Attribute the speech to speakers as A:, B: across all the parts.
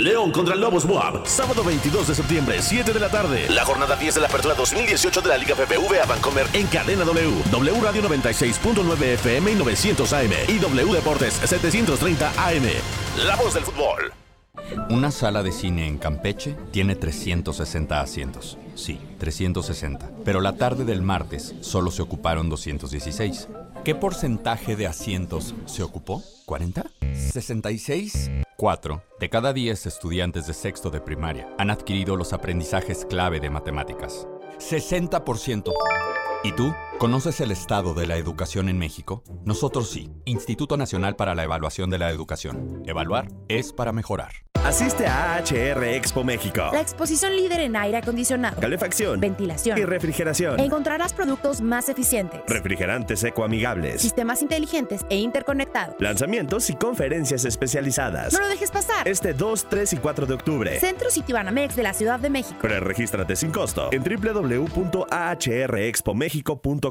A: León contra Lobos Moab, sábado 22 de septiembre, 7 de la tarde. La jornada 10 de la apertura 2018 de la Liga PPV a Vancomer en Cadena W. W Radio 96.9 FM y 900 AM y W Deportes 730 AM. La voz del fútbol.
B: Una sala de cine en Campeche tiene 360 asientos. Sí, 360. Pero la tarde del martes solo se ocuparon 216. ¿Qué porcentaje de asientos se ocupó? ¿40? ¿66? 4 de cada 10 estudiantes de sexto de primaria han adquirido los aprendizajes clave de matemáticas. 60%. ¿Y tú? ¿Conoces el estado de la educación en México? Nosotros sí. Instituto Nacional para la Evaluación de la Educación. Evaluar es para mejorar.
C: Asiste a AHR Expo México.
D: La exposición líder en aire acondicionado,
C: Calefacción
D: ventilación
C: y refrigeración.
D: Encontrarás productos más eficientes,
C: Refrigerantes ecoamigables.
D: sistemas inteligentes e interconectados.
C: Lanzamientos y conferencias especializadas.
D: No lo dejes pasar.
C: Este 2, 3 y 4 de octubre.
D: Centro Citibanamex de la Ciudad de México.
C: Preregístrate sin costo en www.ahrexpomexico.com.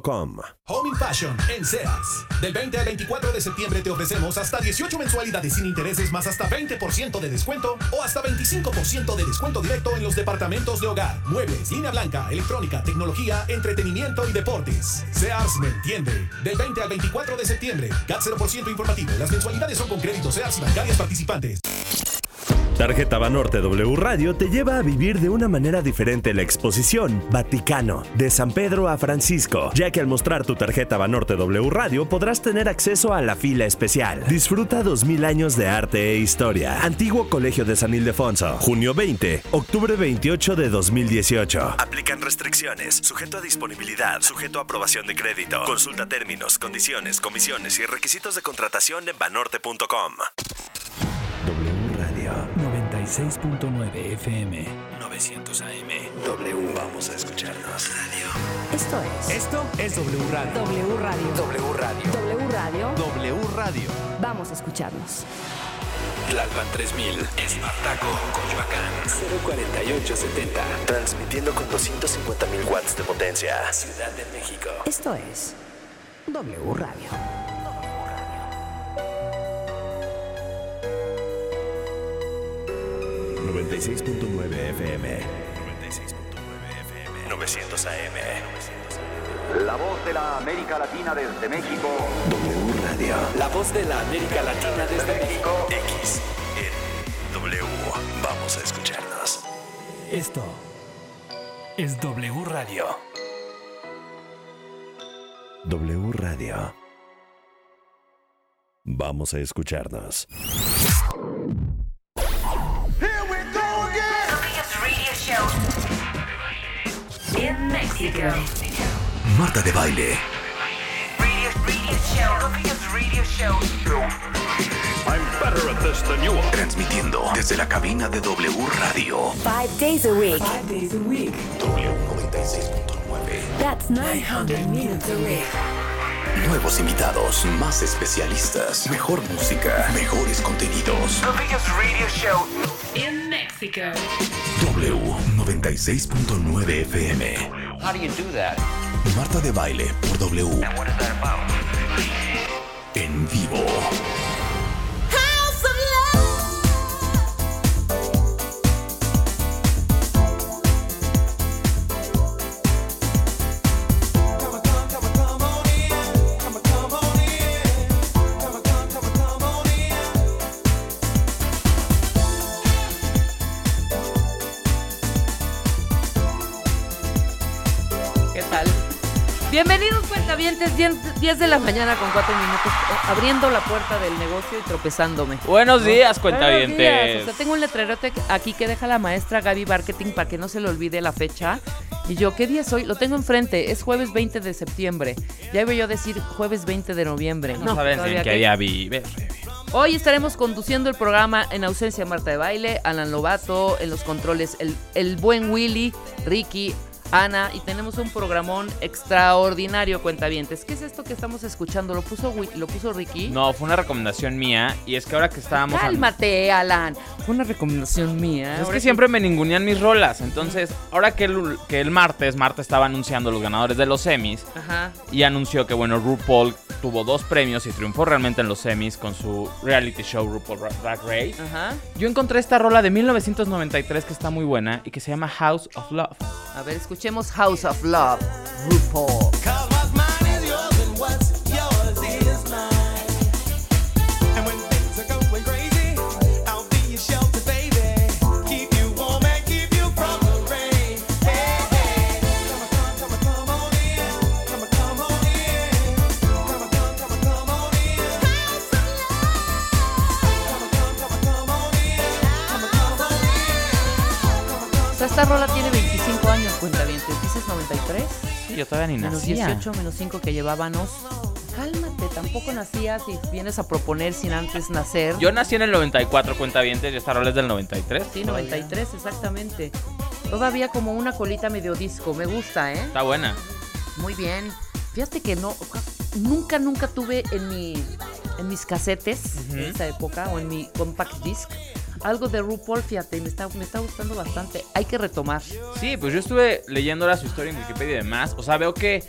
E: Home in Fashion en Sears. Del 20 al 24 de septiembre te ofrecemos hasta 18 mensualidades sin intereses más hasta 20% de descuento o hasta 25% de descuento directo en los departamentos de hogar, muebles, línea blanca, electrónica, tecnología, entretenimiento y deportes. Sears me entiende. Del 20 al 24 de septiembre, CAT 0% informativo. Las mensualidades son con créditos Sears y bancarias participantes.
C: Tarjeta Banorte W Radio te lleva a vivir de una manera diferente la exposición Vaticano, de San Pedro a Francisco, ya que al mostrar tu tarjeta Banorte W Radio podrás tener acceso a la fila especial. Disfruta 2000 años de arte e historia. Antiguo Colegio de San Ildefonso, junio 20, octubre 28 de 2018. Aplican restricciones, sujeto a disponibilidad, sujeto a aprobación de crédito. Consulta términos, condiciones, comisiones y requisitos de contratación en banorte.com. W Radio
F: 96.9 FM.
C: 900 AM. W, vamos a escucharnos. Radio.
D: Esto es
F: Esto es W Radio.
D: W Radio.
F: W Radio.
D: W Radio.
F: W Radio.
D: Vamos a escucharnos.
F: Tlalpan 3000, Espartaco, Coyoacán, 04870.
C: Transmitiendo con 250.000 watts de potencia.
F: Ciudad de México.
D: Esto es W Radio.
C: FM. 96.9 FM. 900 AM.
G: La voz de la América Latina desde México.
C: W Radio.
F: La voz de la América Latina desde México.
C: X. W. Vamos a escucharnos.
F: Esto es W Radio.
C: W Radio. Vamos a escucharnos.
H: In Mexico.
C: Marta de baile.
H: Radio, radio show. Radio show.
C: Transmitiendo desde la cabina de W Radio.
D: Five days a week.
C: W 96.9.
D: That's 900 minutes a week.
C: Nuevos invitados, más especialistas, mejor música, mejores contenidos.
H: The biggest radio show. In Mexico.
C: W 96.9 FM.
G: How do you do that?
C: Marta de baile por W.
G: And what is that about?
C: En vivo.
I: Cuentavientes, 10 10 de la mañana con 4 minutos, eh, abriendo la puerta del negocio y tropezándome.
J: Buenos
I: ¿No?
J: días,
I: Buenos
J: cuentavientes.
I: días. O sea, tengo un letrerote aquí que deja la maestra Gaby Marketing para que no se le olvide la fecha. Y yo, ¿qué día es hoy? Lo tengo enfrente, es jueves 20 de septiembre. Ya iba yo a decir jueves 20 de noviembre.
J: No, sabes
I: todavía
J: en qué
I: que-
J: día vive.
I: Hoy estaremos conduciendo el programa en ausencia de Marta de Baile, Alan Lobato, en los controles el, el buen Willy, Ricky, Ana, y tenemos un programón extraordinario, cuentavientes. ¿Qué es esto que estamos escuchando? ¿Lo puso, lo puso Ricky?
J: No, fue una recomendación mía y es que ahora que estábamos...
I: Cálmate, Alan. Fue una recomendación mía.
J: Es que siempre me ningunean mis rolas, entonces ahora que el, que el martes, Marta estaba anunciando los ganadores de los semis
I: Ajá.
J: y anunció que bueno, RuPaul tuvo dos premios y triunfó realmente en los semis con su reality show RuPaul Ra- Drag Race.
I: Ajá.
J: Yo encontré esta rola de 1993 que está muy buena y que se llama House of Love.
I: A ver, escuchemos House of Love. RuPaul. Esta rola tiene 25 años, cuentavientes. ¿Dices 93?
J: Sí, yo todavía ni
I: Menos
J: nacía.
I: 18, menos 5 que llevábamos. Cálmate, tampoco nacías y vienes a proponer sin antes nacer.
J: Yo nací en el 94, cuenta bien, y esta rola es del 93.
I: Sí, 93, exactamente. Todavía como una colita medio disco. Me gusta, ¿eh?
J: Está buena.
I: Muy bien. Fíjate que no, nunca, nunca tuve en mi, en mis casetes de esa época o en mi compact disc algo de RuPaul. Fíjate, me está, me está gustando bastante. Hay que retomar.
J: Sí, pues yo estuve leyendo ahora su historia en Wikipedia y demás. O sea, veo que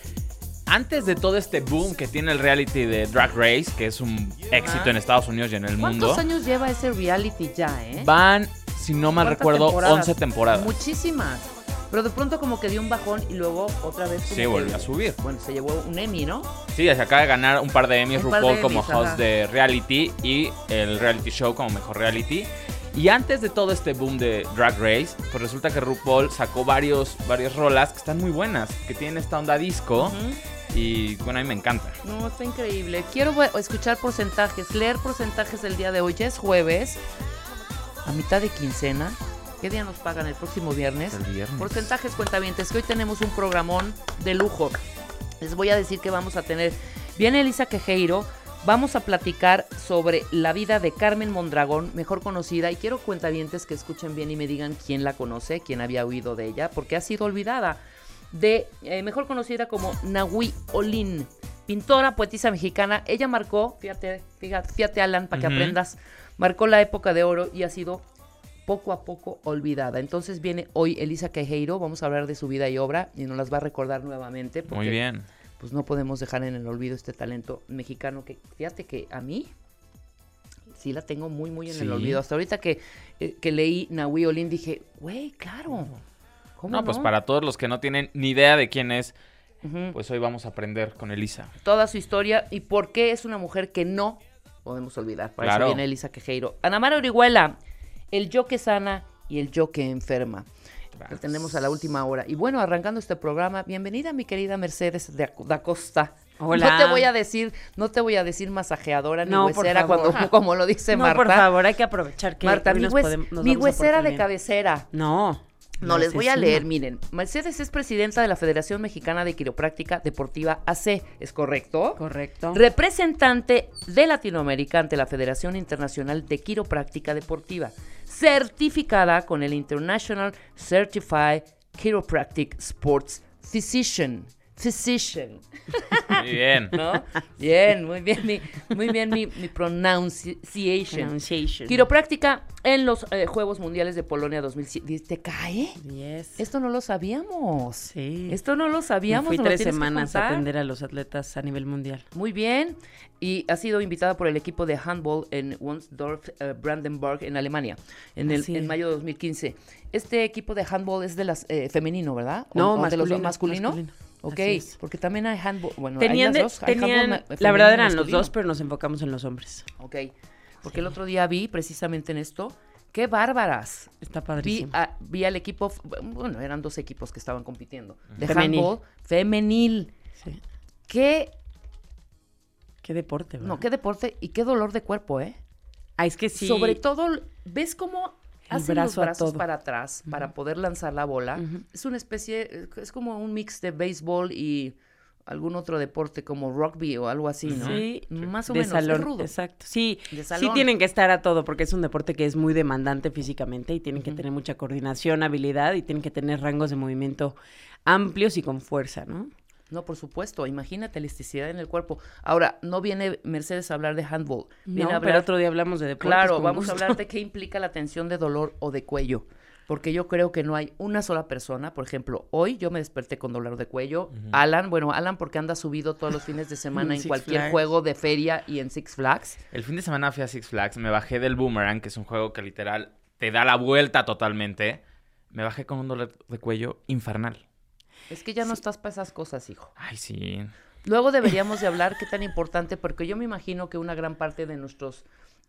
J: antes de todo este boom que tiene el reality de Drag Race, que es un éxito en Estados Unidos y en el
I: ¿Cuántos
J: mundo,
I: años lleva ese reality ya, eh?
J: van, si no mal
I: ¿Cuántas
J: recuerdo,
I: temporadas?
J: 11 temporadas.
I: Muchísimas. Pero de pronto como que dio un bajón y luego otra vez
J: Sí, volvió a subir.
I: Bueno, se llevó un Emmy, ¿no?
J: Sí, se acaba de ganar un par de Emmys
I: par de
J: RuPaul como
I: Emmys,
J: host
I: ajá.
J: de reality y el reality show como mejor reality. Y antes de todo este boom de Drag Race, pues resulta que RuPaul sacó varios, varias rolas que están muy buenas, que tienen esta onda disco. Y bueno, a mí me encanta.
I: No, está increíble. Quiero escuchar porcentajes, leer porcentajes el día de hoy. Ya es jueves, a mitad de quincena. ¿Qué día nos pagan el próximo viernes?
J: El viernes.
I: Porcentajes cuentavientes, que hoy tenemos un programón de lujo. Les voy a decir que vamos a tener. Viene Elisa Quejeiro. Vamos a platicar sobre la vida de Carmen Mondragón, mejor conocida, y quiero cuentavientes que escuchen bien y me digan quién la conoce, quién había oído de ella, porque ha sido olvidada. De eh, mejor conocida como Nahui Olin, pintora, poetisa mexicana. Ella marcó, fíjate, fíjate, fíjate Alan, para que aprendas, marcó la época de oro y ha sido poco a poco olvidada. Entonces viene hoy Elisa Quejeiro, vamos a hablar de su vida y obra y nos las va a recordar nuevamente.
J: Muy bien.
I: Pues no podemos dejar en el olvido este talento mexicano que, fíjate que a mí sí la tengo muy, muy en el olvido. Hasta ahorita que, eh, que leí Nahui Olin dije, güey, claro. ¿Cómo
J: No, pues para todos los que no tienen ni idea de quién es, pues hoy vamos a aprender con Elisa.
I: toda su historia y por qué es una mujer que no podemos olvidar. Para
J: Claro.
I: eso viene Elisa Quejeiro. Ana Mara Orihuela, el yo que sana y el yo que enferma. Lo tenemos a la última hora. Y bueno, arrancando este programa, bienvenida mi querida Mercedes de da Costa.
K: Hola.
I: No te voy a decir, no te voy a decir masajeadora ni
K: No,
I: huesera cuando, como lo dice
K: no,
I: Marta.
K: por favor, hay que aprovechar que
I: Marta,
K: hoy
I: mi,
K: nos
I: hues-
K: podemos- nos
I: mi
K: vamos
I: huesera de cabecera.
K: No.
I: No, les voy a leer, miren. Mercedes es presidenta de la Federación Mexicana de Quiropráctica Deportiva AC, ¿es correcto?
K: Correcto.
I: Representante de Latinoamérica ante la Federación Internacional de Quiropráctica Deportiva, certificada con el International Certified Chiropractic Sports Physician. Physician.
J: Muy bien.
I: ¿No? Bien, muy bien, mi, muy bien mi, mi pronunciation.
K: Pronunciation.
I: Quiropráctica en los eh, Juegos Mundiales de Polonia 2007. ¿Te cae?
K: Yes.
I: Esto no lo sabíamos.
K: Sí.
I: Esto no lo
K: Me
I: sabíamos.
K: fui
I: nos lo
K: tres semanas a atender a los atletas a nivel mundial.
I: Muy bien. Y ha sido invitada por el equipo de handball en Wunsdorf, eh, Brandenburg, en Alemania, en, el, en mayo de 2015. Este equipo de handball es de las eh, femenino, ¿verdad? ¿O-
K: No,
I: o de los
K: masculino,
I: masculino. Ok, porque también hay handball. Bueno, hay
K: Tenían,
I: las
K: de-
I: dos. hay handball
K: tenían- la verdad eran los dos, pero nos enfocamos en los hombres.
I: Ok, porque el otro día vi precisamente en esto, qué bárbaras.
K: Está
I: Vi,
K: padrísimo.
I: a- vi al equipo, bueno, eran dos equipos que estaban compitiendo. De
K: Femenil.
I: handball femenil.
K: Sí.
I: Qué,
K: Qué deporte, ¿verdad?
I: no, qué deporte y qué dolor de cuerpo, ¿eh?
K: Ah, es que sí.
I: Sobre todo, ¿ves cómo
K: El
I: hacen
K: brazo
I: los brazos para atrás para poder lanzar la bola? Es una especie, es como un mix de béisbol y algún otro deporte como rugby o algo así, ¿no?
K: Sí,
I: Más o
K: de
I: menos,
K: salón,
I: es rudo.
K: exacto. Sí, sí tienen que estar a todo porque es un deporte que es muy demandante físicamente y tienen que tener mucha coordinación, habilidad y tienen que tener rangos de movimiento amplios y con fuerza, ¿no?
I: No, por supuesto. Imagínate elasticidad en el cuerpo. Ahora, no viene Mercedes a hablar de handball. Viene
K: No,
I: a
K: pero
I: hablar...
K: otro día hablamos de deportes.
I: Claro,
K: con
I: vamos a hablar de qué implica la tensión de dolor o de cuello. Porque yo creo que no hay una sola persona, por ejemplo, hoy yo me desperté con dolor de cuello. Alan, bueno, Alan porque anda subido todos los fines de semana en cualquier
J: Flags.
I: juego de feria y en Six Flags.
J: El fin de semana fui a Six Flags, me bajé del Boomerang, que es un juego que literal te da la vuelta totalmente. Me bajé con un dolor de cuello infernal.
I: Es que ya no estás para esas cosas, hijo.
J: Ay, sí.
I: Luego deberíamos de hablar qué tan importante, porque yo me imagino que una gran parte de nuestros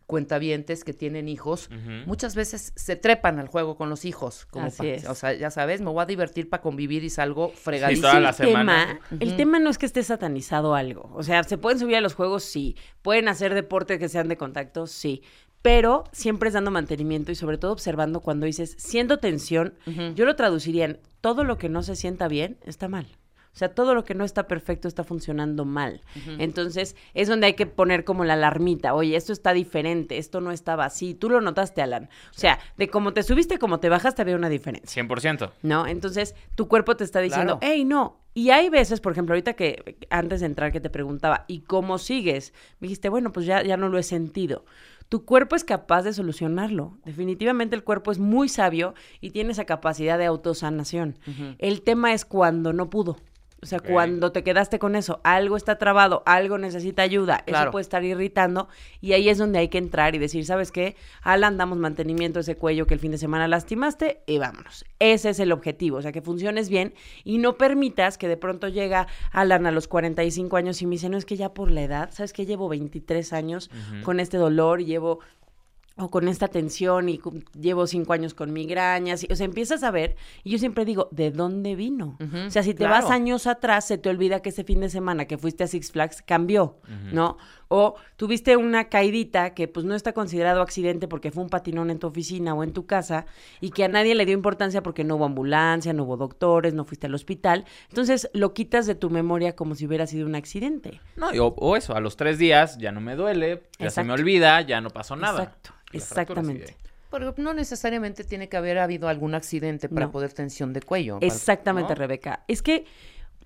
I: cuentavientes que tienen hijos, muchas veces se trepan al juego con los hijos. Como
K: Así es.
I: O sea, ya sabes, me voy a divertir para convivir y salgo fregadísimo.
J: toda la
K: el
J: semana.
K: tema, el tema no es que esté satanizado algo. O sea, ¿se pueden subir a los juegos? Sí. ¿Pueden hacer deporte que sean de contacto? Sí. Pero siempre es dando mantenimiento y sobre todo observando cuando dices, siento tensión, yo lo traduciría en todo lo que no se sienta bien está mal. O sea, todo lo que no está perfecto está funcionando mal. Entonces, es donde hay que poner como la alarmita. Oye, esto está diferente, esto no estaba así. Tú lo notaste, Alan. O sea, de cómo te subiste cómo te bajaste había una diferencia.
J: 100%.
K: ¿no? Entonces, tu cuerpo te está diciendo,
I: Claro.
K: hey, no. Y hay veces, por ejemplo, ahorita que antes de entrar que te preguntaba, ¿y cómo sigues? Me dijiste, bueno, pues ya, ya no lo he sentido. Tu cuerpo es capaz de solucionarlo. Definitivamente el cuerpo es muy sabio y tiene esa capacidad de autosanación. El tema es cuando no pudo. O sea, cuando te quedaste con eso, algo está trabado, algo necesita ayuda,
I: Claro.
K: eso puede estar irritando y ahí es donde hay que entrar y decir, ¿sabes qué? Alan, damos mantenimiento a ese cuello que el fin de semana lastimaste y vámonos. Ese es el objetivo, o sea, que funciones bien y no permitas que de pronto llega Alan a los 45 años y me dice, no es que ya por la edad, ¿sabes qué? Llevo 23 años con este dolor y llevo o con esta tensión y llevo cinco años con migrañas. y- o sea, empiezas a ver, y yo siempre digo, ¿de dónde vino? O sea, si te
I: claro.
K: vas años atrás, se te olvida que ese fin de semana que fuiste a Six Flags cambió, ¿no? O tuviste una caidita que pues no está considerado accidente porque fue un patinón en tu oficina o en tu casa y que a nadie le dio importancia porque no hubo ambulancia, no hubo doctores, no fuiste al hospital. Entonces lo quitas de tu memoria como si hubiera sido un accidente.
J: No, y o, o eso, a los tres días ya no me duele, ya se me olvida, ya no pasó nada.
K: Exacto,
J: La
K: exactamente.
I: Pero no necesariamente tiene que haber habido algún accidente para
K: No.
I: poder tensión de cuello. para-
K: Exactamente,
I: ¿no?
K: Rebeca. Es que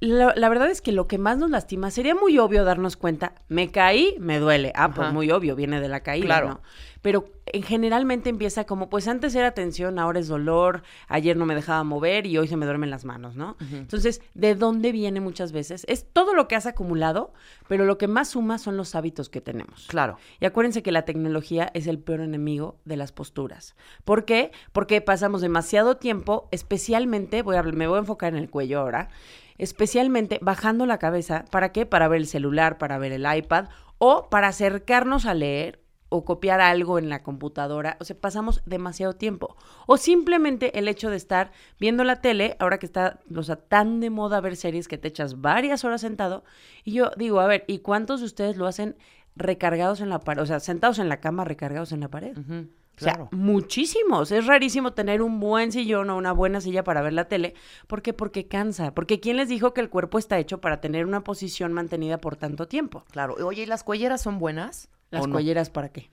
K: la, la verdad es que lo que más nos lastima sería muy obvio darnos cuenta, me caí, me duele. Ah, pues muy obvio, viene de la caída,
I: Claro.
K: ¿no? Pero en generalmente empieza como, pues antes era tensión, ahora es dolor, ayer no me dejaba mover y hoy se me duermen las manos, ¿no? Entonces, ¿de dónde viene muchas veces? Es todo lo que has acumulado, pero lo que más suma son los hábitos que tenemos.
I: Claro.
K: Y acuérdense que la tecnología es el peor enemigo de las posturas. ¿Por qué? Porque pasamos demasiado tiempo, especialmente, voy a, me voy a enfocar en el cuello ahora, especialmente bajando la cabeza. ¿Para qué? Para ver el celular, para ver el iPad o para acercarnos a leer o copiar algo en la computadora. O sea, pasamos demasiado tiempo. O simplemente el hecho de estar viendo la tele, ahora que está, o sea, tan de moda ver series que te echas varias horas sentado. Y yo digo, a ver, ¿y cuántos de ustedes lo hacen recargados en la pared? O sea, sentados en la cama, recargados en la pared. O sea,
I: claro.
K: muchísimos. Es rarísimo tener un buen sillón o una buena silla para ver la tele. ¿Por qué? Porque cansa. Porque ¿quién les dijo que el cuerpo está hecho para tener una posición mantenida por tanto tiempo?
I: Claro. Oye, ¿y las cuelleras son buenas?
K: ¿Las
I: ¿O no?
K: cuelleras para qué?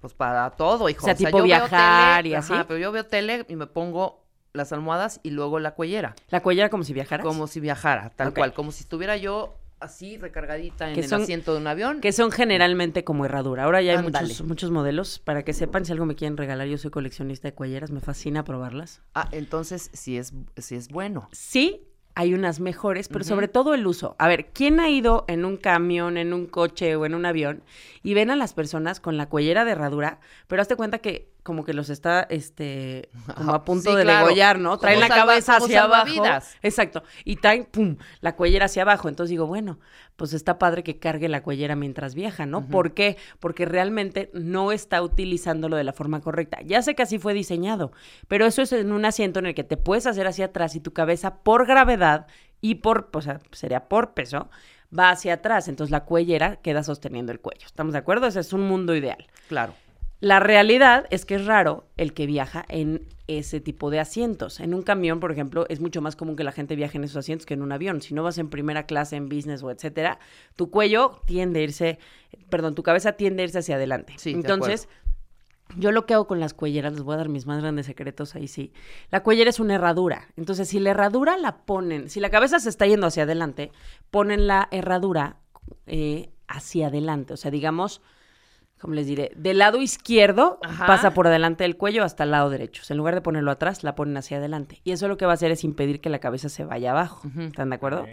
I: Pues para todo, hijo.
K: O sea, tipo
I: yo veo
K: viajar
I: tele,
K: y así.
I: Ajá, pero yo veo tele y me pongo las almohadas y luego la cuellera.
K: ¿La cuellera como si viajaras?
I: Como si viajara, tal cual. Como si estuviera yo así recargadita en
K: Que
I: el
K: son-
I: asiento de un avión.
K: Que son generalmente como herradura. Ahora ya hay muchos, muchos modelos. Para que sepan, si algo me quieren regalar, yo soy coleccionista de cuelleras. Me fascina probarlas.
I: Ah, entonces sí es, sí es bueno.
K: Sí, hay unas mejores, pero sobre todo el uso. A ver, ¿quién ha ido en un camión, en un coche o en un avión y ven a las personas con la cuellera de herradura, pero hazte cuenta que como que los está, este, como a punto
I: Sí,
K: de
I: claro.
K: degollar, ¿no? Traen la
I: salva-
K: cabeza hacia abajo. Exacto. Y traen, pum, la cuellera hacia abajo. Entonces digo, bueno, pues está padre que cargue la cuellera mientras viaja, ¿no? ¿Por qué? Porque realmente no está utilizándolo de la forma correcta. Ya sé que así fue diseñado, pero eso es en un asiento en el que te puedes hacer hacia atrás y tu cabeza por gravedad y por, o sea, sería por peso, va hacia atrás. Entonces la cuellera queda sosteniendo el cuello. ¿Estamos de acuerdo? Ese es un mundo ideal.
I: Claro.
K: La realidad es que es raro el que viaja en ese tipo de asientos. En un camión, por ejemplo, es mucho más común que la gente viaje en esos asientos que en un avión. Si no vas en primera clase, en business o etcétera, tu cuello tiende a irse, perdón, tu cabeza tiende a irse hacia adelante.
I: Sí,
K: Entonces, Yo lo que hago con las cuelleras, les voy a dar mis más grandes secretos ahí sí. La cuellera es una herradura. Entonces, si la herradura la ponen, si la cabeza se está yendo hacia adelante, ponen la herradura eh, hacia adelante. O sea, digamos, como les diré, del lado izquierdo
I: Ajá.
K: pasa por adelante del cuello hasta el lado derecho. O sea, en lugar de ponerlo atrás, la ponen hacia adelante. Y eso lo que va a hacer es impedir que la cabeza se vaya abajo. ¿Están de acuerdo?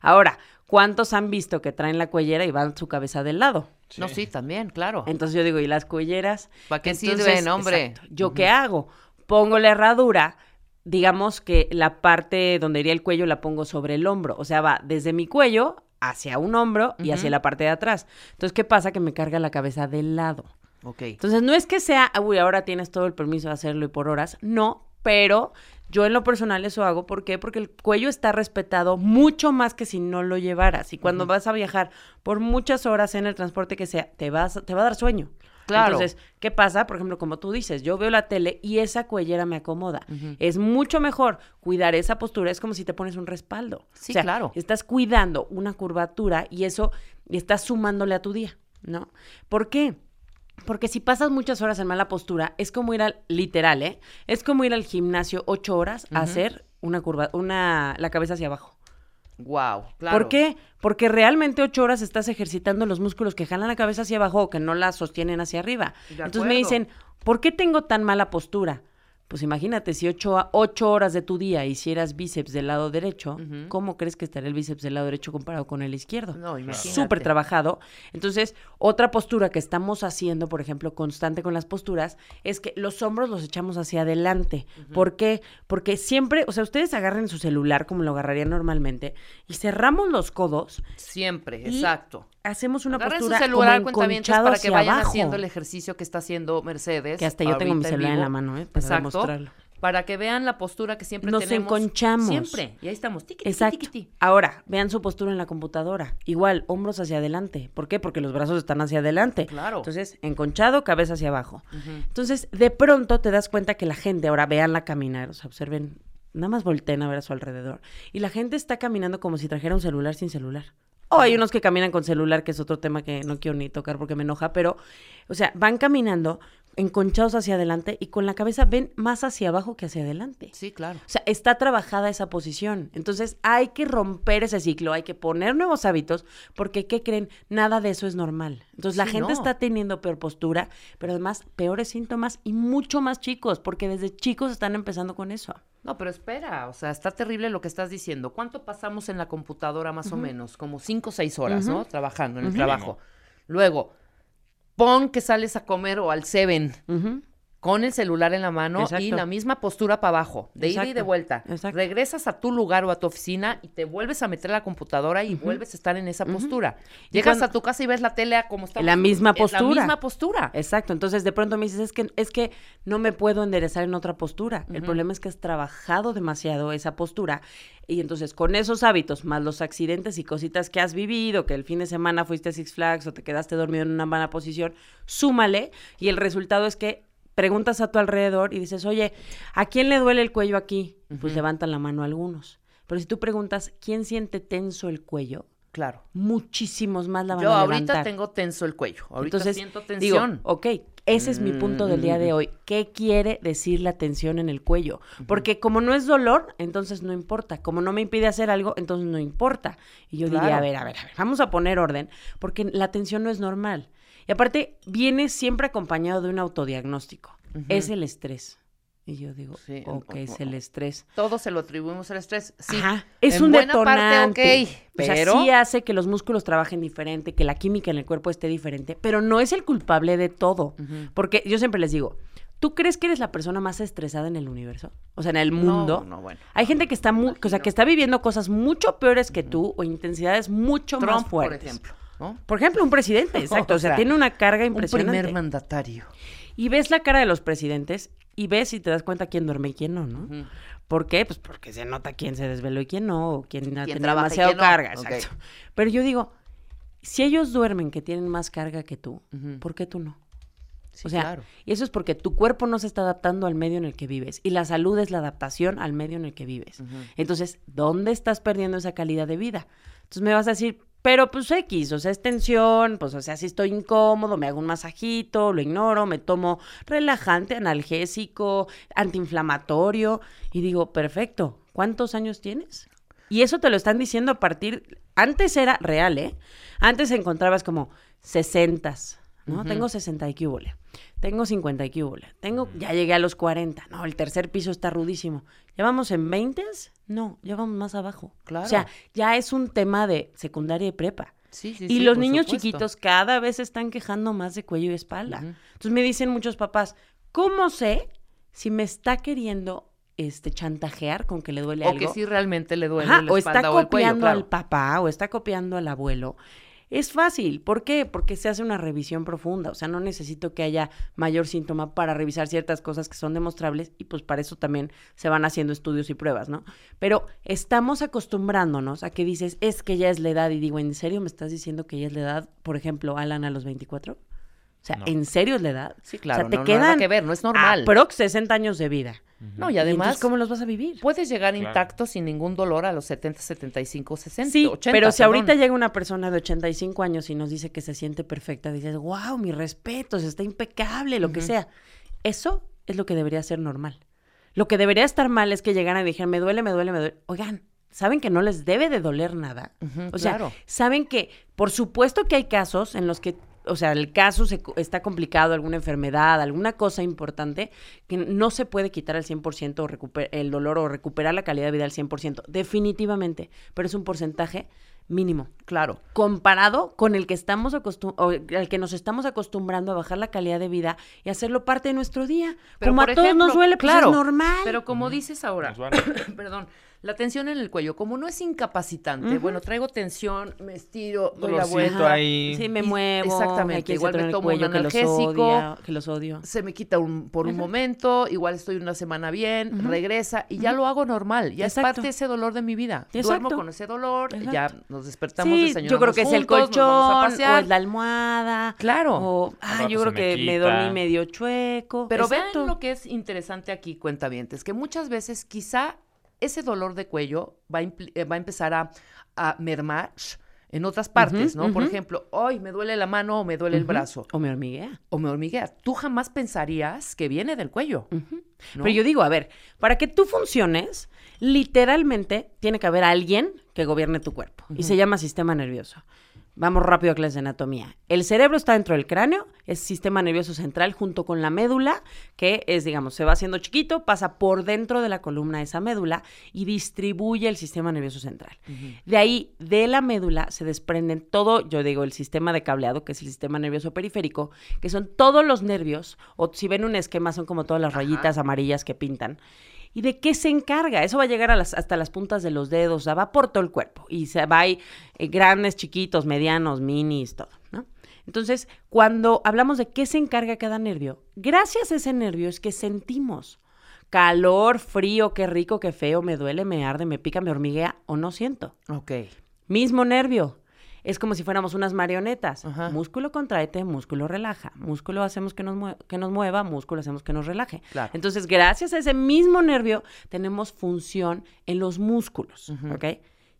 K: Ahora, ¿cuántos han visto que traen la cuellera y van su cabeza del lado?
I: No, sí, también, claro.
K: Entonces yo digo, ¿y las cuelleras?
I: ¿Para qué
K: Entonces,
I: sirven, hombre?
K: exacto. ¿Yo qué hago? Pongo la herradura, digamos que la parte donde iría el cuello la pongo sobre el hombro. O sea, va desde mi cuello hacia un hombro y hacia la parte de atrás. Entonces, ¿qué pasa? Que me carga la cabeza del lado.
I: Ok.
K: Entonces, no es que sea, uy, ahora tienes todo el permiso de hacerlo y por horas. No, pero yo en lo personal eso hago. ¿Por qué? Porque el cuello está respetado mucho más que si no lo llevaras. Y cuando vas a viajar por muchas horas en el transporte que sea, te, vas, te va a dar sueño.
I: Claro.
K: Entonces, ¿qué pasa? Por ejemplo, como tú dices, yo veo la tele y esa cuellera me acomoda. Es mucho mejor cuidar esa postura. Es como si te pones un respaldo.
I: Sí,
K: O sea,
I: claro.
K: Estás cuidando una curvatura y eso estás sumándole a tu día, ¿no? ¿Por qué? Porque si pasas muchas horas en mala postura, es como ir al, literal, ¿eh? Es como ir al gimnasio ocho horas a hacer una curva, una, la cabeza hacia abajo.
I: Wow, claro.
K: ¿Por qué? Porque realmente ocho horas estás ejercitando los músculos que jalan la cabeza hacia abajo o que no la sostienen hacia arriba. Entonces me dicen, ¿por qué tengo tan mala postura? Pues imagínate, si ocho, a- ocho horas de tu día hicieras bíceps del lado derecho. ¿cómo crees que estaría el bíceps del lado derecho comparado con el izquierdo?
I: No, imagínate.
K: Súper trabajado. Entonces, otra postura que estamos haciendo, por ejemplo, constante con las posturas, es que los hombros los echamos hacia adelante. ¿Por qué? Porque siempre, o sea, ustedes agarren su celular como lo agarrarían normalmente y cerramos los codos,
I: Siempre,
K: Y
I: exacto.
K: Hacemos una
I: Agarren
K: postura
I: su celular,
K: como
I: para que
K: hacia
I: vayan
K: abajo.
I: haciendo el ejercicio que está haciendo Mercedes.
K: Que hasta yo tengo mi celular en la mano, ¿eh? Para
I: Exacto.
K: demostrarlo.
I: Para que vean la postura que siempre
K: Nos
I: tenemos.
K: enconchamos.
I: Siempre. Y ahí estamos. Tiqui, tiqui,
K: Exacto. Ahora, vean su postura en la computadora. Igual, hombros hacia adelante. ¿Por qué? Porque los brazos están hacia adelante.
I: Claro.
K: Entonces, enconchado, cabeza hacia abajo. Entonces, de pronto te das cuenta que la gente, ahora veanla caminar, o sea, observen, nada más volteen a ver a su alrededor. Y la gente está caminando como si trajera un celular sin celular. O hay unos que caminan con celular, que es otro tema que no quiero ni tocar porque me enoja, pero, o sea, van caminando enconchados hacia adelante y con la cabeza ven más hacia abajo que hacia adelante.
I: Sí, claro.
K: O sea, está trabajada esa posición. Entonces, hay que romper ese ciclo, hay que poner nuevos hábitos, porque, ¿qué creen? Nada de eso es normal. Entonces, la
I: Sí,
K: gente
I: no.
K: está teniendo peor postura, pero además peores síntomas y mucho más chicos, porque desde chicos están empezando con eso.
I: No, pero espera, o sea, está terrible lo que estás diciendo. ¿Cuánto pasamos en la computadora más o menos? Como cinco o seis horas, ¿no? Trabajando en el trabajo. Luego, pon que sales a comer o al Seven. Con el celular en la mano y
K: Exacto.
I: la misma postura para abajo, de ida y de
K: Exacto.
I: vuelta.
K: Exacto.
I: Regresas a tu lugar o a tu oficina y te vuelves a meter a la computadora y vuelves a estar en esa postura. Llegas
K: cuando-
I: a tu casa y ves la tele como está.
K: La misma
I: La
K: postura.
I: misma postura.
K: Exacto. Entonces, de pronto me dices, es que, es que no me puedo enderezar en otra postura. El problema es que has trabajado demasiado esa postura. Y entonces, con esos hábitos, más los accidentes y cositas que has vivido, que el fin de semana fuiste a Six Flags o te quedaste dormido en una mala posición, súmale. Y el resultado es que preguntas a tu alrededor y dices, oye, ¿a quién le duele el cuello aquí? Pues levantan la mano algunos. Pero si tú preguntas, ¿quién siente tenso el cuello?
I: Claro.
K: Muchísimos más la van
I: Yo
K: a
I: ahorita
K: levantar.
I: tengo tenso el cuello. Ahorita
K: Entonces,
I: siento
K: digo,
I: tensión.
K: ok, ese es mi punto del día de hoy. ¿Qué quiere decir la tensión en el cuello? Porque como no es dolor, entonces no importa. Como no me impide hacer algo, entonces no importa. Y yo diría, a ver, a ver, a ver, vamos a poner orden, porque la tensión no es normal. Y aparte, viene siempre acompañado de un autodiagnóstico. Es el estrés. Y yo digo,
I: Sí,
K: ok,
I: o-
K: es el estrés.
I: Todo se lo atribuimos al estrés. Sí.
K: Ajá, es
I: en
K: un
I: buena
K: detonante.
I: parte, ok.
K: O sea,
I: Pero
K: sí hace que los músculos trabajen diferente, que la química en el cuerpo esté diferente, pero no es el culpable de todo. Porque yo siempre les digo, ¿tú crees que eres la persona más estresada en el universo? O sea, en el mundo.
I: No, no, bueno.
K: Hay gente que está mu- o sea, que está viviendo cosas mucho peores que tú o intensidades mucho
I: Trump,
K: más
I: por
K: fuertes.
I: ejemplo. ¿No?
K: Por ejemplo, un presidente, exacto. O sea, tiene una carga
I: Un
K: impresionante.
I: primer mandatario.
K: Y ves la cara de los presidentes y ves y te das cuenta quién duerme y quién no, ¿no?
I: Ujú.
K: ¿Por qué? Pues porque se nota quién se desveló y quién no, o quién ha
I: Quién
K: tenido
I: trabaja y
K: demasiado
I: no.
K: carga, exacto. Pero yo digo, si ellos duermen que tienen más carga que tú. ¿por qué tú no?
I: Sí,
K: o sea,
I: claro.
K: y eso es porque tu cuerpo no se está adaptando al medio en el que vives y la salud es la adaptación al medio en el que vives. Entonces, ¿dónde estás perdiendo esa calidad de vida? Entonces me vas a decir, Pero pues X, o sea, es tensión, pues o sea, si estoy incómodo, me hago un masajito, lo ignoro, me tomo relajante, analgésico, antiinflamatorio y digo, perfecto, ¿cuántos años tienes? Y eso te lo están diciendo a partir, antes era real, ¿eh? Antes encontrabas como 60, ¿no?
I: Ujú.
K: Tengo 60 y qué hubole. Tengo 50 y qué hubole. Tengo, ya llegué a los 40. No, el tercer piso está rudísimo. ¿Ya vamos en 20? No, ya vamos más abajo.
I: Claro.
K: O sea, ya es un tema de secundaria y prepa.
I: Sí, sí,
K: y
I: sí,
K: los niños
I: supuesto.
K: chiquitos cada vez se están quejando más de cuello y espalda. Entonces me dicen muchos papás, ¿cómo sé si me está queriendo este chantajear con que le duele
I: O
K: algo?
I: que sí realmente le duele
K: Ajá,
I: la
K: o
I: espalda
K: está
I: o el cuello,
K: copiando
I: claro.
K: al papá o está copiando al abuelo. Es fácil. ¿Por qué? Porque se hace una revisión profunda. O sea, no necesito que haya mayor síntoma para revisar ciertas cosas que son demostrables y pues para eso también se van haciendo estudios y pruebas, ¿no? Pero estamos acostumbrándonos a que dices, es que ya es la edad y digo, ¿en serio me estás diciendo que ya es la edad? Por ejemplo, Alan a los 24. O sea,
I: No.
K: ¿en serio es la edad?
I: Sí, claro,
K: O sea, te
I: no, no,
K: quedan
I: nada que ver, no es normal.
K: aprox 60 años de vida.
I: No, y además,
K: entonces, ¿cómo los vas a vivir?
I: Puedes llegar
K: Claro.
I: intacto sin ningún dolor a los 70, 75, 60,
K: Sí,
I: 80.
K: pero si
I: perdón.
K: ahorita llega una persona de 85 años y nos dice que se siente perfecta, dices, wow, mi respeto, está impecable, lo que sea. Eso es lo que debería ser normal. Lo que debería estar mal es que llegaran y dijeran, me duele, me duele, me duele. Oigan, saben que no les debe de doler nada. O sea,
I: claro.
K: saben que, por supuesto que hay casos en los que, o sea, el caso se co- está complicado, alguna enfermedad, alguna cosa importante, que no se puede quitar al 100% o recuper- el dolor o recuperar la calidad de vida al 100%, definitivamente, pero es un porcentaje mínimo.
I: Claro.
K: Comparado con el que estamos acostum o al que nos estamos acostumbrando a bajar la calidad de vida y hacerlo parte de nuestro día.
I: Pero
K: como a todos nos duele, pues
I: claro,
K: es normal.
I: Pero como dices ahora, perdón, la tensión en el cuello, como no es incapacitante, bueno, traigo tensión, me estiro, doy la vuelta.
J: ahí.
K: Sí, me
I: y-
K: muevo.
I: Exactamente, igual me tomo
K: cuello
I: un
K: que los
I: analgésico,
K: odia, que los odio.
I: se me quita un, por un momento, igual estoy una semana bien, regresa y ya lo hago normal, ya es parte de ese dolor de mi vida. Duermo con ese dolor, ya nos despertamos,
K: Sí,
I: desayunamos
K: yo creo que es el colchón, o es la almohada.
I: Claro.
K: O, ah, yo creo
J: me
K: que me dormí medio chueco.
I: Pero
K: Exacto.
I: vean lo que es interesante aquí, cuentavientes, que muchas veces quizá ese dolor de cuello va a, eh, va a empezar a, a mermar en otras partes, ¿no? Por ejemplo, hoy me duele la mano o me duele el brazo.
K: O me hormiguea.
I: O me hormiguea. Tú jamás pensarías que viene del cuello. ¿no?
K: Pero yo digo, a ver, para que tú funciones, literalmente tiene que haber alguien que gobierne tu cuerpo. Y se llama sistema nervioso. Vamos rápido a clase de anatomía. El cerebro está dentro del cráneo, es sistema nervioso central junto con la médula, que es, digamos, se va haciendo chiquito, pasa por dentro de la columna de esa médula y distribuye el sistema nervioso central. De ahí, de la médula, se desprenden todo, yo digo, el sistema de cableado, que es el sistema nervioso periférico, que son todos los nervios, o si ven un esquema, son como todas las rayitas amarillas que pintan. ¿Y de qué se encarga? Eso va a llegar a las, hasta las puntas de los dedos, o sea, va por todo el cuerpo. Y se va ahí, eh, grandes, chiquitos, medianos, minis, todo, ¿no? Entonces, cuando hablamos de qué se encarga cada nervio, gracias a ese nervio es que sentimos calor, frío, qué rico, qué feo, me duele, me arde, me pica, me hormiguea o no siento.
I: Ok.
K: Mismo nervio. Es como si fuéramos unas marionetas. Músculo contraete, músculo relaja. Músculo hacemos que nos, que nos mueva, músculo hacemos que nos relaje.
I: Claro.
K: Entonces, gracias a ese mismo nervio, tenemos función en los músculos. ¿Ok?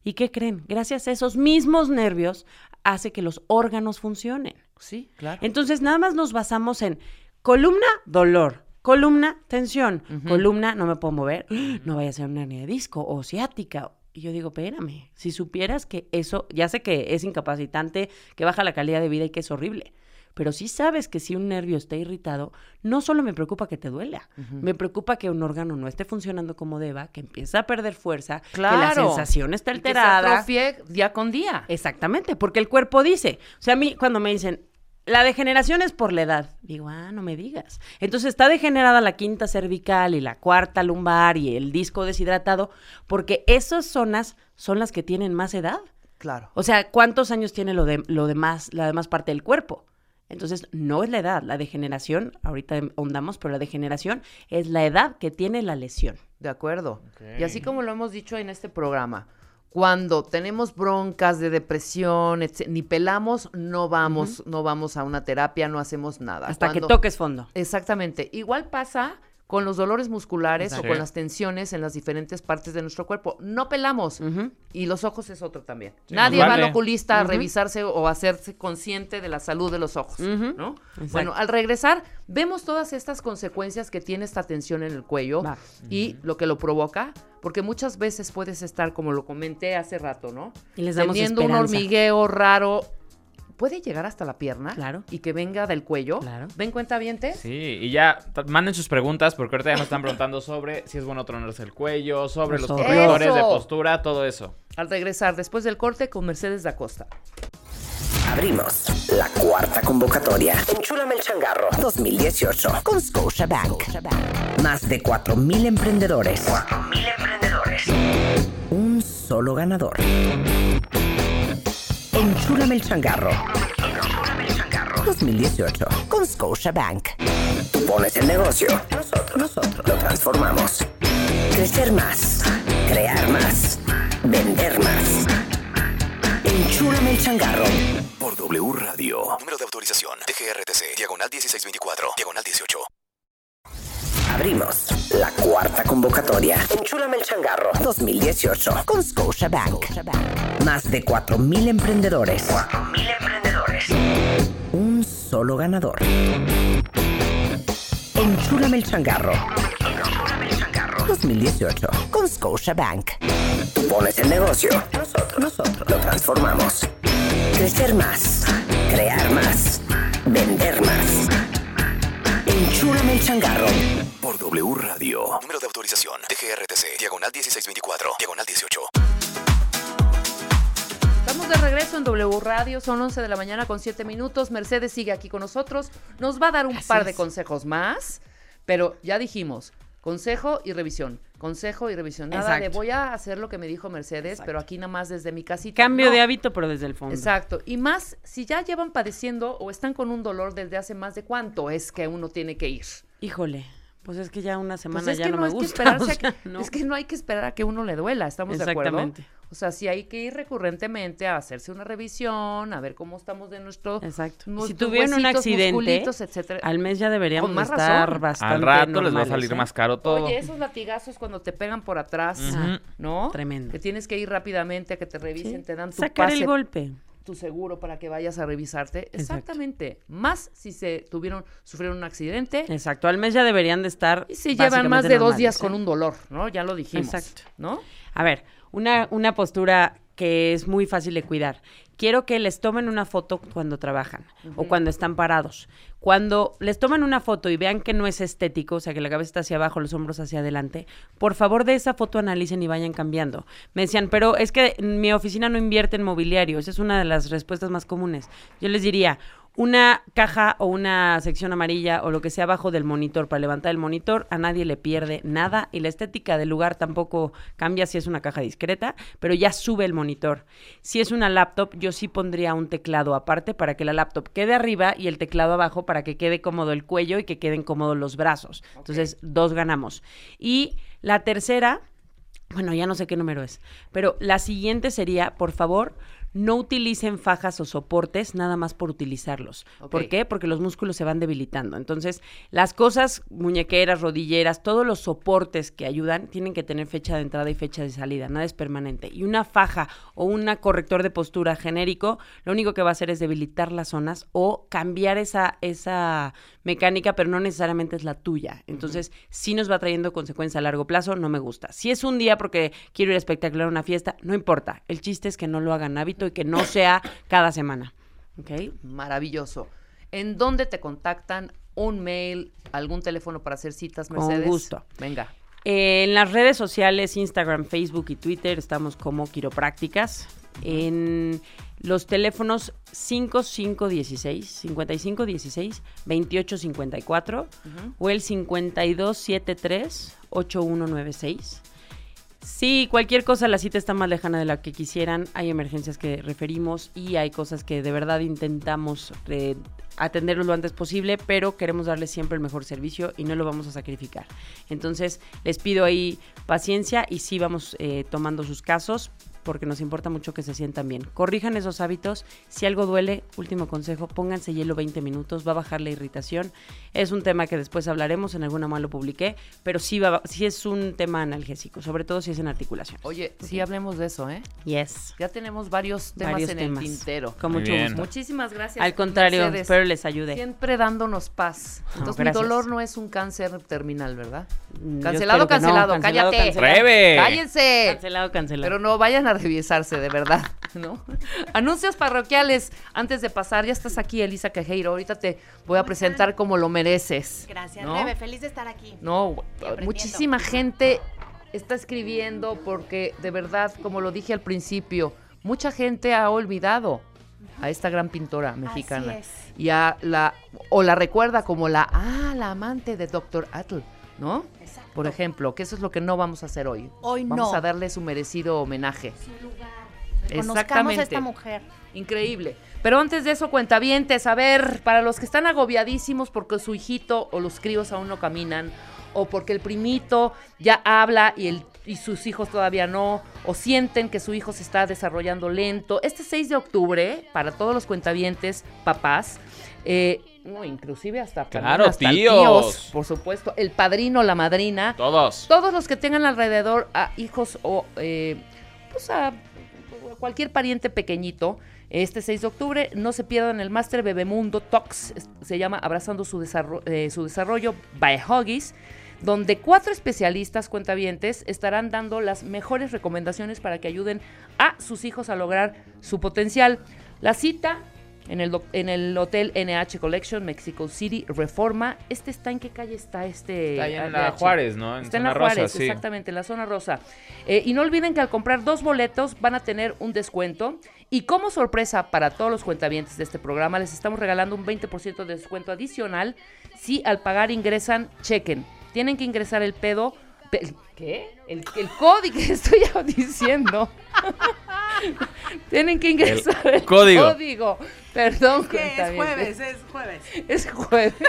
K: ¿Y qué creen? Gracias a esos mismos nervios hace que los órganos funcionen.
I: Sí, claro.
K: Entonces, nada más nos basamos en columna, dolor. Columna, tensión. Columna, no me puedo mover. No vaya a ser una hernia de disco o ciática. Y yo digo, espérame, si supieras que eso, ya sé que es incapacitante, que baja la calidad de vida y que es horrible. Pero sí sabes que si un nervio está irritado, no solo me preocupa que te duela, me preocupa que un órgano no esté funcionando como deba, que empieza a perder fuerza, que la
I: Claro.
K: sensación está
I: Y que se
K: alterada.
I: atrofie día con día.
K: Exactamente, porque el cuerpo dice, o sea, a mí cuando me dicen, la degeneración es por la edad, digo, ah, no me digas. Entonces está degenerada la quinta cervical y la cuarta lumbar y el disco deshidratado, porque esas zonas son las que tienen más edad.
I: Claro.
K: O sea, ¿cuántos años tiene lo, de, lo demás, la demás parte del cuerpo? Entonces, no es la edad, la degeneración, ahorita ahondamos, pero la degeneración es la edad que tiene la lesión.
I: De acuerdo. Y así como lo hemos dicho en este programa, cuando tenemos broncas de depresión, etc- ni pelamos, no vamos, no vamos a una terapia, no hacemos nada.
K: Hasta que toques fondo.
I: Exactamente. Igual pasa con los dolores musculares o con las tensiones en las diferentes partes de nuestro cuerpo. No pelamos. Y los ojos es otro también.
J: Sí,
I: Nadie va al oculista a revisarse o a hacerse consciente de la salud de los ojos, ¿no?
K: Exacto.
I: Bueno, al regresar, vemos todas estas consecuencias que tiene esta tensión en el cuello y lo que lo provoca, porque muchas veces puedes estar, como lo comenté hace rato, ¿no?
K: Y les damos
I: Teniendo un hormigueo raro. Puede llegar hasta la pierna
K: Claro.
I: y que venga del cuello.
K: Claro.
I: ¿Ven cuenta vientes?
J: Sí, y ya manden sus preguntas porque ahorita ya nos están preguntando sobre si es bueno tronarse el cuello, sobre los
I: Eso.
J: correctores de postura, todo eso.
I: Al regresar, después del corte, con Mercedes da Costa.
L: Abrimos la cuarta convocatoria. Enchúlame el changarro 2018 con Scotiabank. Más de 4.000 emprendedores. 4.000 emprendedores. Un solo ganador. Enchúlame el changarro. 2018 con Scotiabank. Tú pones el negocio. Nosotros, nosotros lo transformamos. Crecer más. Crear más. Vender más. Enchúlame el changarro.
A: Por W Radio. Número de autorización. DGRTC. Diagonal 1624. Diagonal 18.
L: Abrimos la cuarta convocatoria. Enchúlame el changarro 2018 con Scotiabank. Más de 4.000 emprendedores. 4.000 emprendedores. Un solo ganador. Enchúlame el changarro. 2018 con Scotiabank. Tú pones el negocio. Nosotros, nosotros lo transformamos. Crecer más. Crear más. Vender más. Enchúlame el changarro.
A: Por W Radio. Número de autorización. DGRTC. Diagonal 1624. Diagonal 18.
I: Estamos de regreso en W Radio, son 11 de la mañana con 7 minutos. Mercedes sigue aquí con nosotros. Nos va a dar un
K: Así
I: par de
K: es.
I: consejos más, pero ya dijimos, consejo y revisión. Consejo y revisión. Nada de voy a hacer lo que me dijo Mercedes, pero aquí nada más desde mi casita.
K: Cambio
I: No.
K: de hábito, pero desde el fondo.
I: Exacto. Y más, si ya llevan padeciendo o están con un dolor desde hace más de cuánto es que uno tiene que ir.
K: Híjole, pues es que ya una semana
I: Pues es
K: ya
I: que
K: no, me
I: hay que
K: gusta. o sea,
I: que-
K: no.
I: Es que no hay que esperar a que uno le duela, ¿estamos de acuerdo?
K: Exactamente.
I: O sea, sí hay que ir recurrentemente a hacerse una revisión, a ver cómo estamos de nuestro...
K: Exacto. Si tuvieron un accidente,
I: etcétera.
K: al mes ya deberíamos
I: más
K: estar
I: razón.
K: bastante
J: Al rato les va a salir
K: ¿eh?
J: más caro todo.
I: Oye, esos latigazos cuando te pegan por atrás. ¿no?
K: Tremendo.
I: Que tienes que ir rápidamente a que te revisen,
K: Sí.
I: te dan tu
K: Sacar
I: pase,
K: el golpe.
I: Tu seguro para que vayas a revisarte.
K: Exacto.
I: Exactamente. Más si se tuvieron, sufrieron un accidente.
K: Exacto, al mes ya deberían de estar
I: Y si llevan más de dos días
K: ¿eh?
I: con un dolor, ¿no? Ya lo dijimos.
K: Exacto.
I: ¿No?
K: A ver, una, una postura que es muy fácil de cuidar. Quiero que les tomen una foto cuando trabajan o cuando están parados. Cuando les tomen una foto y vean que no es estético, o sea, que la cabeza está hacia abajo, los hombros hacia adelante, por favor de esa foto analicen y vayan cambiando. Me decían, pero es que mi oficina no invierte en mobiliario. Esa es una de las respuestas más comunes. Yo les diría, una caja o una sección amarilla o lo que sea abajo del monitor para levantar el monitor, a nadie le pierde nada y la estética del lugar tampoco cambia si es una caja discreta, pero ya sube el monitor. Si es una laptop, yo sí pondría un teclado aparte para que la laptop quede arriba y el teclado abajo para que quede cómodo el cuello y que queden cómodos los brazos. Entonces, dos ganamos. Y la tercera, bueno, ya no sé qué número es, pero la siguiente sería, por favor, no utilicen fajas o soportes nada más por utilizarlos. ¿Por qué? Porque los músculos se van debilitando. Entonces, las cosas, muñequeras, rodilleras, todos los soportes que ayudan tienen que tener fecha de entrada y fecha de salida. Nada es permanente. Y una faja o un corrector de postura genérico, lo único que va a hacer es debilitar las zonas o cambiar esa, esa mecánica, pero no necesariamente es la tuya. Entonces, sí nos va trayendo consecuencias a largo plazo, no me gusta. Si es un día porque quiero ir a espectacular a una fiesta, no importa. El chiste es que no lo hagan hábito y que no sea cada semana. ¿Ok?
I: Maravilloso. ¿En dónde te contactan? ¿Un mail? ¿Algún teléfono para hacer citas,
K: Con
I: Mercedes?
K: gusto.
I: Venga.
K: Eh, en las redes sociales, Instagram, Facebook y Twitter, estamos como quiroprácticas. En los teléfonos 5516, 5516, 2854
I: Ujú.
K: o el 5273 8196. Sí, cualquier cosa, la cita está más lejana de la que quisieran. Hay emergencias que referimos y hay cosas que de verdad intentamos eh, atenderlos lo antes posible, pero queremos darles siempre el mejor servicio y no lo vamos a sacrificar. Entonces, les pido ahí paciencia y sí vamos eh, tomando sus casos. Porque nos importa mucho que se sientan bien. Corrijan esos hábitos. Si algo duele, último consejo, pónganse hielo 20 minutos, va a bajar la irritación. Es un tema que después hablaremos, en alguna más lo publiqué, pero sí, va, sí es un tema analgésico, sobre todo si es en articulación.
I: Oye, sí hablemos de eso, ¿eh?
K: Yes.
I: Ya tenemos varios temas
K: Varios
I: en
K: temas.
I: el tintero.
K: Con Muy mucho bien. gusto.
I: Muchísimas gracias.
K: Al contrario,
I: Mercedes.
K: espero les ayude.
I: Siempre dándonos paz.
K: No,
I: Entonces, mi dolor no es un cáncer terminal, ¿verdad?
K: Mm,
I: Cancelado,
K: que no,
I: cancelado,
K: cancelado,
I: cállate.
K: cancelado.
I: Cállense.
K: Cancelado, cancelado.
I: Pero no vayan a revisarse, de verdad, ¿no? Anuncios parroquiales. Antes de pasar, ya estás aquí, Elisa Quejeiro. Ahorita te voy a presentar como lo mereces.
M: Gracias,
I: ¿no?
M: Rebe. Feliz de estar aquí.
I: No, muchísima gente está escribiendo porque de verdad, como lo dije al principio, mucha gente ha olvidado a esta gran pintora mexicana
M: es.
I: y a la o la recuerda como la ah, la amante de Dr. Atle, ¿no? Por ejemplo, que eso es lo que no vamos a hacer hoy.
M: Hoy
I: vamos
M: no.
I: a darle su merecido homenaje.
M: Conozcamos a esta mujer.
I: Increíble. Pero antes de eso, cuentavientes, a ver, para los que están agobiadísimos porque su hijito o los críos aún no caminan, o porque el primito ya habla y, el, y sus hijos todavía no, o sienten que su hijo se está desarrollando lento. Este 6 de octubre, para todos los cuentavientes, papás, eh, no, inclusive hasta,
J: Claro,
I: hasta
J: tíos.
I: por supuesto, el padrino, la madrina,
J: Todos.
I: todos los que tengan alrededor a hijos o eh, pues a cualquier pariente pequeñito, este 6 de octubre, no se pierdan el Máster Bebemundo Talks, se llama Abrazando su, desarro- eh, su desarrollo by Huggies, donde cuatro especialistas cuentavientes estarán dando las mejores recomendaciones para que ayuden a sus hijos a lograr su potencial. La cita en el, en el Hotel NH Collection, Mexico City, Reforma. ¿Este está en qué calle está este?
J: Está ahí en la
I: ADH?
J: Juárez, ¿no? En
I: está en la
J: rosa,
I: Juárez,
J: sí.
I: exactamente, en la zona rosa. Eh, y no olviden que al comprar dos boletos van a tener un descuento. Y como sorpresa para todos los cuentavientes de este programa, les estamos regalando un 20% de descuento adicional si al pagar ingresan, chequen. Tienen que ingresar el pedo. Pe- ¿Qué? El, el código que estoy diciendo. Tienen que ingresar el,
J: código.
I: código. Perdón,
M: Que es jueves, es jueves.
I: Es jueves.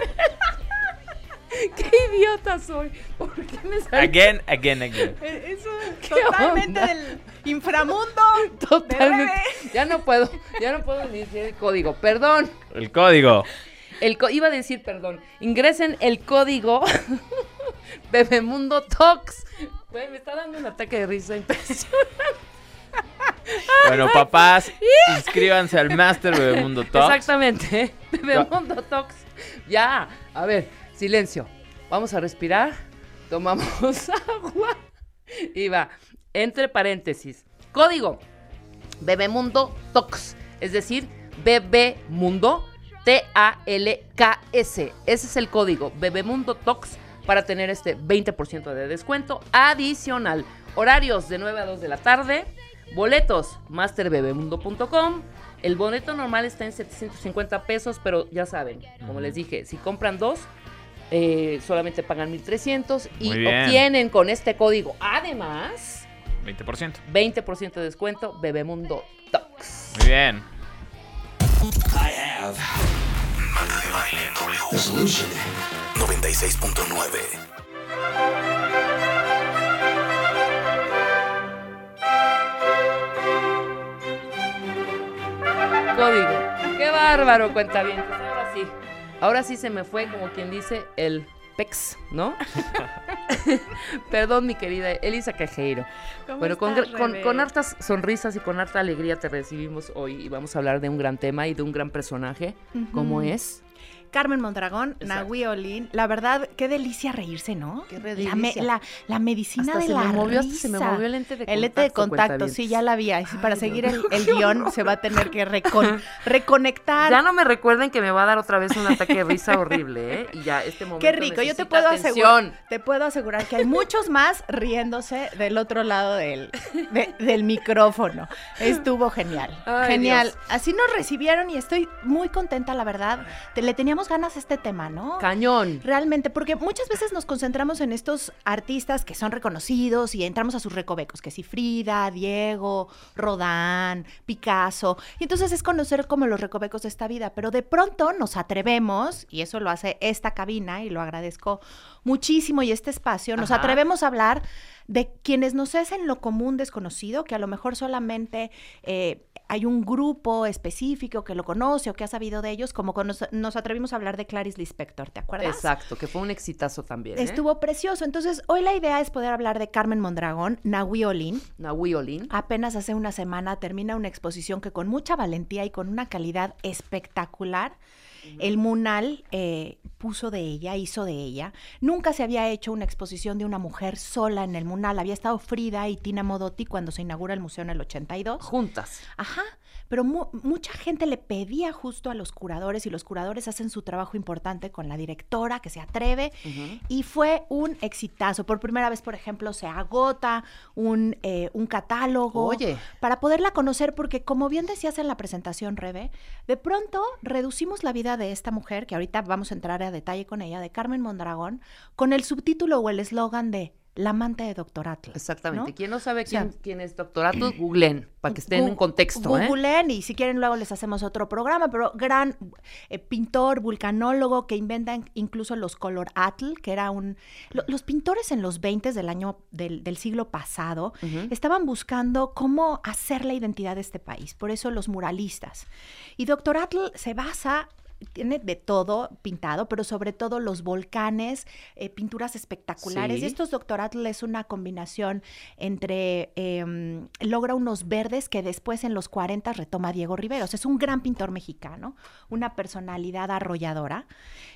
I: ¡Qué idiota soy! ¿Por qué me sale?
J: Again, again, again.
M: Eh, Eso
I: ¿Qué
M: totalmente
I: onda?
M: del inframundo.
I: Totalmente.
M: Bebé.
I: Ya no puedo, ya no puedo ni decir el código. Perdón.
J: El código.
I: El co- iba a decir perdón. Ingresen el código Bebemundo Talks. Güey, me está dando un ataque de risa impresionante.
J: Bueno, papás, inscríbanse al Master Bebemundo Talks.
I: Exactamente. Bebemundo Talks. Ya. A ver, silencio. Vamos a respirar. Tomamos agua. Y va. Entre paréntesis. Código. Bebemundo Talks. Es decir, Bebemundo T-A-L-K-S. Ese es el código. Bebemundo Talks para tener este 20% de descuento adicional. Horarios de 9 a 2 de la tarde. Boletos, masterbebemundo.com. El boleto normal está en 750 pesos, pero ya saben, como les dije, si compran dos, eh, solamente pagan 1300 y obtienen con este código, además,
J: 20%.
I: 20% de descuento Bebemundo Talks.
J: Muy bien.
A: I have. Marta de baile W. Resolution 96.9.
I: Código. Qué bárbaro, cuenta bien. Ahora sí. Ahora sí se me fue, como quien dice, el PEX, ¿no? Perdón, mi querida Elisa Cajeiro.
M: ¿Cómo
I: Bueno, con, con- hartas sonrisas y con harta alegría te recibimos hoy y vamos a hablar de un gran tema y de un gran personaje, como
M: Ujú.
I: es.
M: Carmen Mondragón. Nahui Olin. La verdad, qué delicia reírse, ¿no?
I: Qué
M: La, me- la, la medicina
I: Hasta
M: de
I: se
M: la
I: me movió, hasta se me
M: risa.
I: movió el lente de
M: El lente de
I: contacto,
M: contacto, sí, ya la vi. Así, para
I: Ay,
M: seguir el, el guion se va a tener que recon- reconectar.
I: Ya no me recuerden que me va a dar otra vez un ataque de risa horrible, ¿eh? Y ya, este momento
M: Qué rico, yo te puedo asegurar, te puedo asegurar que hay muchos más riéndose del otro lado del, de- del micrófono. Estuvo genial,
I: Ay,
M: genial.
I: Dios.
M: Así nos recibieron y estoy muy contenta, la verdad. Te- le teníamos ganas este tema, ¿no?
I: Cañón.
M: Realmente, porque muchas veces nos concentramos en estos artistas que son reconocidos y entramos a sus recovecos, que si Frida, Diego, Rodán, Picasso, y entonces es conocer como los recovecos de esta vida, pero de pronto nos atrevemos, y eso lo hace esta cabina, y lo agradezco muchísimo, y este espacio, nos
I: Ajá.
M: atrevemos a hablar de quienes nos es en lo común desconocido, que a lo mejor solamente eh, hay un grupo específico que lo conoce o que ha sabido de ellos, como nos, nos atrevimos a hablar de Clarice Lispector, ¿te acuerdas?
I: Exacto, que fue un exitazo también. ¿eh?
M: Estuvo precioso. Entonces, hoy la idea es poder hablar de Carmen Mondragón, Nahui Olin.
I: Nahui Olin.
M: Apenas hace una semana termina una exposición que con mucha valentía y con una calidad espectacular, el Munal eh, puso de ella, hizo de ella. Nunca se había hecho una exposición de una mujer sola en el Munal. Había estado Frida y Tina Modotti cuando se inaugura el museo en el 82.
I: Juntas.
M: Ajá, pero mu- mucha gente le pedía justo a los curadores y los curadores hacen su trabajo importante con la directora que se atreve y fue un exitazo. Por primera vez, por ejemplo, se agota un, eh, un catálogo
I: Oye.
M: para poderla conocer porque como bien decías en la presentación, Rebe, de pronto reducimos la vida de esta mujer, que ahorita vamos a entrar a detalle con ella, de Carmen Mondragón, con el subtítulo o el eslogan de La amante de Doctor Atlas.
I: Exactamente.
M: ¿no?
I: ¿Quién no sabe
M: O sea,
I: quién, quién es doctorato? Googleen, para que estén en contexto. ¿eh?
M: Googleen y si quieren luego les hacemos otro programa, pero gran eh, pintor, vulcanólogo que inventa in- incluso los color atl, que era un... lo- los pintores en los 20 del año del, del siglo pasado estaban buscando cómo hacer la identidad de este país, por eso los muralistas. Y Doctor Atl se basa tiene de todo pintado, pero sobre todo los volcanes, eh, pinturas espectaculares.
I: Sí.
M: Y estos Doctor Atl es una combinación entre, em, logra unos verdes que después en los 40 retoma Diego Riveros. Es un gran pintor mexicano, una personalidad arrolladora.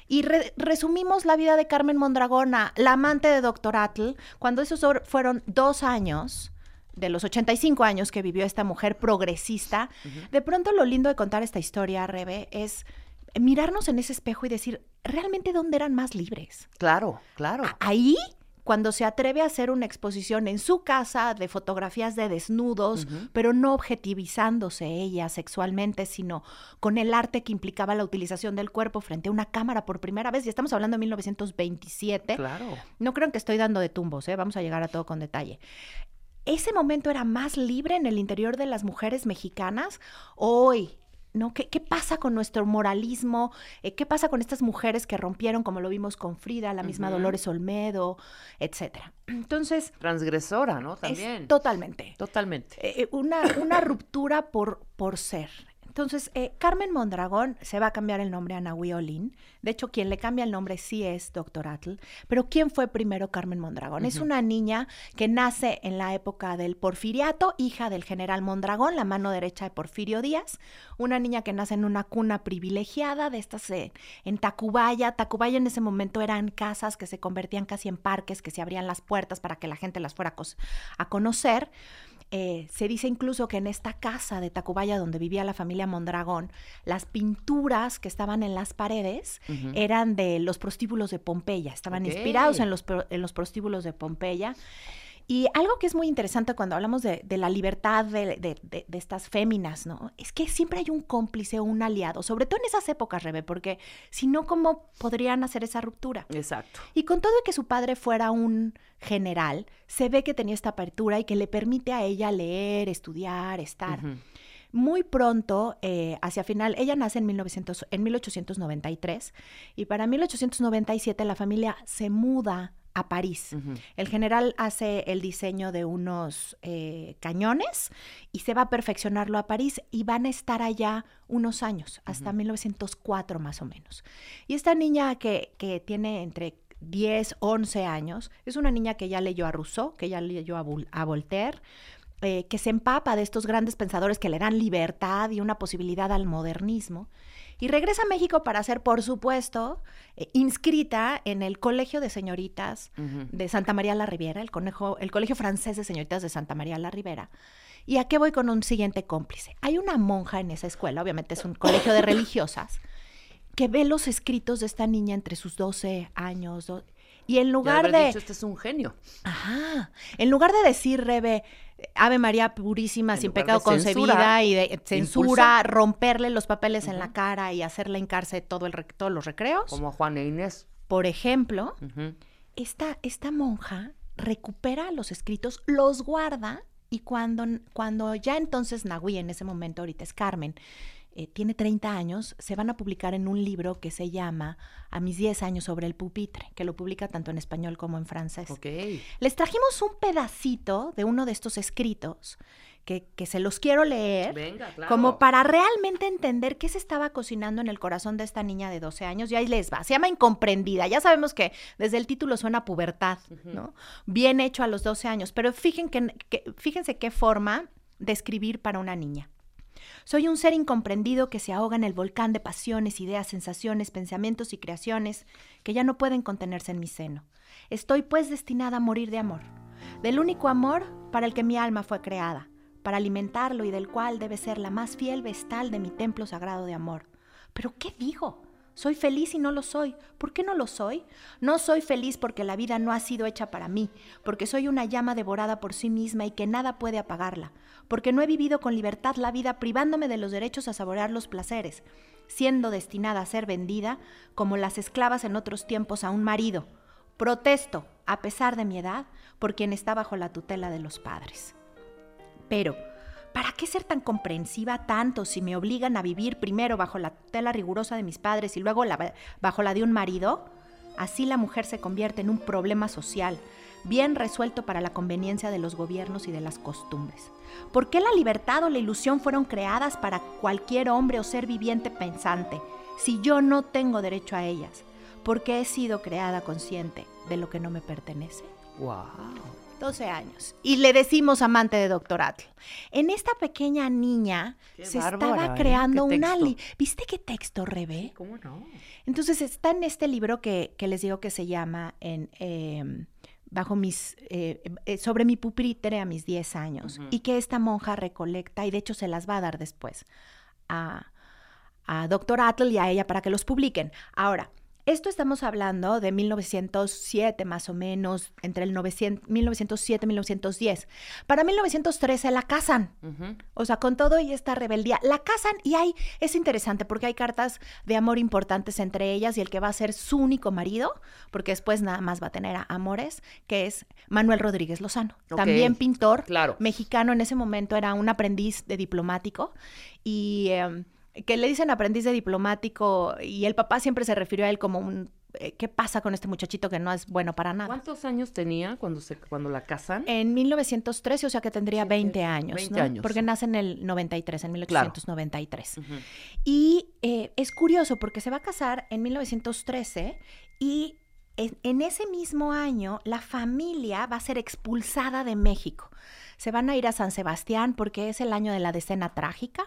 M: Y re- resumimos la vida de Carmen Mondragón a la amante de Doctor Atl, cuando esos fueron dos años de los 85 años que vivió esta mujer progresista, de pronto lo lindo de contar esta historia, Rebe, es mirarnos en ese espejo y decir, ¿realmente dónde eran más libres?
I: Claro, claro.
M: Ahí, cuando se atreve a hacer una exposición en su casa de fotografías de desnudos, pero no objetivizándose ella sexualmente, sino con el arte que implicaba la utilización del cuerpo frente a una cámara por primera vez, y estamos hablando de 1927.
I: Claro.
M: No crean que estoy dando de tumbos, ¿eh? vamos a llegar a todo con detalle. ¿Ese momento era más libre en el interior de las mujeres mexicanas? Hoy, ¿no? ¿Qué, qué pasa con nuestro moralismo? Eh, ¿Qué pasa con estas mujeres que rompieron, como lo vimos con Frida, la misma. Dolores Olmedo, etcétera? Entonces,
I: Transgresora, ¿no?
M: es
I: También.
M: totalmente.
I: Totalmente.
M: eh, una, una ruptura por, por ser. Entonces, eh, Carmen Mondragón se va a cambiar el nombre a Nahui Olin. De hecho, quien le cambia el nombre sí es Doctor Atl. Pero ¿quién fue primero Carmen Mondragón? Es una niña que nace en la época del porfiriato, hija del general Mondragón, la mano derecha de Porfirio Díaz. Una niña que nace en una cuna privilegiada de estas eh, en Tacubaya. Tacubaya en ese momento eran casas que se convertían casi en parques, que se abrían las puertas para que la gente las fuera a conocer. Eh, se dice incluso que en esta casa de Tacubaya donde vivía la familia Mondragón, las pinturas que estaban en las paredes eran de los prostíbulos de Pompeya, estaban inspirados en los, en los prostíbulos de Pompeya. Y algo que es muy interesante cuando hablamos de, de la libertad de, de- de- de estas féminas, ¿no? Es que siempre hay un cómplice o un aliado, sobre todo en esas épocas, Rebe, porque si no, ¿cómo podrían hacer esa ruptura?
I: Exacto.
M: Y con todo y que su padre fuera un general, se ve que tenía esta apertura y que le permite a ella leer, estudiar, estar. Muy pronto, eh, hacia final, ella nace en, 1900, en 1893 y para 1897 la familia se muda a París. El general hace el diseño de unos eh, cañones y se va a perfeccionarlo a París y van a estar allá unos años, hasta 1904 más o menos. Y esta niña que, que tiene entre 10, 11 años, es una niña que ya leyó a Rousseau, que ya leyó a, Vol- a Voltaire, eh, que se empapa de estos grandes pensadores que le dan libertad y una posibilidad al modernismo. Y regresa a México para ser, por supuesto, eh, inscrita en el Colegio de Señoritas de Santa María la Riviera, el, conejo, el Colegio Francés de Señoritas de Santa María la Ribera. ¿Y a qué voy con un siguiente cómplice? Hay una monja en esa escuela, obviamente es un colegio de religiosas, que ve los escritos de esta niña entre sus 12 años. do- y en lugar de...
I: dicho, este es un genio.
M: Ajá. En lugar de decir, Rebe, Ave María purísima, sin pecado concebida
I: censura,
M: y de censura,
I: impulsa.
M: romperle los papeles en la cara y hacerle hincarse todo el, todos los recreos.
I: Como a Juan e Inés.
M: Por ejemplo, esta, esta monja recupera los escritos, los guarda y cuando, cuando ya entonces Nahui, en ese momento, ahorita es Carmen, eh, tiene 30 años, se van a publicar en un libro que se llama A mis 10 años sobre el pupitre, que lo publica tanto en español como en francés. Les trajimos un pedacito de uno de estos escritos que, que se los quiero leer.
I: Venga, claro.
M: Como para realmente entender qué se estaba cocinando en el corazón de esta niña de 12 años. Y ahí les va. Se llama Incomprendida. Ya sabemos que desde el título suena pubertad, ¿no? Bien hecho a los 12 años. Pero fíjense, que, que- fíjense qué forma de escribir para una niña. Soy un ser incomprendido que se ahoga en el volcán de pasiones, ideas, sensaciones, pensamientos y creaciones que ya no pueden contenerse en mi seno. Estoy pues destinada a morir de amor, del único amor para el que mi alma fue creada, para alimentarlo y del cual debe ser la más fiel vestal de mi templo sagrado de amor. ¿Pero qué digo? Soy feliz y no lo soy. ¿Por qué no lo soy? No soy feliz porque la vida no ha sido hecha para mí, porque soy una llama devorada por sí misma y que nada puede apagarla, porque no he vivido con libertad la vida privándome de los derechos a saborear los placeres, siendo destinada a ser vendida como las esclavas en otros tiempos a un marido. Protesto, a pesar de mi edad, por quien está bajo la tutela de los padres. Pero, ¿para qué ser tan comprensiva tanto si me obligan a vivir primero bajo la tutela rigurosa de mis padres y luego bajo la de un marido? Así la mujer se convierte en un problema social, bien resuelto para la conveniencia de los gobiernos y de las costumbres. ¿Por qué la libertad o la ilusión fueron creadas para cualquier hombre o ser viviente pensante, si yo no tengo derecho a ellas? Porque he sido creada consciente de lo que no me pertenece.
I: Wow.
M: 12 años. Y le decimos amante de Doctor Atl. En esta pequeña niña
I: Qué
M: se estaba
I: ¿eh?
M: creando un ali. ¿Viste qué texto, Rebe?
I: ¿Cómo no?
M: Entonces está en este libro que, que les digo que se llama en, eh, bajo mis eh, eh, sobre mi pupitre a mis 10 años y que esta monja recolecta y de hecho se las va a dar después a, a Dr. Atl y a ella para que los publiquen. Ahora, esto estamos hablando de 1907 más o menos, entre el 900, 1907 y 1910. Para 1913 la casan.
I: Ujú.
M: O sea, con todo y esta rebeldía, la casan y hay, es interesante porque hay cartas de amor importantes entre ellas y el que va a ser su único marido, porque después nada más va a tener a amores, que es Manuel Rodríguez Lozano. También pintor
I: Claro.
M: mexicano, en ese momento era un aprendiz de diplomático y em, que le dicen aprendiz de diplomático y el papá siempre se refirió a él como un... eh, ¿Qué pasa con este muchachito que no es bueno para nada?
I: ¿Cuántos años tenía cuando, se, cuando la casan?
M: En 1913, o sea que tendría 20 años,
I: 20
M: ¿no?
I: años.
M: Porque nace en el 93, en
I: Claro.
M: 1893.
I: Ujú.
M: Y eh, es curioso porque se va a casar en 1913 y en, en ese mismo año la familia va a ser expulsada de México. Se van a ir a San Sebastián porque es el año de la decena trágica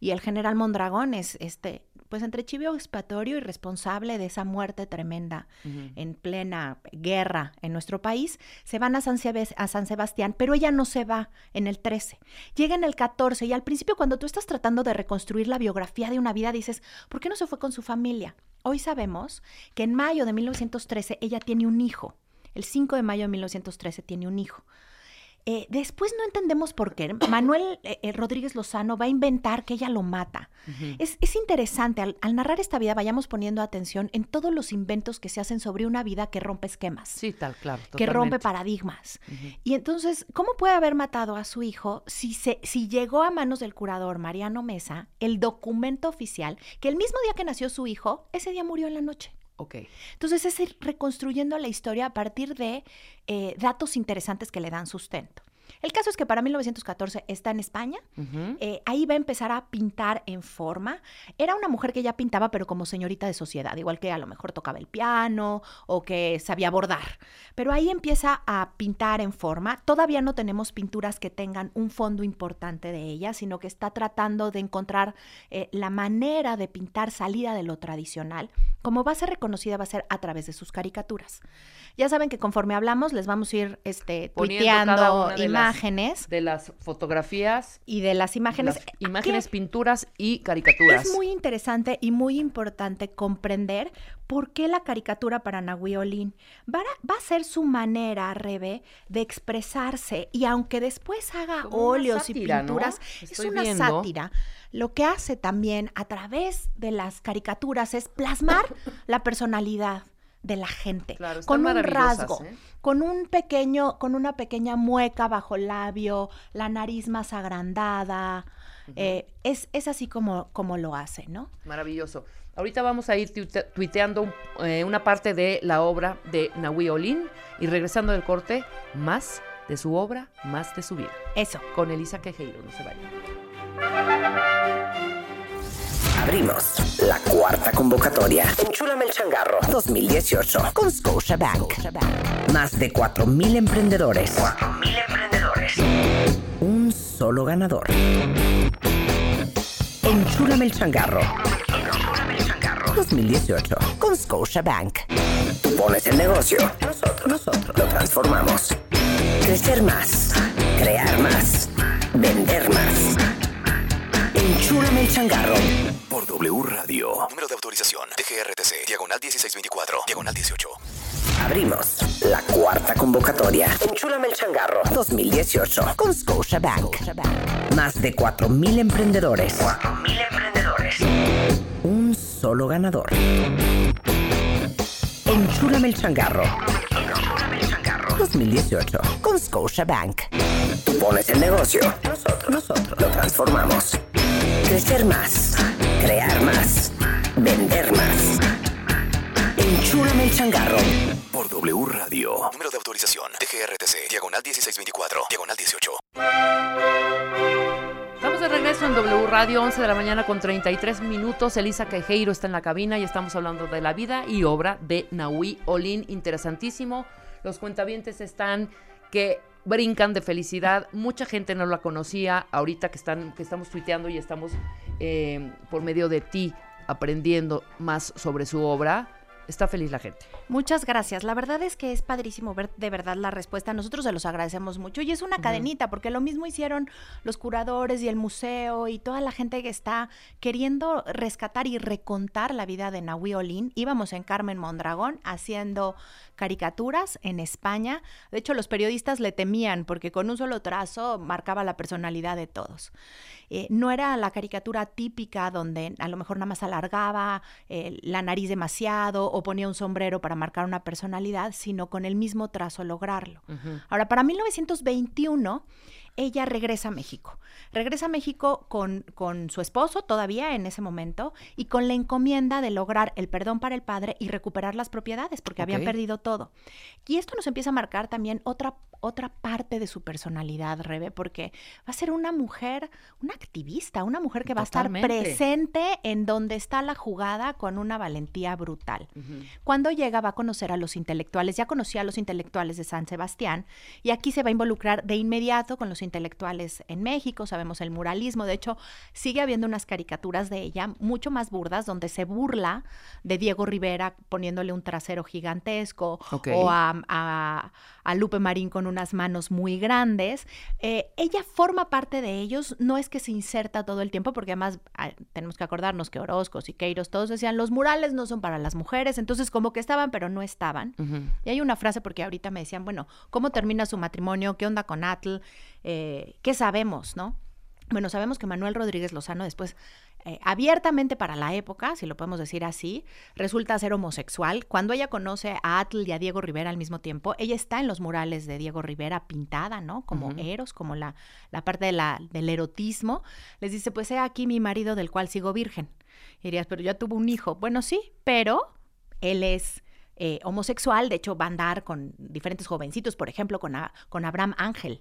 M: y el general Mondragón es este, pues entre chivo expiatorio y responsable de esa muerte tremenda en plena guerra en nuestro país, se van a San, a San Sebastián, pero ella no se va en el 13. Llega en el 14 y al principio cuando tú estás tratando de reconstruir la biografía de una vida dices, ¿por qué no se fue con su familia? Hoy sabemos que en mayo de 1913 ella tiene un hijo. El 5 de mayo de 1913 tiene un hijo. Eh, después no entendemos por qué. Manuel eh, eh, Rodríguez Lozano va a inventar que ella lo mata. Es, es interesante, al, al narrar esta vida vayamos poniendo atención en todos los inventos que se hacen sobre una vida que rompe esquemas,
I: Sí, tal, claro.
M: que rompe paradigmas. Y entonces, ¿cómo puede haber matado a su hijo si, se, si llegó a manos del curador Mariano Mesa el documento oficial que el mismo día que nació su hijo, ese día murió en la noche?
I: Ok.
M: Entonces es ir reconstruyendo la historia a partir de eh, datos interesantes que le dan sustento. El caso es que para 1914 está en España, eh, ahí va a empezar a pintar en forma. Era una mujer que ya pintaba, pero como señorita de sociedad, igual que a lo mejor tocaba el piano o que sabía bordar. Pero ahí empieza a pintar en forma. Todavía no tenemos pinturas que tengan un fondo importante de ella, sino que está tratando de encontrar eh, la manera de pintar salida de lo tradicional. Como va a ser reconocida, va a ser a través de sus caricaturas. Ya saben que conforme hablamos, les vamos a ir este, tuiteando
I: las
M: imágenes.
I: de las fotografías.
M: Y de las imágenes.
I: las imágenes,
M: ¿Qué?
I: pinturas y caricaturas.
M: Es muy interesante y muy importante comprender por qué la caricatura para Nahui Olin va a, va a ser su manera, Rebe, de expresarse. Y aunque después haga
I: Como
M: óleos
I: sátira,
M: y
I: ¿no?
M: pinturas, es una
I: viendo.
M: sátira. Lo que hace también a través de las caricaturas es plasmar la personalidad de la gente
I: Claro,
M: con un rasgo,
I: ¿eh?
M: con un pequeño, con una pequeña mueca bajo el labio, la nariz más agrandada. eh, es, es así como, como lo hace, ¿no?
I: Maravilloso. Ahorita vamos a ir tuite- tuiteando eh, una parte de la obra de Nahui Olin y regresando del corte, más de su obra, más de su vida.
M: Eso.
I: Con Elisa Quejeiro, no se vayan.
L: Abrimos la cuarta convocatoria. Enchúlame el changarro 2018 con Scotiabank. Más de 4.000 emprendedores. 4.000 emprendedores. Un solo ganador. Enchúlame el changarro. 2018 con Scotiabank. Tú pones el negocio. Nosotros, nosotros lo transformamos. Crecer más. Crear más. Vender más. Enchúlame el changarro.
A: W Radio. Número de autorización. DGRTC. Diagonal 1624. Diagonal 18.
L: Abrimos la cuarta convocatoria. Enchúlame el changarro 2018 con Scotiabank. Más de 4.000 emprendedores. 4.000 emprendedores. Un solo ganador. Enchúlame el changarro. 2018 con Scotiabank. Tú pones el negocio. Nosotros, nosotros lo transformamos. Crecer más. Crear más. Vender más. Enchúlame el changarro.
A: Por W Radio. Número de autorización. DGRTC. Diagonal 1624. Diagonal 18.
I: Estamos de regreso en W Radio, 11 de la mañana con 33 minutos. Elisa Quejeiro está en la cabina y estamos hablando de la vida y obra de Nahui Olin. Interesantísimo. Los cuentavientes están que brincan de felicidad. Mucha gente no la conocía. Ahorita que, están, que estamos tuiteando y estamos eh, por medio de ti aprendiendo más sobre su obra. Está feliz la gente.
M: Muchas gracias. La verdad es que es padrísimo ver de verdad la respuesta. Nosotros se los agradecemos mucho. Y es una cadenita, porque lo mismo hicieron los curadores y el museo y toda la gente que está queriendo rescatar y recontar la vida de Nahui Olin. Íbamos en Carmen Mondragón haciendo caricaturas en España. De hecho, los periodistas le temían porque con un solo trazo marcaba la personalidad de todos. Eh, no era la caricatura típica donde a lo mejor nada más alargaba eh, la nariz demasiado o ponía un sombrero para marcar una personalidad, sino con el mismo trazo lograrlo. Ahora, para 1921, ella regresa a México. Regresa a México con, con su esposo todavía en ese momento y con la encomienda de lograr el perdón para el padre y recuperar las propiedades porque habían
I: Ok.
M: perdido todo. Y esto nos empieza a marcar también otra, otra parte de su personalidad, Rebe, porque va a ser una mujer, una activista, una mujer que va a estar presente en donde está la jugada con una valentía brutal. Cuando llega va a conocer a los intelectuales, ya conocía a los intelectuales de San Sebastián y aquí se va a involucrar de inmediato con los intelectuales en México, sabemos el muralismo, de hecho sigue habiendo unas caricaturas de ella mucho más burdas donde se burla de Diego Rivera poniéndole un trasero gigantesco o a, a- a Lupe Marín con unas manos muy grandes. Eh, ella forma parte de ellos, no es que se inserta todo el tiempo, porque además ah, tenemos que acordarnos que Orozco, Siqueiros, todos decían, los murales no son para las mujeres, entonces como que estaban, pero no estaban. Y hay una frase porque ahorita me decían, bueno, ¿cómo termina su matrimonio? ¿Qué onda con Atl? Eh, ¿Qué sabemos, no? Bueno, sabemos que Manuel Rodríguez Lozano después, eh, abiertamente para la época, si lo podemos decir así, resulta ser homosexual. Cuando ella conoce a Atl y a Diego Rivera al mismo tiempo, ella está en los murales de Diego Rivera pintada, ¿no? Como. Eros, como la, la parte de la, del erotismo. Les dice, pues he aquí mi marido del cual sigo virgen. Y dirías, pero ya tuvo un hijo. Bueno, sí, pero él es eh, homosexual, de hecho va a andar con diferentes jovencitos, por ejemplo, con, a- con Abraham Ángel,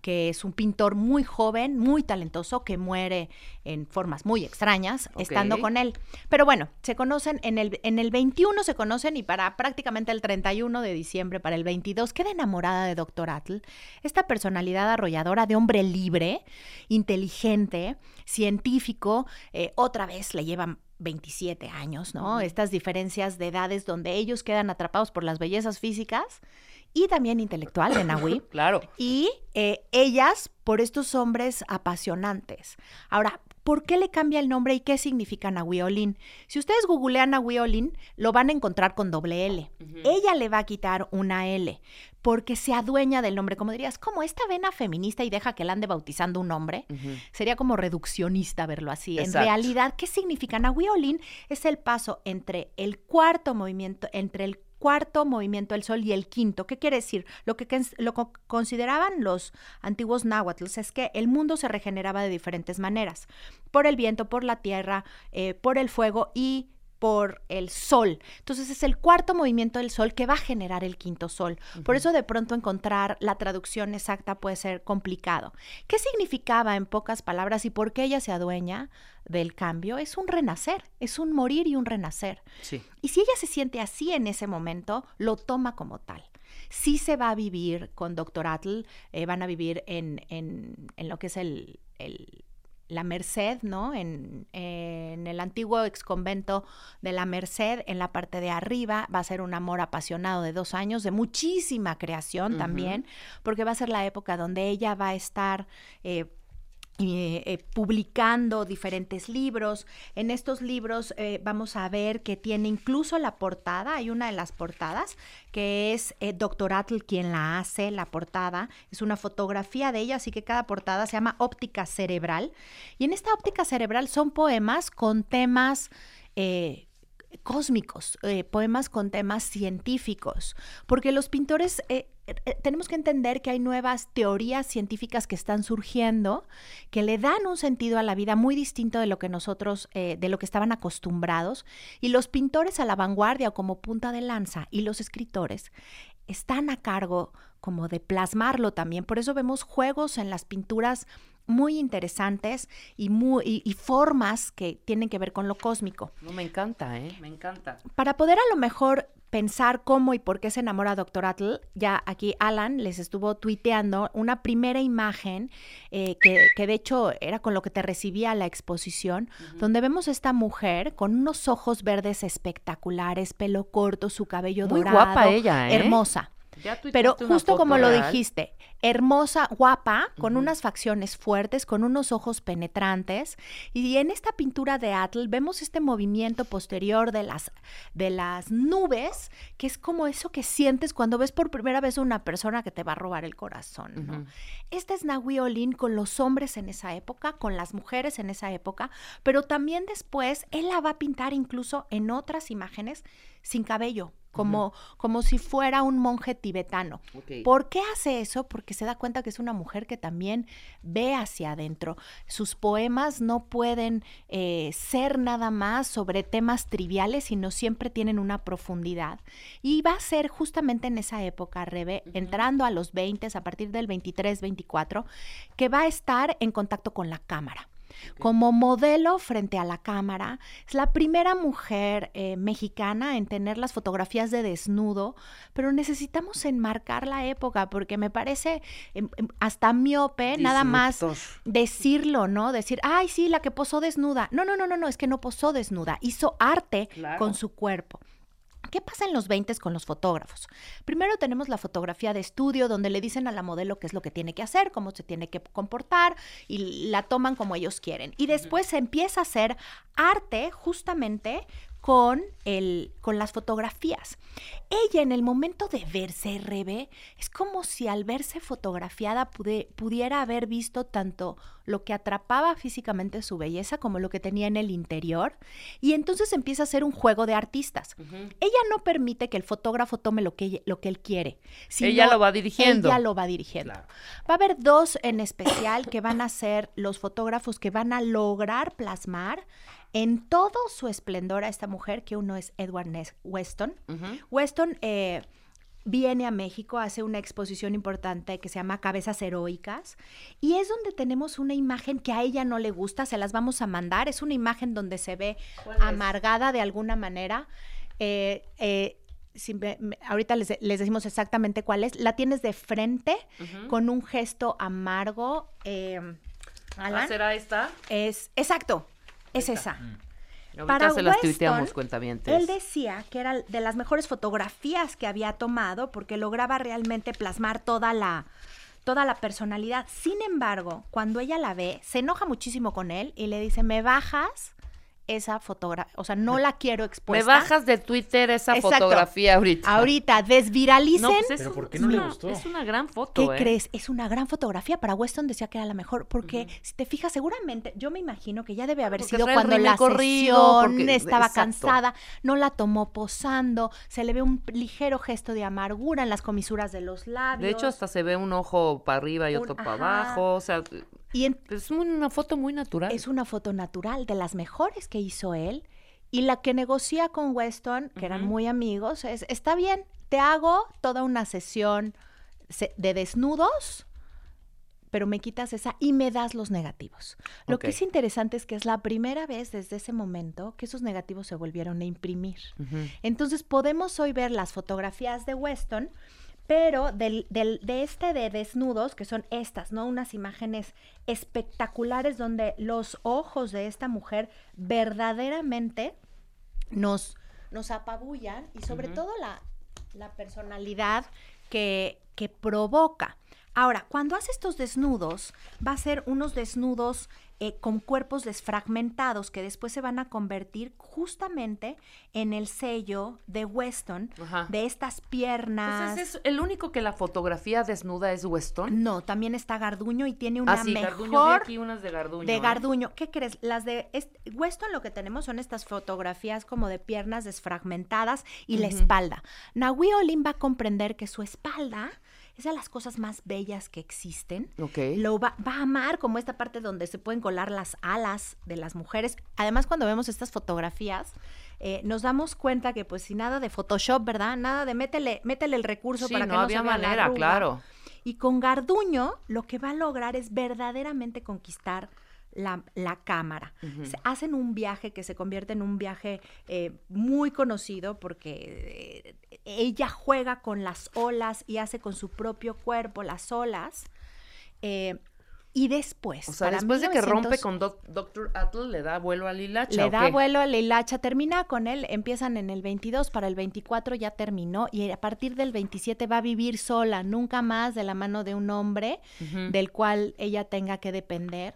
M: que es un pintor muy joven, muy talentoso, que muere en formas muy extrañas estando con él. Pero bueno, se conocen en el, en el 21, se conocen y para prácticamente el 31 de diciembre, para el 22, queda enamorada de Dr. Atl, esta personalidad arrolladora de hombre libre, inteligente, científico, eh, otra vez le lleva 27 años, ¿no? Estas diferencias de edades donde ellos quedan atrapados por las bellezas físicas y también intelectual de Nahui.
I: claro.
M: Y eh, ellas por estos hombres apasionantes. Ahora, ¿por qué le cambia el nombre y qué significa Nahui Olin? Si ustedes googlean Nahui Olin, lo van a encontrar con doble L. Ella le va a quitar una L porque se adueña del nombre. Como dirías, como esta vena feminista y deja que la ande bautizando un nombre. Sería como reduccionista verlo así. En realidad, ¿qué significa? Nahui Olin es el paso entre el cuarto movimiento, entre el cuarto movimiento del sol y el quinto. ¿Qué quiere decir? Lo que lo co- consideraban los antiguos náhuatls es que el mundo se regeneraba de diferentes maneras. Por el viento, por la tierra, eh, por el fuego y por el sol. Entonces es el cuarto movimiento del sol que va a generar el quinto sol. Por eso de pronto encontrar la traducción exacta puede ser complicado. ¿Qué significaba en pocas palabras y por qué ella se adueña del cambio? Es un renacer, es un morir y un renacer.
I: Sí.
M: Y si ella se siente así en ese momento, lo toma como tal. Sí se va a vivir con Dr. Atl, eh, van a vivir en, en- en lo que es el, el- la Merced, ¿no? En, en el antiguo exconvento de la Merced, en la parte de arriba, va a ser un amor apasionado de dos años, de muchísima creación también, porque va a ser la época donde ella va a estar... eh, eh, eh, publicando diferentes libros. En estos libros eh, vamos a ver que tiene incluso la portada, hay una de las portadas que es eh, Dr. Atl quien la hace, la portada, es una fotografía de ella, así que cada portada se llama Óptica Cerebral. Y en esta óptica cerebral son poemas con temas... eh, cósmicos, eh, poemas con temas científicos, porque los pintores eh, eh, tenemos que entender que hay nuevas teorías científicas que están surgiendo que le dan un sentido a la vida muy distinto de lo que nosotros, de lo que estaban acostumbrados, y los pintores a la vanguardia o como punta de lanza y los escritores están a cargo como de plasmarlo también. Por eso vemos juegos en las pinturas muy interesantes y, muy, y, y formas que tienen que ver con lo cósmico.
I: No, me encanta, ¿eh? Me encanta.
M: Para poder a lo mejor pensar cómo y por qué se enamora Dr. Atl, ya aquí Alan les estuvo tuiteando una primera imagen eh, que, que de hecho era con lo que te recibía la exposición, donde vemos a esta mujer con unos ojos verdes espectaculares, pelo corto, su cabello
I: Muy
M: dorado.
I: guapa ella, ¿eh?
M: Hermosa.
I: Ya
M: Pero justo como lo dijiste, hermosa, guapa, con unas facciones fuertes, con unos ojos penetrantes. Y en esta pintura de Atl vemos este movimiento posterior de las, de las nubes, que es como eso que sientes cuando ves por primera vez a una persona que te va a robar el corazón. ¿no? Esta es Nahui Olin con los hombres en esa época, con las mujeres en esa época, pero también después él la va a pintar incluso en otras imágenes sin cabello, como, como si fuera un monje tibetano. ¿Por qué hace eso? Porque se da cuenta que es una mujer que también ve hacia adentro. Sus poemas no pueden eh, ser nada más sobre temas triviales, sino siempre tienen una profundidad. Y va a ser justamente en esa época, Rebe, entrando a los 20, a partir del 23, 24, que va a estar en contacto con la cámara. Como modelo frente a la cámara, es la primera mujer eh, mexicana en tener las fotografías de desnudo, pero necesitamos enmarcar la época porque me parece em, em, hasta miope nada más decirlo, ¿no? Decir, ay, sí, la que posó desnuda. No, no, no, no, no, es que no posó desnuda, hizo arte
I: Claro.
M: con su cuerpo. ¿Qué pasa en los 20 con los fotógrafos? Primero tenemos la fotografía de estudio donde le dicen a la modelo qué es lo que tiene que hacer, cómo se tiene que comportar y la toman como ellos quieren. Y después se empieza a hacer arte justamente con, el, con las fotografías. Ella en el momento de verse, Rebe, es como si al verse fotografiada pude- pudiera haber visto tanto lo que atrapaba físicamente su belleza como lo que tenía en el interior. Y entonces empieza a ser un juego de artistas. Ella no permite que el fotógrafo tome lo que, lo que él quiere.
I: Ella lo va dirigiendo.
M: Ella lo va dirigiendo. Va a haber dos en especial que van a ser los fotógrafos que van a lograr plasmar en todo su esplendor a esta mujer, que uno es Edward Ness Weston. Weston eh, viene a México, hace una exposición importante que se llama Cabezas Heroicas, y es donde tenemos una imagen que a ella no le gusta, se las vamos a mandar, es una imagen donde se ve amargada de alguna manera. Eh, eh, si me- me- ahorita les, les decimos exactamente cuál es. La tienes de frente con un gesto amargo. eh.
I: ¿Ah, ¿Será esta?
M: Es, exacto, es esa. Para
I: se las
M: Weston. Él decía que era de las mejores fotografías que había tomado porque lograba realmente plasmar toda la, toda la personalidad. Sin embargo, cuando ella la ve, se enoja muchísimo con él y le dice, me bajas esa fotografía, o sea, no la quiero
I: Me
M: expuesta.
I: bajas de Twitter esa
M: Exacto.
I: fotografía ahorita.
M: Ahorita, desviralicen.
I: No, pues es,
J: ¿Pero por qué
I: es
J: no le
I: una-
J: gustó?
I: Es una gran foto,
M: ¿Qué
I: ¿eh?
M: crees? Es una gran fotografía. Para Weston decía que era la mejor, porque si te fijas, seguramente, yo me imagino que ya debe haber
I: Porque
M: sido cuando la
I: corrido,
M: sesión
I: porque-
M: estaba
I: exacto.
M: cansada, no la tomó posando, se le ve un ligero gesto de amargura en las comisuras de los labios.
I: De hecho, hasta se ve un ojo para arriba y
M: Un-
I: otro para
M: ajá.
I: abajo. O sea,
M: Y en-
I: es una foto muy natural.
M: es una foto natural de las mejores que hizo él. Y la que negocia con Weston, que eran muy amigos, es, está bien, te hago toda una sesión se- de desnudos, pero me quitas esa y me das los negativos. Lo que es interesante es que es la primera vez desde ese momento que esos negativos se volvieron a imprimir. Entonces podemos hoy ver las fotografías de Weston, pero del, del- de este de desnudos, que son estas, ¿no? Unas imágenes espectaculares donde los ojos de esta mujer verdaderamente nos, nos apabullan y sobre todo la, la personalidad que, que provoca. Ahora, cuando hace estos desnudos, va a ser unos desnudos eh, con cuerpos desfragmentados que después se van a convertir justamente en el sello de Weston,
I: Ajá.
M: de estas piernas.
I: Entonces, ¿es el único que la fotografía desnuda es Weston?
M: No, también está Garduño y tiene una
I: Ah, sí,
M: mejor
I: Garduño. Vi aquí unas de Garduño.
M: de
I: ¿eh?
M: Garduño. ¿Qué crees? Las de est- Weston lo que tenemos son estas fotografías como de piernas desfragmentadas y la espalda. Nahui Olin va a comprender que su espalda es de las cosas más bellas que existen. Lo va, va a amar como esta parte donde se pueden colar las alas de las mujeres. Además, cuando vemos estas fotografías, eh, nos damos cuenta que pues sin nada de Photoshop, ¿verdad? Nada de métele, métele el recurso
I: Sí,
M: para
I: no
M: que no
I: había
M: se vea
I: manera, claro.
M: Y con Garduño lo que va a lograr es verdaderamente conquistar la, la cámara. Hacen un viaje que se convierte en un viaje eh, muy conocido porque eh, ella juega con las olas y hace con su propio cuerpo las olas. eh, y después,
I: O sea,
M: para
I: después de que
M: 1900
I: rompe con Doc- Doctor Atle, le da vuelo al hilacha.
M: le
I: ¿o
M: da
I: qué?
M: vuelo a la hilacha, termina con él, empiezan en el 22, para el 24 ya terminó y a partir del 27 va a vivir sola, nunca más de la mano de un hombre del cual ella tenga que depender.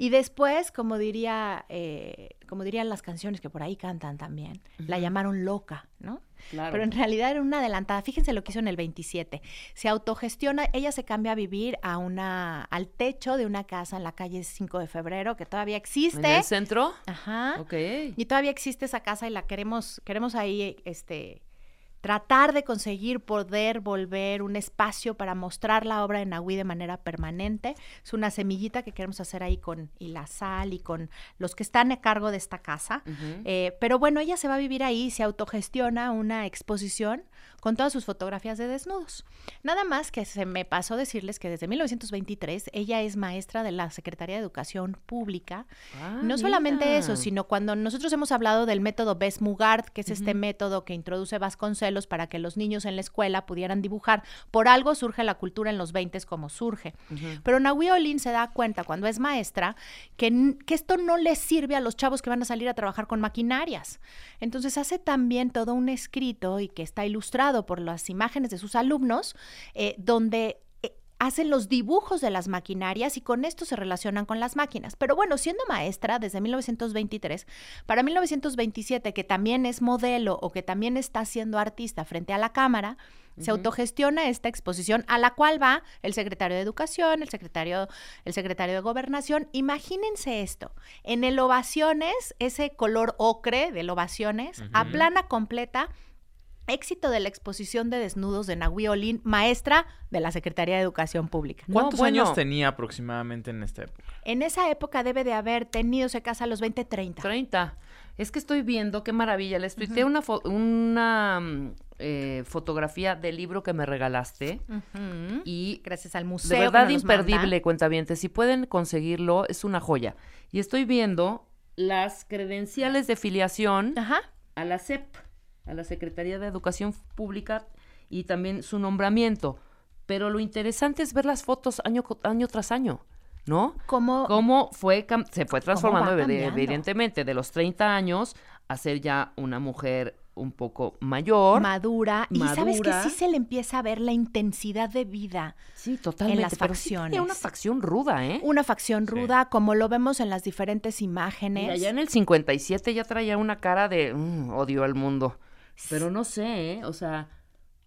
M: Y después, como diría, eh, como dirían las canciones que por ahí cantan también, la llamaron loca, ¿no?
I: Claro.
M: Pero en realidad era una adelantada. Fíjense lo que hizo en el 27. Se autogestiona, ella se cambia a vivir a una, al techo de una casa en la calle 5 de febrero, que todavía existe.
I: ¿En el centro?
M: Ajá.
I: Ok.
M: Y todavía existe esa casa y la queremos, queremos ahí, este, tratar de conseguir poder volver un espacio para mostrar la obra de Nahui de manera permanente. Es una semillita que queremos hacer ahí con y la sal y con los que están a cargo de esta casa. Eh, pero bueno, ella se va a vivir ahí, se autogestiona una exposición con todas sus fotografías de desnudos. Nada más que se me pasó decirles que desde 1923 ella es maestra de la Secretaría de Educación Pública.
I: Ah,
M: no solamente
I: mira.
M: eso, sino cuando nosotros hemos hablado del método Best-Mugard, que es este método que introduce Vasconcelos para que los niños en la escuela pudieran dibujar, por algo surge la cultura en los 20 como surge. Pero Nahui Olin se da cuenta cuando es maestra que, que esto no les sirve a los chavos que van a salir a trabajar con maquinarias. Entonces hace también todo un escrito y que está ilustrado por las imágenes de sus alumnos, eh, donde eh, hacen los dibujos de las maquinarias y con esto se relacionan con las máquinas. Pero bueno, siendo maestra desde 1923, para 1927, que también es modelo o que también está siendo artista frente a la cámara, se autogestiona esta exposición a la cual va el secretario de Educación, el secretario, el secretario de Gobernación. Imagínense esto, en el Ovaciones, ese color ocre del Ovaciones, a plana completa, éxito de la exposición de desnudos de Nahui Olin, maestra de la Secretaría de Educación Pública.
J: ¿Cuántos
I: bueno.
J: años tenía aproximadamente en esta época?
M: En esa época debe de haber tenido, se casa a los 20, 30.
I: 30. Es que estoy viendo, qué maravilla. Les tuiteé una, fo- una mm, eh, fotografía del libro que me regalaste.
M: Ujú.
I: Y
M: Gracias al museo.
I: de
M: que
I: verdad
M: nos los manda.
I: imperdible, cuentavientes. Si pueden conseguirlo, es una joya. Y estoy viendo las credenciales de filiación
M: Ajá.
I: a la SEP, a la Secretaría de Educación Pública, y también su nombramiento. Pero lo interesante es ver las fotos año, año tras año. ¿no?
M: ¿Cómo,
I: cómo fue se fue transformando evidentemente de los 30 años a ser ya una mujer un poco mayor,
M: madura, y sabes que
I: madura.
M: sí se le empieza a ver la intensidad de vida
I: Sí, totalmente.
M: en las
I: sí
M: facciones.
I: una facción ruda, ¿eh?
M: Una facción ruda, como lo vemos en las diferentes
I: Y
M: imágenes.
I: allá en el 57 ya traía una cara de "Mm, odio al mundo. Pero no sé, ¿eh? O sea,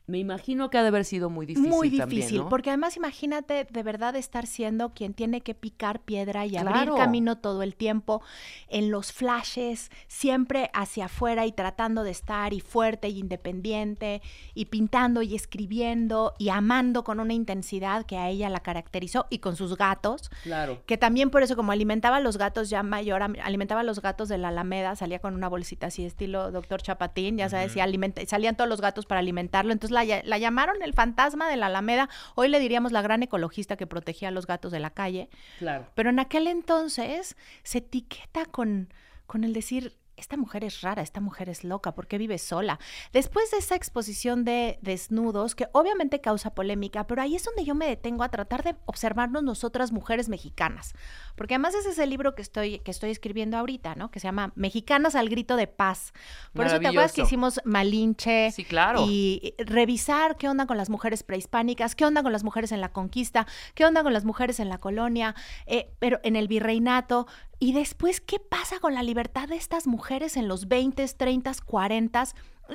I: me imagino que ha de haber sido muy difícil.
M: Muy
I: también,
M: difícil,
I: ¿no?
M: porque además imagínate de verdad estar siendo quien tiene que picar piedra y
I: Claro.
M: abrir camino todo el tiempo en los flashes, siempre hacia afuera y tratando de estar y fuerte y independiente y pintando y escribiendo y amando con una intensidad que a ella la caracterizó y con sus gatos.
I: Claro.
M: Que también por eso, como alimentaba a los gatos ya mayor, alimentaba a los gatos de la Alameda, salía con una bolsita así, estilo doctor Chapatín, ya sabes, y alimenta- salían todos los gatos para alimentarlo. Entonces la, lla- la llamaron el fantasma de la Alameda. Hoy le diríamos la gran ecologista que protegía a los gatos de la calle.
I: Claro.
M: Pero en aquel entonces se etiqueta con, con el decir, esta mujer es rara, esta mujer es loca, ¿por qué vive sola? Después de esa exposición de desnudos, que obviamente causa polémica, pero ahí es donde yo me detengo a tratar de observarnos nosotras mujeres mexicanas. Porque además ese es el libro que estoy, que estoy escribiendo ahorita, ¿no? Que se llama Mexicanas al grito de paz. Por eso te acuerdas que hicimos Malinche.
I: Sí, claro.
M: Y y revisar qué onda con las mujeres prehispánicas, qué onda con las mujeres en la conquista, qué onda con las mujeres en la colonia, eh, pero en el virreinato. Y después, ¿qué pasa con la libertad de estas mujeres en los 20, 30, 40?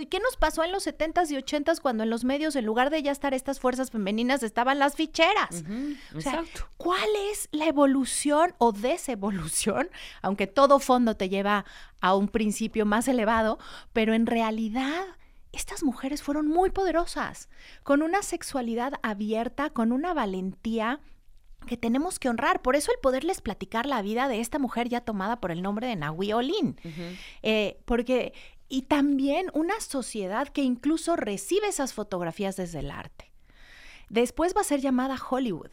M: ¿Y qué nos pasó en los 70s y 80s cuando en los medios, en lugar de ya estar estas fuerzas femeninas, estaban las ficheras? O sea,
I: exacto.
M: ¿cuál es la evolución o desevolución? Aunque todo fondo te lleva a un principio más elevado, pero en realidad estas mujeres fueron muy poderosas, con una sexualidad abierta, con una valentía que tenemos que honrar. Por eso el poderles platicar la vida de esta mujer ya tomada por el nombre de Nahui Olin. Eh, porque, y también una sociedad que incluso recibe esas fotografías desde el arte. Después va a ser llamada Hollywood.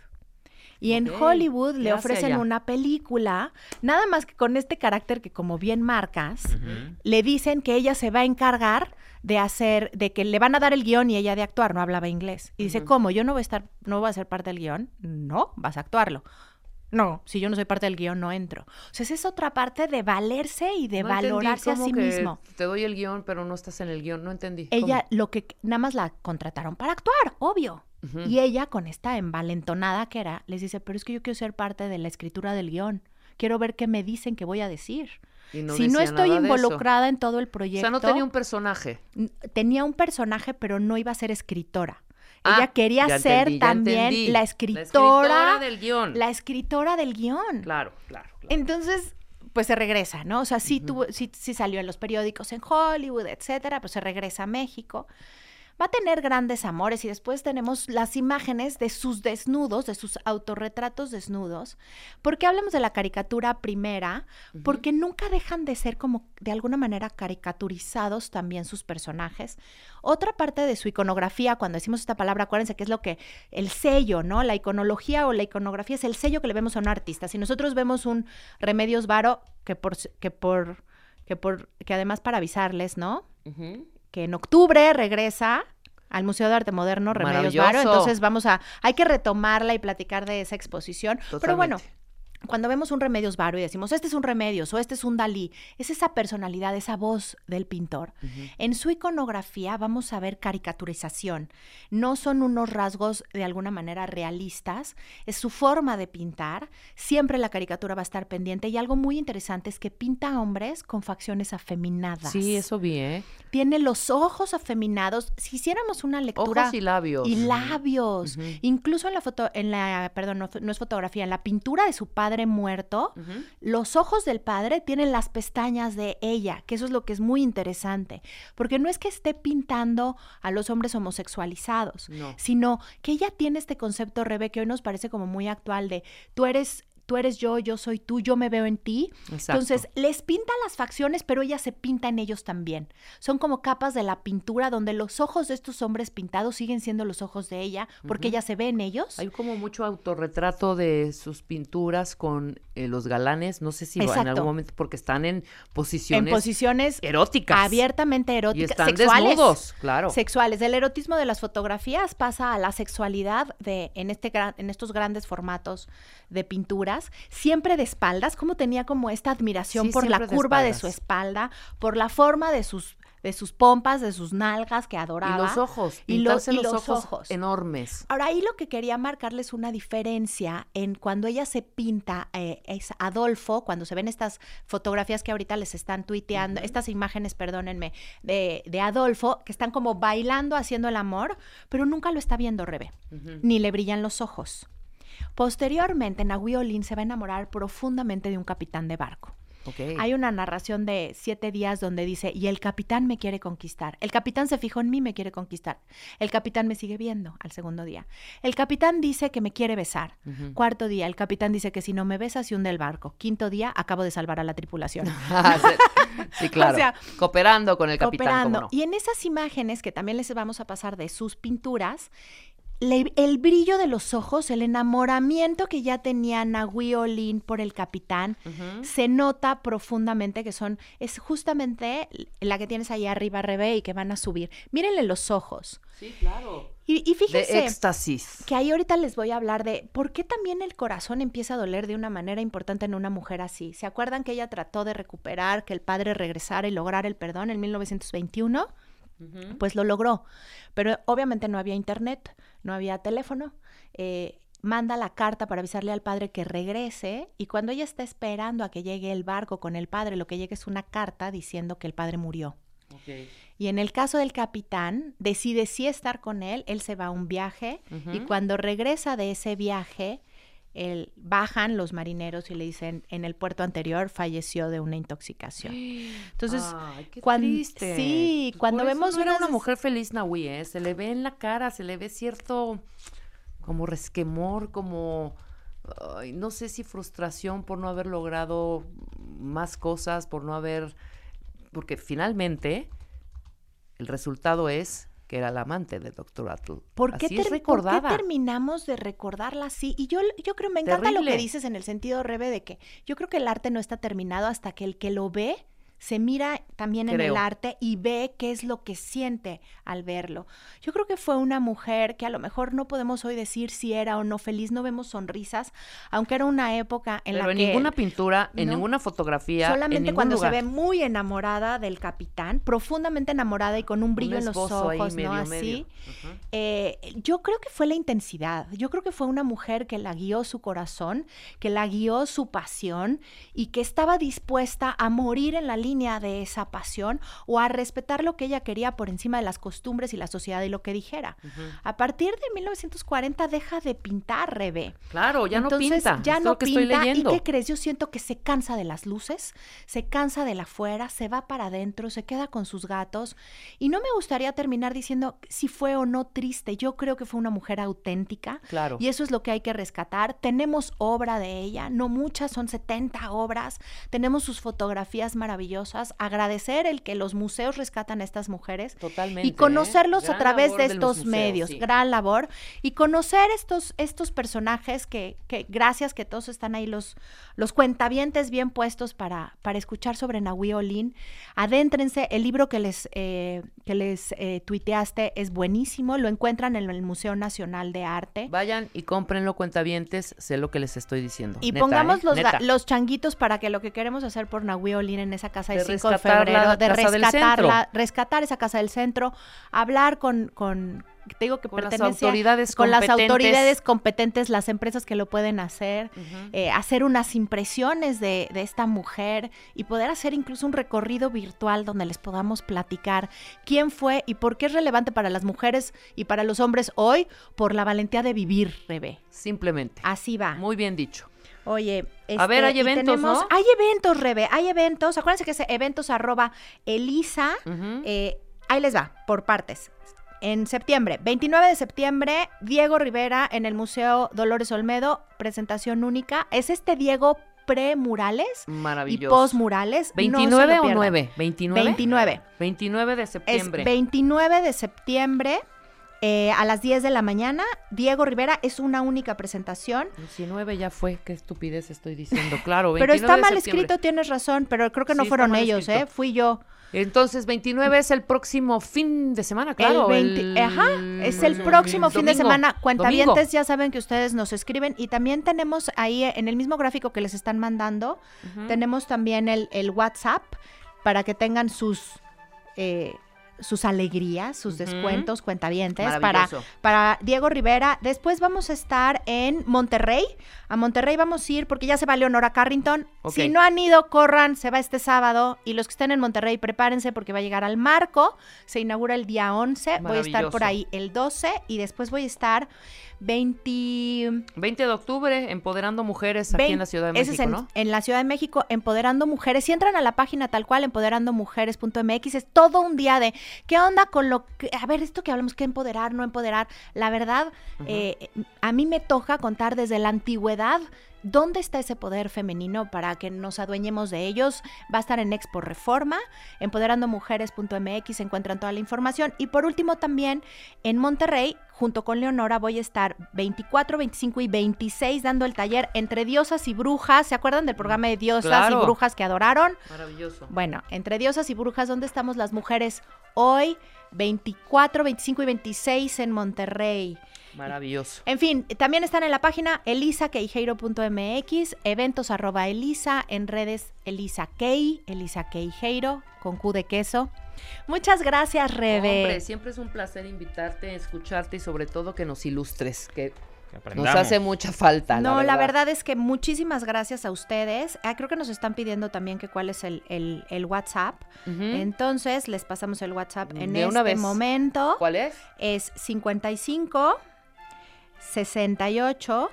M: Y en Hollywood le
I: ¿qué hace
M: ofrecen
I: allá?
M: una película, nada más que con este carácter que como bien marcas, le dicen que ella se va a encargar de hacer, de que le van a dar el guion y ella de actuar, no hablaba inglés. Y dice, ¿cómo? ¿Yo no voy a estar, no voy a ser parte del guion? No, vas a actuarlo. No, si yo no soy parte del guion, no entro. O sea, esa es otra parte de valerse y de
I: No entendí,
M: valorarse a
I: ¿cómo
M: sí
I: que
M: mismo.
I: Te doy el guion, pero no estás en el guion. No entendí.
M: Ella, lo que nada más la contrataron para actuar, obvio. Y ella, con esta envalentonada que era, les dice, pero es que yo quiero ser parte de la escritura del guion. Quiero ver qué me dicen que voy a decir.
I: No
M: si no estoy involucrada en todo el
I: O
M: proyecto.
I: sea, no tenía un personaje.
M: tenía un personaje, pero no iba a ser escritora.
I: Ah,
M: Ella quería ser
I: entendí,
M: también la
I: La
M: escritora,
I: escritora del guion.
M: La escritora del guion.
I: Claro, claro.
M: Entonces, pues se regresa, ¿no? O sea, sí, tuvo, sí, sí salió en los periódicos en Hollywood, etcétera, pues se regresa a México. Va a tener grandes amores y después tenemos las imágenes de sus desnudos, de sus autorretratos desnudos. ¿Por qué hablamos de la caricatura primera? Porque nunca dejan de ser como de alguna manera caricaturizados también sus personajes. Otra parte de su iconografía, cuando decimos esta palabra, acuérdense que es lo que el sello, ¿no? La iconología o la iconografía es el sello que le vemos a un artista. Si nosotros vemos un Remedios Varo, que por, que por, que por, que además para avisarles, ¿no? Que en octubre regresa al Museo de Arte Moderno Remedios Varo, entonces vamos a, hay que retomarla y platicar de esa exposición. Pero bueno. Cuando vemos un Remedios Varo y decimos, este es un Remedios o este es un Dalí, es esa personalidad, esa voz del pintor. En su iconografía vamos a ver caricaturización. No son unos rasgos de alguna manera realistas, es su forma de pintar. Siempre la caricatura va a estar pendiente y algo muy interesante es que pinta a hombres con facciones afeminadas.
I: Sí, eso vi, ¿eh?
M: Tiene los ojos afeminados. Si hiciéramos una lectura
I: Ojos y labios.
M: y labios, incluso en la foto, en la, perdón, no, no es fotografía, en la pintura de su padre muerto, los ojos del padre tienen las pestañas de ella, que eso es lo que es muy interesante, porque no es que esté pintando a los hombres homosexualizados,
I: No.
M: sino que ella tiene este concepto, Rebe, que hoy nos parece como muy actual de tú eres tú eres yo, yo soy tú, yo me veo en ti.
I: Exacto.
M: Entonces, les pinta las facciones, pero ella se pinta en ellos también. Son como capas de la pintura donde los ojos de estos hombres pintados siguen siendo los ojos de ella, porque ella se ve en ellos.
I: Hay como mucho autorretrato de sus pinturas con eh, los galanes. No sé si en
M: Exacto.
I: algún momento, porque están en posiciones,
M: en posiciones
I: eróticas.
M: abiertamente eróticas,
I: Y están
M: sexuales.
I: desnudos, claro.
M: Sexuales. Del erotismo de las fotografías pasa a la sexualidad de en este gran- en estos grandes formatos de pintura siempre de espaldas, como tenía como esta admiración
K: Sí,
M: por la
K: de
M: curva de su espalda, por la forma de sus de sus pompas, de sus nalgas que adoraba.
K: Y los ojos,
M: y, lo- y
K: los,
M: los
K: ojos,
M: ojos.
K: enormes.
M: Ahora, ahí lo que quería marcarles una diferencia en cuando ella se pinta, eh, es Adolfo, cuando se ven estas fotografías que ahorita les están tuiteando, estas imágenes, perdónenme, de, de Adolfo, que están como bailando, haciendo el amor, pero nunca lo está viendo Rebe, ni le brillan los ojos. Posteriormente, Nahui Olin se va a enamorar profundamente de un capitán de barco. Hay una narración de siete días donde dice, y el capitán me quiere conquistar. El capitán se fijó en mí, me quiere conquistar. El capitán me sigue viendo al segundo día. El capitán dice que me quiere besar. Cuarto día, el capitán dice que si no me besa, se hunde el barco. Quinto día, acabo de salvar a la tripulación.
K: Ah, sí, claro.
M: O sea,
K: Cooperando con el capitán,
M: Cooperando.
K: ¿cómo no?
M: Y en esas imágenes que también les vamos a pasar de sus pinturas, le- el brillo de los ojos, el enamoramiento que ya tenía Nahui Olin por el capitán, se nota profundamente que son, es justamente la que tienes ahí arriba, Rebe, y que van a subir. Mírenle los ojos.
K: Sí, claro.
M: Y, y fíjense
K: De éxtasis.
M: que ahí ahorita les voy a hablar de por qué también el corazón empieza a doler de una manera importante en una mujer así. ¿Se acuerdan que ella trató de recuperar, que el padre regresara y lograr el perdón en 1921? Pues lo logró. Pero obviamente no había internet, no había teléfono. eh, manda la carta para avisarle al padre que regrese y cuando ella está esperando a que llegue el barco con el padre, lo que llega es una carta diciendo que el padre murió. Y en el caso del capitán, decide sí estar con él, él se va a un viaje y cuando regresa de ese viaje, él- bajan los marineros y le dicen, en el puerto anterior falleció de una intoxicación. Entonces,
K: Ay, qué triste.
M: sí,
K: Pues
M: cuando
K: por eso
M: vemos
K: no era
M: unas
K: una mujer feliz, Nahui, ¿eh? Se le ve en la cara, se le ve cierto como resquemor, como ay, no sé si frustración por no haber logrado más cosas, por no haber porque finalmente el resultado es que era la amante del doctor Atul.
M: ¿Por qué,
K: Así es
M: ter- por qué
K: recordada.
M: terminamos de recordarla así? Y yo, yo creo, me encanta lo que dices en el sentido, Rebe, de que yo creo que el arte no está terminado hasta que el que lo ve se mira también en el arte y ve qué es lo que siente al verlo. Yo creo que fue una mujer que a lo mejor no podemos hoy decir si era o no feliz, no vemos sonrisas, aunque era una época en
K: Pero
M: la
K: en
M: que...
K: ninguna pintura, en ninguna fotografía, en
M: Solamente
K: ningún
M: cuando
K: lugar.
M: se ve muy enamorada del capitán, profundamente enamorada y con un brillo en los ojos,
K: medio,
M: ¿no?
K: medio.
M: Así. Eh, yo creo que fue la intensidad. Yo creo que fue una mujer que la guió su corazón, que la guió su pasión y que estaba dispuesta a morir en la línea de esa pasión o a respetar lo que ella quería por encima de las costumbres y la sociedad y lo que dijera. A partir de 1940 deja de pintar, Rebe.
K: Claro, ya no pinta,
M: Ya
K: es
M: no
K: lo que estoy
M: pinta.
K: leyendo.
M: ¿Y qué crees? Yo siento que se cansa de las luces, se cansa de la afuera, se va para adentro, se queda con sus gatos. Y no me gustaría terminar diciendo si fue o no triste. Yo creo que fue una mujer auténtica.
K: Claro.
M: Y eso es lo que hay que rescatar. Tenemos obra de ella, no muchas, son 70 obras. Tenemos sus fotografías maravillosas. Agradecer el que los museos rescatan a estas mujeres.
K: Totalmente,
M: Y conocerlos
K: ¿eh?
M: a
K: Gran
M: través de estos
K: museos,
M: medios.
K: sí.
M: Gran labor. Y conocer estos, estos personajes que, que gracias que todos están ahí los, los cuentavientes bien puestos para, para escuchar sobre Nahui Olin. Adéntrense, el libro que les, eh, que les eh, tuiteaste es buenísimo, lo encuentran en el Museo Nacional de Arte.
K: Vayan y cómprenlo, cuentavientes, sé lo que les estoy diciendo.
M: Y
K: Neta,
M: pongamos
K: ¿eh?
M: los, los changuitos para que lo que queremos hacer por Nahui Olin en esa casa
K: De
M: del 5 de febrero, de
K: casa
M: rescatarla, rescatar esa casa del centro, hablar con, con te digo que
K: Con las autoridades
M: con las
K: competentes.
M: autoridades competentes, las empresas que lo pueden hacer, eh, hacer unas impresiones de, de esta mujer y poder hacer incluso un recorrido virtual donde les podamos platicar quién fue y por qué es relevante para las mujeres y para los hombres hoy por la valentía de vivir, Rebe.
K: Simplemente.
M: Así va.
K: Muy bien dicho.
M: Oye,
K: A ver,
M: este,
K: hay
M: y
K: eventos,
M: tenemos-
K: ¿no?
M: Hay eventos, Rebe, hay eventos. Acuérdense que es eventos arroba Elisa. eh, ahí les va, por partes. En septiembre, 29 de septiembre, Diego Rivera en el Museo Dolores Olmedo, presentación única. Es este Diego pre-murales y
K: Maravilloso.
M: post-murales. No se lo
K: 29 o
M: pierdan.
K: 9? 29.
M: 29.
K: 29 de
M: Es
K: septiembre.
M: 29 de septiembre. Eh, a las 10 de la mañana. Diego Rivera es una única presentación.
I: 19 ya fue, qué estupidez estoy diciendo, claro.
M: Pero
I: 29
M: está mal escrito, tienes razón, pero creo que no
I: Sí,
M: fueron ellos,
I: escrito.
M: ¿eh? Fui yo.
I: Entonces, 29 es el próximo fin de semana, claro.
M: el 20 ajá, es el próximo fin de semana. Cuentavientes
I: domingo.
M: ya saben que ustedes nos escriben y también tenemos ahí en el mismo gráfico que les están mandando, tenemos también el, el WhatsApp para que tengan sus eh, sus alegrías, sus descuentos, cuentavientes para, para Diego Rivera. Después vamos a estar en Monterrey. A Monterrey vamos a ir porque ya se va Leonora Carrington. Si no han ido, corran, se va este sábado. Y los que estén en Monterrey, prepárense porque va a llegar al marco. Se inaugura el día 11. Voy a estar por ahí el 12 y después voy a estar 20...
I: 20 de octubre, Empoderando Mujeres aquí en la Ciudad de
M: Ese
I: México,
M: es en,
I: ¿no?
M: en la Ciudad de México, Empoderando Mujeres. Si entran a la página tal cual, empoderandomujeres.mx, es todo un día de qué onda con lo que, a ver, esto que hablamos, que empoderar, no empoderar. La verdad, eh, a mí me toca contar desde la antigüedad. ¿Dónde está ese poder femenino para que nos adueñemos de ellos? Va a estar en Expo Reforma, empoderandomujeres.mx, se encuentran toda la información. Y por último también en Monterrey, junto con Leonora, voy a estar 24, 25 y 26 dando el taller entre diosas y brujas. ¿Se acuerdan del programa de diosas
I: Claro.
M: y brujas que adoraron?
I: Maravilloso.
M: Bueno, entre diosas y brujas, ¿dónde estamos las mujeres hoy? 24, 25 y 26 en Monterrey.
I: Maravilloso.
M: En fin, también están en la página elisaqueijeiro.mx, eventos arroba elisa, en redes Elisa Kei, Elisa Queijeiro, con Q de queso. Muchas gracias, Rebe.
I: Hombre, siempre es un placer invitarte, escucharte y sobre todo que nos ilustres, que nos hace mucha falta.
M: No, la verdad. es que muchísimas gracias a ustedes. Ah, creo que nos están pidiendo también que cuál es el, el- el WhatsApp. Entonces, les pasamos el WhatsApp en
I: De
M: este
I: vez.
M: momento.
I: ¿Cuál es?
M: Es 55 68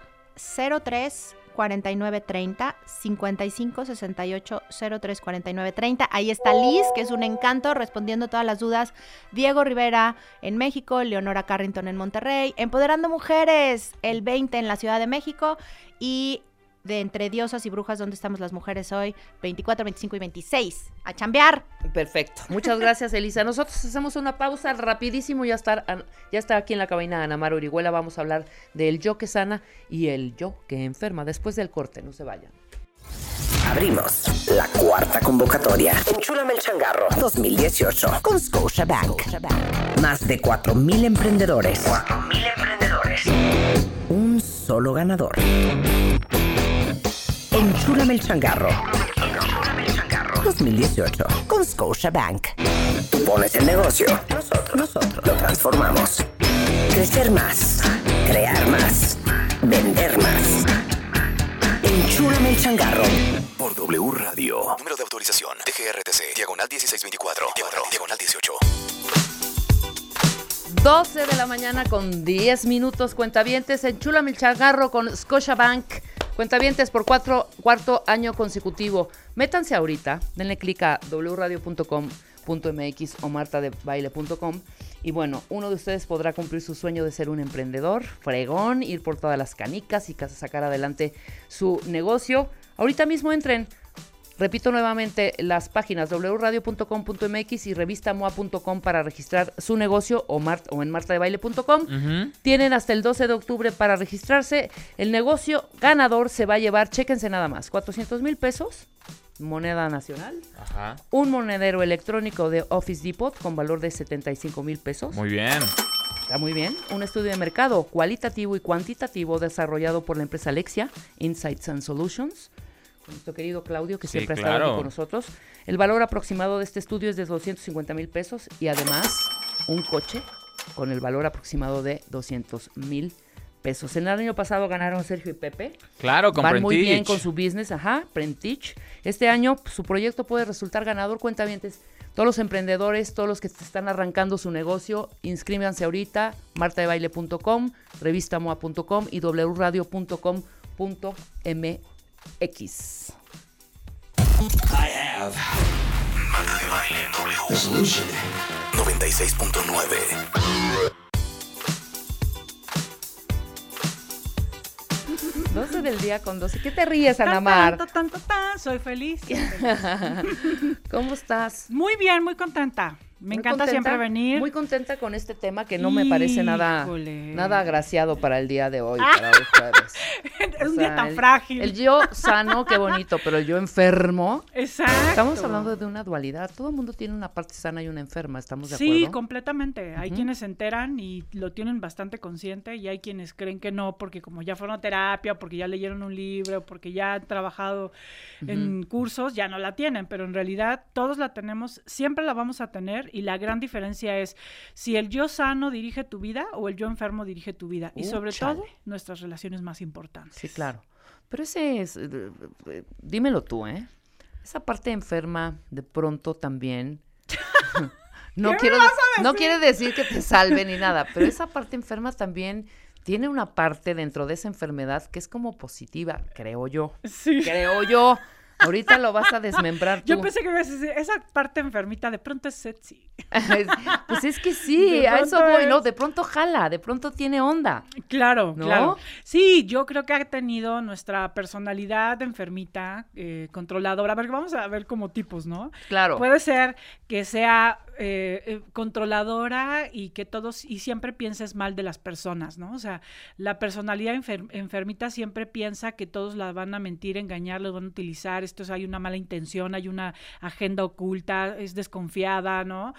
M: 03 49 30 55 68 03 49 30 ahí está Liz que es un encanto respondiendo todas las dudas. Diego Rivera en México Leonora Carrington en Monterrey Empoderando Mujeres el 20 en la Ciudad de México y de Entre Diosas y Brujas donde estamos las mujeres hoy 24 25 y 26 a chambear
I: Perfecto. Muchas gracias, Elisa. Nosotros hacemos una pausa rapidísimo. Ya está, ya está aquí en la cabina Ana Mara Orihuela. Vamos a hablar del yo que sana y el yo que enferma. Después del corte, no se vayan.
L: Abrimos la cuarta convocatoria. Enchúlame el changarro 2018 con Scotiabank. Más de 4.000 emprendedores. 4.000 emprendedores. Un solo ganador. Enchúlame el changarro. 2018 con Scotiabank. Tú pones el negocio. Nosotros, nosotros lo transformamos. Crecer más. Crear más. Vender más. Enchúlame el changarro.
A: Por W Radio. Número de autorización. DGRTC. Diagonal 1624. Diagonal, diagonal 18.
I: 12 de la mañana con 10 minutos. Cuentavientes, enchúlame el changarro con Scotiabank. Cuentavientes por cuatro, cuarto año consecutivo. Métanse ahorita, denle clic a wradio.com.mx o martadebaile.com. Y bueno, uno de ustedes podrá cumplir su sueño de ser un emprendedor, fregón, ir por todas las canicas y sacar adelante su negocio. Ahorita mismo entren Repito nuevamente las páginas wradio.com.mx y revistamoa.com para registrar su negocio o, mar- o en martadebaile.com.
J: Ujú.
I: Tienen hasta el 12 de octubre para registrarse. El negocio ganador se va a llevar, chéquense nada más, 400 mil pesos, moneda nacional,
J: Ajá.
I: un monedero electrónico de Office Depot con valor de 75 mil pesos.
J: Muy bien.
I: Está muy bien. Un estudio de mercado cualitativo y cuantitativo desarrollado por la empresa Alexia, Insights and Solutions, nuestro querido Claudio, que
J: Sí,
I: siempre ha estado aquí con nosotros. El valor aproximado de este estudio es de 250 mil pesos y además un coche con el valor aproximado de 200 mil pesos. En el año pasado ganaron Sergio y Pepe.
J: Claro, con
I: Van muy bien con su business, ajá, Prentich. Este año pues, su proyecto puede resultar ganador, cuentavientes. Todos los emprendedores, todos los que están arrancando su negocio, inscríbanse ahorita, martadebaile.com, revistamoa.com y wradio.com.mx.
F: I have. Marta de baile W. The solution.
A: 96.9.
I: 12 del día con 12. ¿Qué te ríes, Ana Mar?
N: tan, tan, tan, tan, soy feliz. soy feliz.
I: ¿Cómo estás?
N: Muy bien, muy contenta. Me encanta siempre venir.
I: Muy contenta con este tema que no me parece nada, nada agraciado para el día de hoy,
N: Ah.
I: para ustedes.
N: Es un día tan
I: el-
N: frágil.
I: El yo sano, qué bonito, pero el yo enfermo.
N: Exacto.
I: Estamos hablando de una dualidad. Todo el mundo tiene una parte sana y una enferma, ¿estamos de
N: Sí,
I: acuerdo?
N: completamente. Hay quienes se enteran y lo tienen bastante consciente y hay quienes creen que no porque como ya fueron a terapia, porque ya leyeron un libro, porque ya han trabajado en cursos, ya no la tienen, pero en realidad todos la tenemos, siempre la vamos a tener y la gran diferencia es si el yo sano dirige tu vida o el yo enfermo dirige tu vida y sobre todo nuestras relaciones más importantes.
I: Sí, claro. Pero ese es, eh, eh, dímelo tú, ¿eh? Esa parte enferma de pronto también. no
N: ¿Qué me
I: quiero, no quiere decir que te salve ni nada, pero esa parte enferma también tiene una parte dentro de esa enfermedad que es como positiva, creo yo.
N: Sí.
I: Creo yo. Ahorita lo vas a desmembrar tú.
N: Yo pensé que esa parte enfermita de pronto es sexy.
I: pues es que sí, a eso voy, ¿no? De pronto jala, de pronto tiene onda.
N: Claro,
I: ¿No?
N: claro. Sí, yo creo que ha tenido nuestra personalidad enfermita, eh, controladora. A ver, vamos a ver como tipos, ¿no?
I: Claro.
N: Puede ser que sea eh, eh, controladora y que todos, y siempre pienses mal de las personas, ¿no? O sea, la personalidad enfer- enfermita siempre piensa que todos la van a mentir, engañar, los van a utilizar, esto es, hay una mala intención, hay una agenda oculta, es desconfiada, ¿no?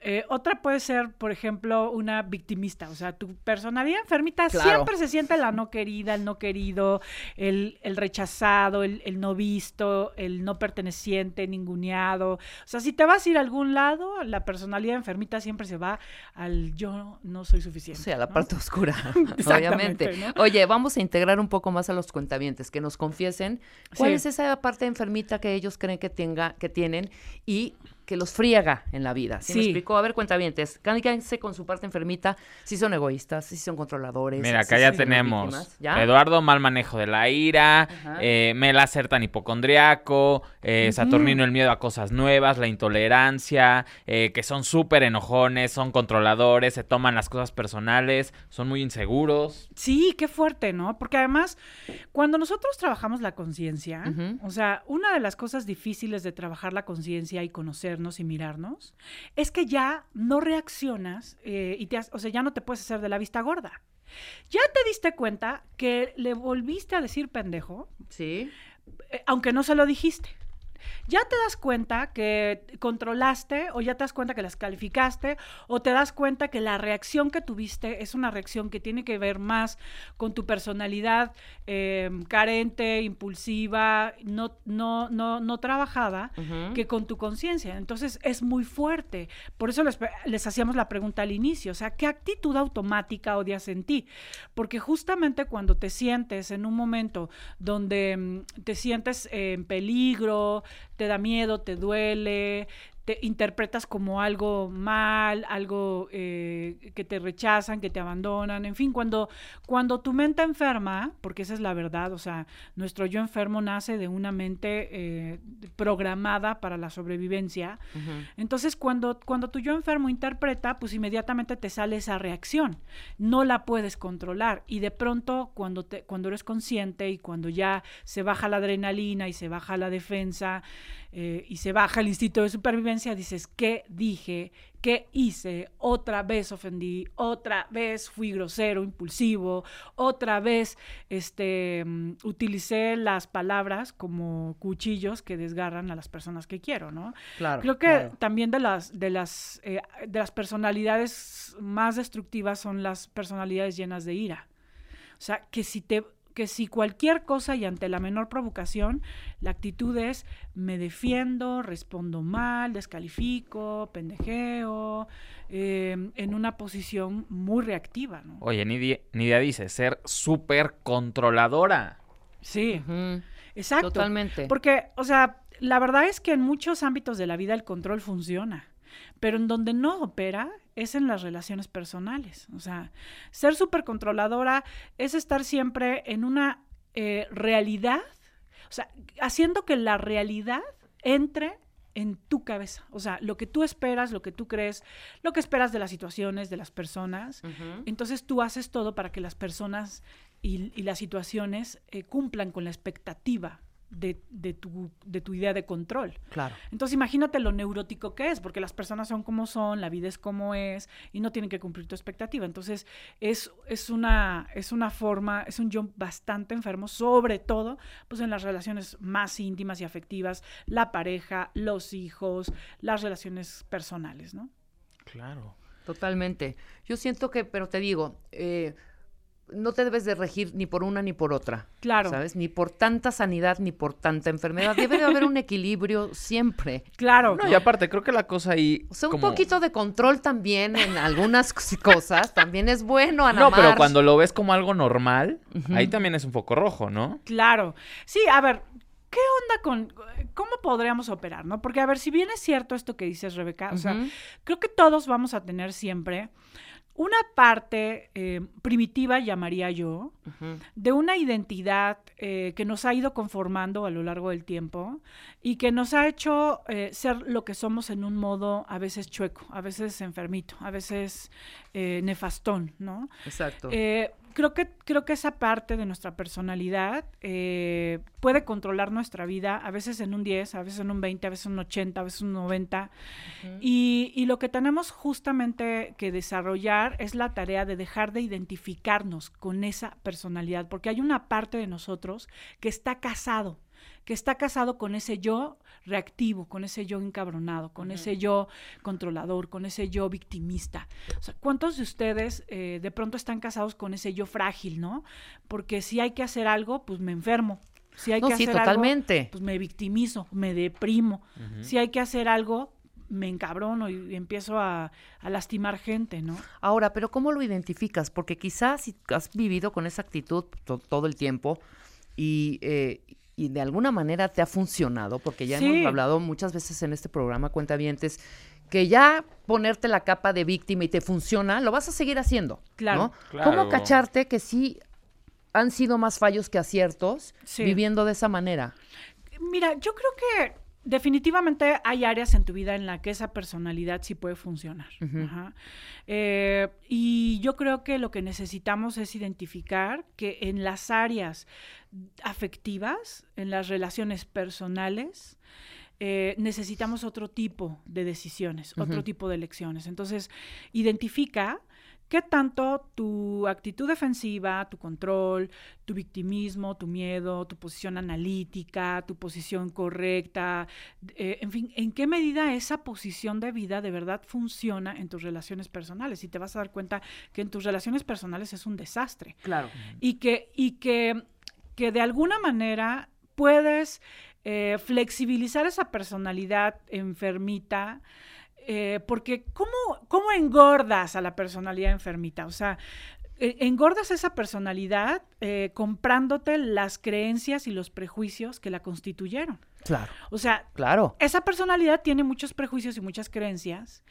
N: Eh, otra puede ser, por ejemplo, una victimista, o sea, tu personalidad enfermita
I: Claro.
N: siempre se siente la no querida, el no querido, el, el rechazado, el, el no visto, el no perteneciente, ninguneado. O sea, si te vas a ir a algún lado, la personalidad enfermita siempre se va al yo no soy suficiente.
I: O sea, la
N: ¿no?
I: parte oscura, obviamente.
N: ¿no?
I: Oye, vamos a integrar un poco más a los cuentavientes, que nos confiesen cuál
N: Sí.
I: es esa parte enfermita que ellos creen que, tenga, que tienen y que los friega en la vida. ¿Sí, me
N: Sí.
I: explicó? A ver, cuentavientes, quédense con su parte enfermita, si son egoístas, si son controladores.
J: Mira,
I: si
J: acá ya tenemos.
I: ¿Ya?
J: Eduardo, mal manejo de la ira, eh, Mela, ser tan hipocondriaco, eh. Saturnino, el miedo a cosas nuevas, la intolerancia, eh, que son súper enojones, son controladores, se toman las cosas personales, son muy inseguros.
N: Sí, qué fuerte, ¿no? Porque además, cuando nosotros trabajamos la conciencia, o sea, una de las cosas difíciles de trabajar la conciencia y y mirarnos, es que ya no reaccionas eh, y te, has- o sea, ya no te puedes hacer de la vista gorda. Ya te diste cuenta que le volviste a decir pendejo,
I: Sí.
N: eh, aunque no se lo dijiste. Ya te das cuenta que controlaste o ya te das cuenta que las calificaste o te das cuenta que la reacción que tuviste es una reacción que tiene que ver más con tu personalidad eh, carente, impulsiva, no, no, no, no trabajada, que con tu conciencia. Entonces es muy fuerte. Por eso les, les hacíamos la pregunta al inicio, o sea, ¿qué actitud automática odias en ti? Porque justamente cuando te sientes en un momento donde mm, te sientes en peligro, te da miedo, te duele, te interpretas como algo mal, algo eh, que te rechazan, que te abandonan, en fin, cuando, cuando tu mente enferma, porque esa es la verdad, o sea, nuestro yo enfermo nace de una mente eh, programada para la sobrevivencia, entonces, cuando, cuando tu yo enfermo interpreta, pues inmediatamente te sale esa reacción. No la puedes controlar. Y de pronto, cuando, te, cuando eres consciente y cuando ya se baja la adrenalina y se baja la defensa eh, y se baja el instinto de supervivencia, dices, ¿qué dije? ¿Qué hice? Otra vez ofendí, otra vez fui grosero, impulsivo, otra vez este, mm, utilicé las palabras como cuchillos que desgarran a las personas que quiero, ¿no?
I: Claro,
N: Creo que
I: claro.
N: también de las, de, las, eh, de las personalidades más destructivas son las personalidades llenas de ira. O sea, que si te que si cualquier cosa y ante la menor provocación, la actitud es me defiendo, respondo mal, descalifico, pendejeo, eh, en una posición muy reactiva, ¿no?
J: Oye, Nidia, Nidia dice, ser súper controladora.
N: Sí, exacto.
I: Totalmente.
N: Porque, o sea, la verdad es que en muchos ámbitos de la vida el control funciona, pero en donde no opera es en las relaciones personales. O sea, ser súper controladora es estar siempre en una eh, realidad, o sea, haciendo que la realidad entre en tu cabeza. O sea, lo que tú esperas, lo que tú crees, lo que esperas de las situaciones, de las personas. Entonces tú haces todo para que las personas y, y las situaciones eh, cumplan con la expectativa de, de tu, de tu idea de control.
I: Claro.
N: Entonces imagínate lo neurótico que es, porque las personas son como son, la vida es como es y no tienen que cumplir tu expectativa. Entonces es, es, una, es una forma, es un yo bastante enfermo, sobre todo pues en las relaciones más íntimas y afectivas, la pareja, los hijos, las relaciones personales, ¿no?
J: Claro.
I: Totalmente. Yo siento que, pero te digo, eh, no te debes de regir ni por una ni por otra.
N: Claro.
I: ¿Sabes? Ni por tanta sanidad ni por tanta enfermedad. Debe de haber un equilibrio siempre.
N: Claro.
J: No, y aparte, creo que la cosa ahí.
I: O sea, un
J: como-
I: poquito de control también en algunas cos- cosas también es bueno, Ana
J: No, pero cuando lo ves como algo normal, ahí también es un foco rojo, ¿no?
N: Claro. Sí, a ver, ¿qué onda con cómo podríamos operar, no? Porque a ver, si bien es cierto esto que dices, Rebeca, o sea, creo que todos vamos a tener siempre una parte eh, primitiva, llamaría yo, de una identidad eh, que nos ha ido conformando a lo largo del tiempo y que nos ha hecho eh, ser lo que somos en un modo a veces chueco, a veces enfermito, a veces nefastón, ¿no?
I: Exacto.
N: Creo, que, creo que esa parte de nuestra personalidad eh, puede controlar nuestra vida, a veces en un 10, a veces en un 20, a veces en un 80, a veces en un 90. y, y lo que tenemos justamente que desarrollar es la tarea de dejar de identificarnos con esa personalidad, porque hay una parte de nosotros que está casado que está casado con ese yo reactivo, con ese yo encabronado, con ese yo controlador, con ese yo victimista. O sea, ¿cuántos de ustedes eh, de pronto están casados con ese yo frágil, no? Porque si hay que hacer algo, pues me enfermo. Si hay
I: No,
N: que
I: sí,
N: hacer algo,
I: totalmente.
N: pues me victimizo, me deprimo. Si hay que hacer algo, me encabrono y, y empiezo a, a lastimar gente, ¿no?
I: Ahora, pero ¿cómo lo identificas? Porque quizás si has vivido con esa actitud to- todo el tiempo y, eh, y de alguna manera te ha funcionado, porque ya
N: Sí.
I: hemos hablado muchas veces en este programa, Cuentavientes, que ya ponerte la capa de víctima y te funciona, lo vas a seguir haciendo.
N: Claro.
I: ¿no?
J: Claro.
I: ¿Cómo cacharte que sí han sido más fallos que aciertos
N: Sí.
I: viviendo de esa manera?
N: Mira, yo creo que definitivamente hay áreas en tu vida en la que esa personalidad sí puede funcionar. Ajá. Eh, y yo creo que lo que necesitamos es identificar que en las áreas afectivas, en las relaciones personales, eh, necesitamos otro tipo de decisiones, otro tipo de elecciones. Entonces, identifica qué tanto tu actitud defensiva, tu control, tu victimismo, tu miedo, tu posición analítica, tu posición correcta, eh, en fin, en qué medida esa posición de vida de verdad funciona en tus relaciones personales. Y te vas a dar cuenta que en tus relaciones personales es un desastre
I: Claro.
N: y que, y que, que de alguna manera puedes eh, flexibilizar esa personalidad enfermita. Eh, porque ¿cómo, ¿cómo engordas a la personalidad enfermita? O sea, eh, engordas esa personalidad eh, comprándote las creencias y los prejuicios que la constituyeron.
I: Claro.
N: O sea,
I: Claro.
N: esa personalidad tiene muchos prejuicios y muchas creencias,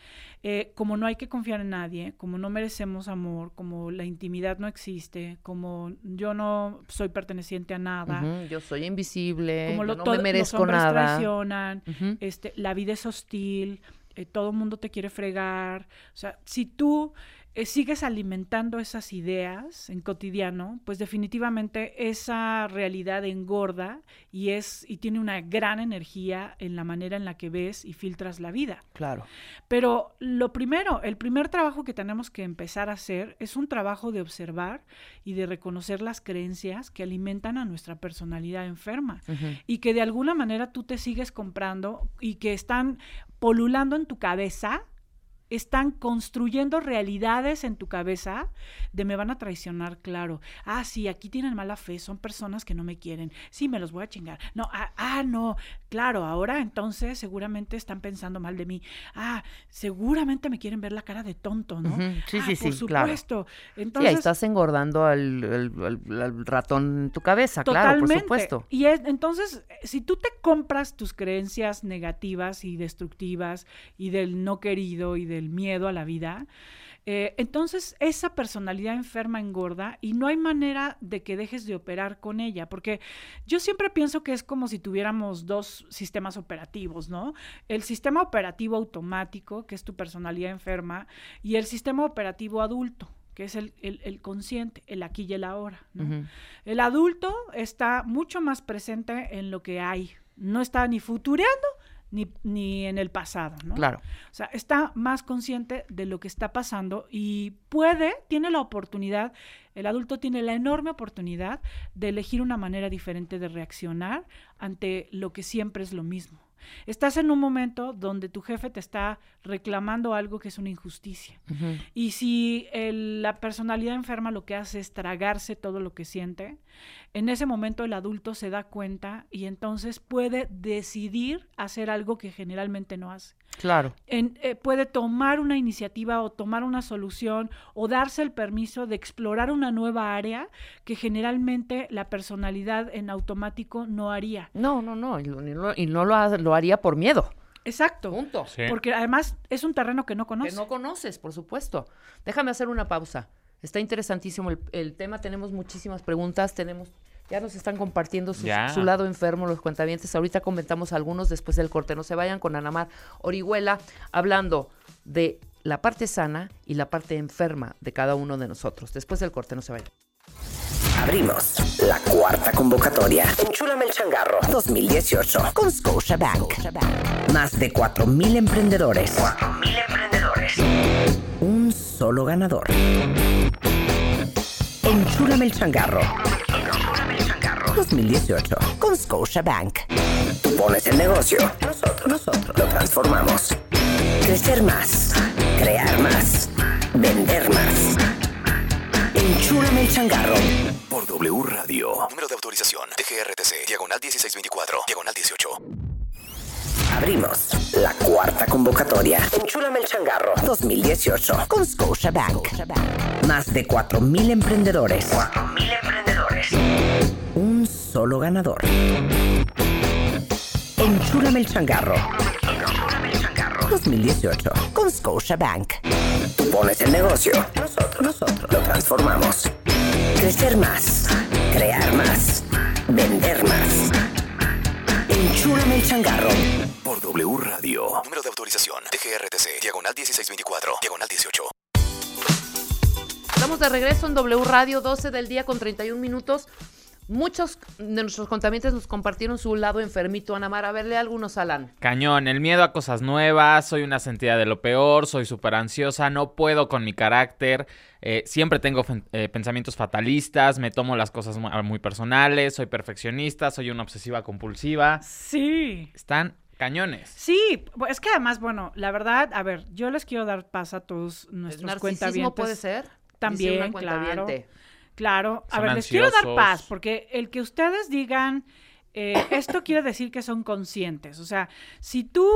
N: eh, como no hay que confiar en nadie, como no merecemos amor, como la intimidad no existe, como yo no soy perteneciente a nada,
I: Yo soy invisible,
N: como
I: yo
N: lo-
I: no
N: todo-
I: me merezco
N: los hombres
I: nada.
N: traicionan,
I: Ujú.
N: este, la vida es hostil, eh, todo el mundo te quiere fregar. O sea, si tú eh, sigues alimentando esas ideas en cotidiano, pues definitivamente esa realidad engorda y es y tiene una gran energía en la manera en la que ves y filtras la vida.
I: Claro.
N: Pero lo primero, el primer trabajo que tenemos que empezar a hacer es un trabajo de observar y de reconocer las creencias que alimentan a nuestra personalidad enferma y que de alguna manera tú te sigues comprando y que están polulando en tu cabeza, están construyendo realidades en tu cabeza de me van a traicionar, claro. Ah, sí, aquí tienen mala fe, son personas que no me quieren. Sí, me los voy a chingar. No, ah, ah, no, claro, ahora entonces seguramente están pensando mal de mí. Ah, seguramente me quieren ver la cara de tonto, ¿no?
I: Ujú, sí,
N: Ah,
I: sí,
N: por
I: sí, claro.
N: supuesto.
I: Sí,
N: Entonces,
I: ahí estás engordando al, al- al- al ratón en tu cabeza, claro, por supuesto.
N: y es, entonces, si tú te compras tus creencias negativas y destructivas y del no querido y del miedo a la vida, eh, entonces esa personalidad enferma engorda y no hay manera de que dejes de operar con ella, porque yo siempre pienso que es como si tuviéramos dos sistemas operativos, ¿no? El sistema operativo automático, que es tu personalidad enferma, y el sistema operativo adulto que es el, el- el consciente, el aquí y el ahora. El adulto está mucho más presente en lo que hay, no está ni futureando ni, ni en el pasado, ¿no?
I: Claro.
N: O sea, está más consciente de lo que está pasando y puede, tiene la oportunidad, el adulto tiene la enorme oportunidad de elegir una manera diferente de reaccionar ante lo que siempre es lo mismo. Estás en un momento donde tu jefe te está reclamando algo que es una injusticia. Y si el- la personalidad enferma lo que hace es tragarse todo lo que siente, en ese momento el adulto se da cuenta y entonces puede decidir hacer algo que generalmente no hace.
I: Claro.
N: En- eh, puede tomar una iniciativa o tomar una solución o darse el permiso de explorar una nueva área que generalmente la personalidad en automático no haría.
I: No, no, no. Y, no, y no lo, ha- lo haría por miedo.
N: Exacto.
I: Punto.
N: Porque además es un terreno que no conoces.
I: Que no conoces, por supuesto. Déjame hacer una pausa. Está interesantísimo el, el tema. Tenemos muchísimas preguntas. Tenemos, ya nos están compartiendo sus- su lado enfermo los cuentavientes. Ahorita comentamos algunos después del corte. No se vayan con Anamar Orihuela hablando de la parte sana y la parte enferma de cada uno de nosotros. Después del corte, no se vayan.
L: Abrimos la cuarta convocatoria. Enchúlame el changarro 2018 con Scotiabank. Más de 4.000 emprendedores. 4.000 emprendedores. Solo ganador. Enchúlame el changarro. 2018 con Scotiabank. Tú pones el negocio. Nosotros, nosotros lo transformamos. Crecer más. Crear más. Vender más. Enchúlame el changarro.
A: Por W Radio. Número de autorización. DGRTC. Diagonal 1624. Diagonal 18.
L: Abrimos la cuarta convocatoria. Enchúlame el changarro 2018 con Scotiabank. Más de 4.000 emprendedores. 4.000 emprendedores. Un solo ganador. Enchúlame el changarro 2018 con Scotiabank. Tú pones el negocio. Nosotros, nosotros lo transformamos. Crecer más. Crear más. Vender más. Enchúlame el changarro.
A: Por W Radio. Número de autorización. DGRTC. Diagonal 1624. Diagonal 18.
I: Estamos de regreso en W Radio, 12 del día con 31 minutos. Muchos de nuestros contaminantes nos compartieron su lado enfermito, Anamar. A verle algunos, Alan.
J: Cañón, el miedo a cosas nuevas, soy una sentida de lo peor, soy súper ansiosa, no puedo con mi carácter, eh, siempre tengo eh, pensamientos fatalistas, me tomo las cosas mu- muy personales, soy perfeccionista, soy una obsesiva compulsiva.
N: Sí.
J: Están cañones.
N: Sí, es que además, bueno, la verdad, a ver, yo les quiero dar paz a todos nuestros
I: narcisismo
N: cuentavientes.
I: puede ser?
N: También,
I: una
N: claro. Claro. A
J: Son
N: ver, les quiero dar paz, porque el que ustedes digan, eh, esto quiere decir que son conscientes. O sea, si tú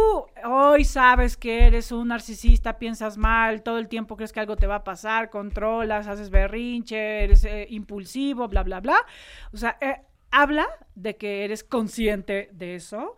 N: hoy sabes que eres un narcisista, piensas mal, todo el tiempo crees que algo te va a pasar, controlas, haces berrinche, eres eh, impulsivo, bla, bla, bla. O sea, eh, habla de que eres consciente de eso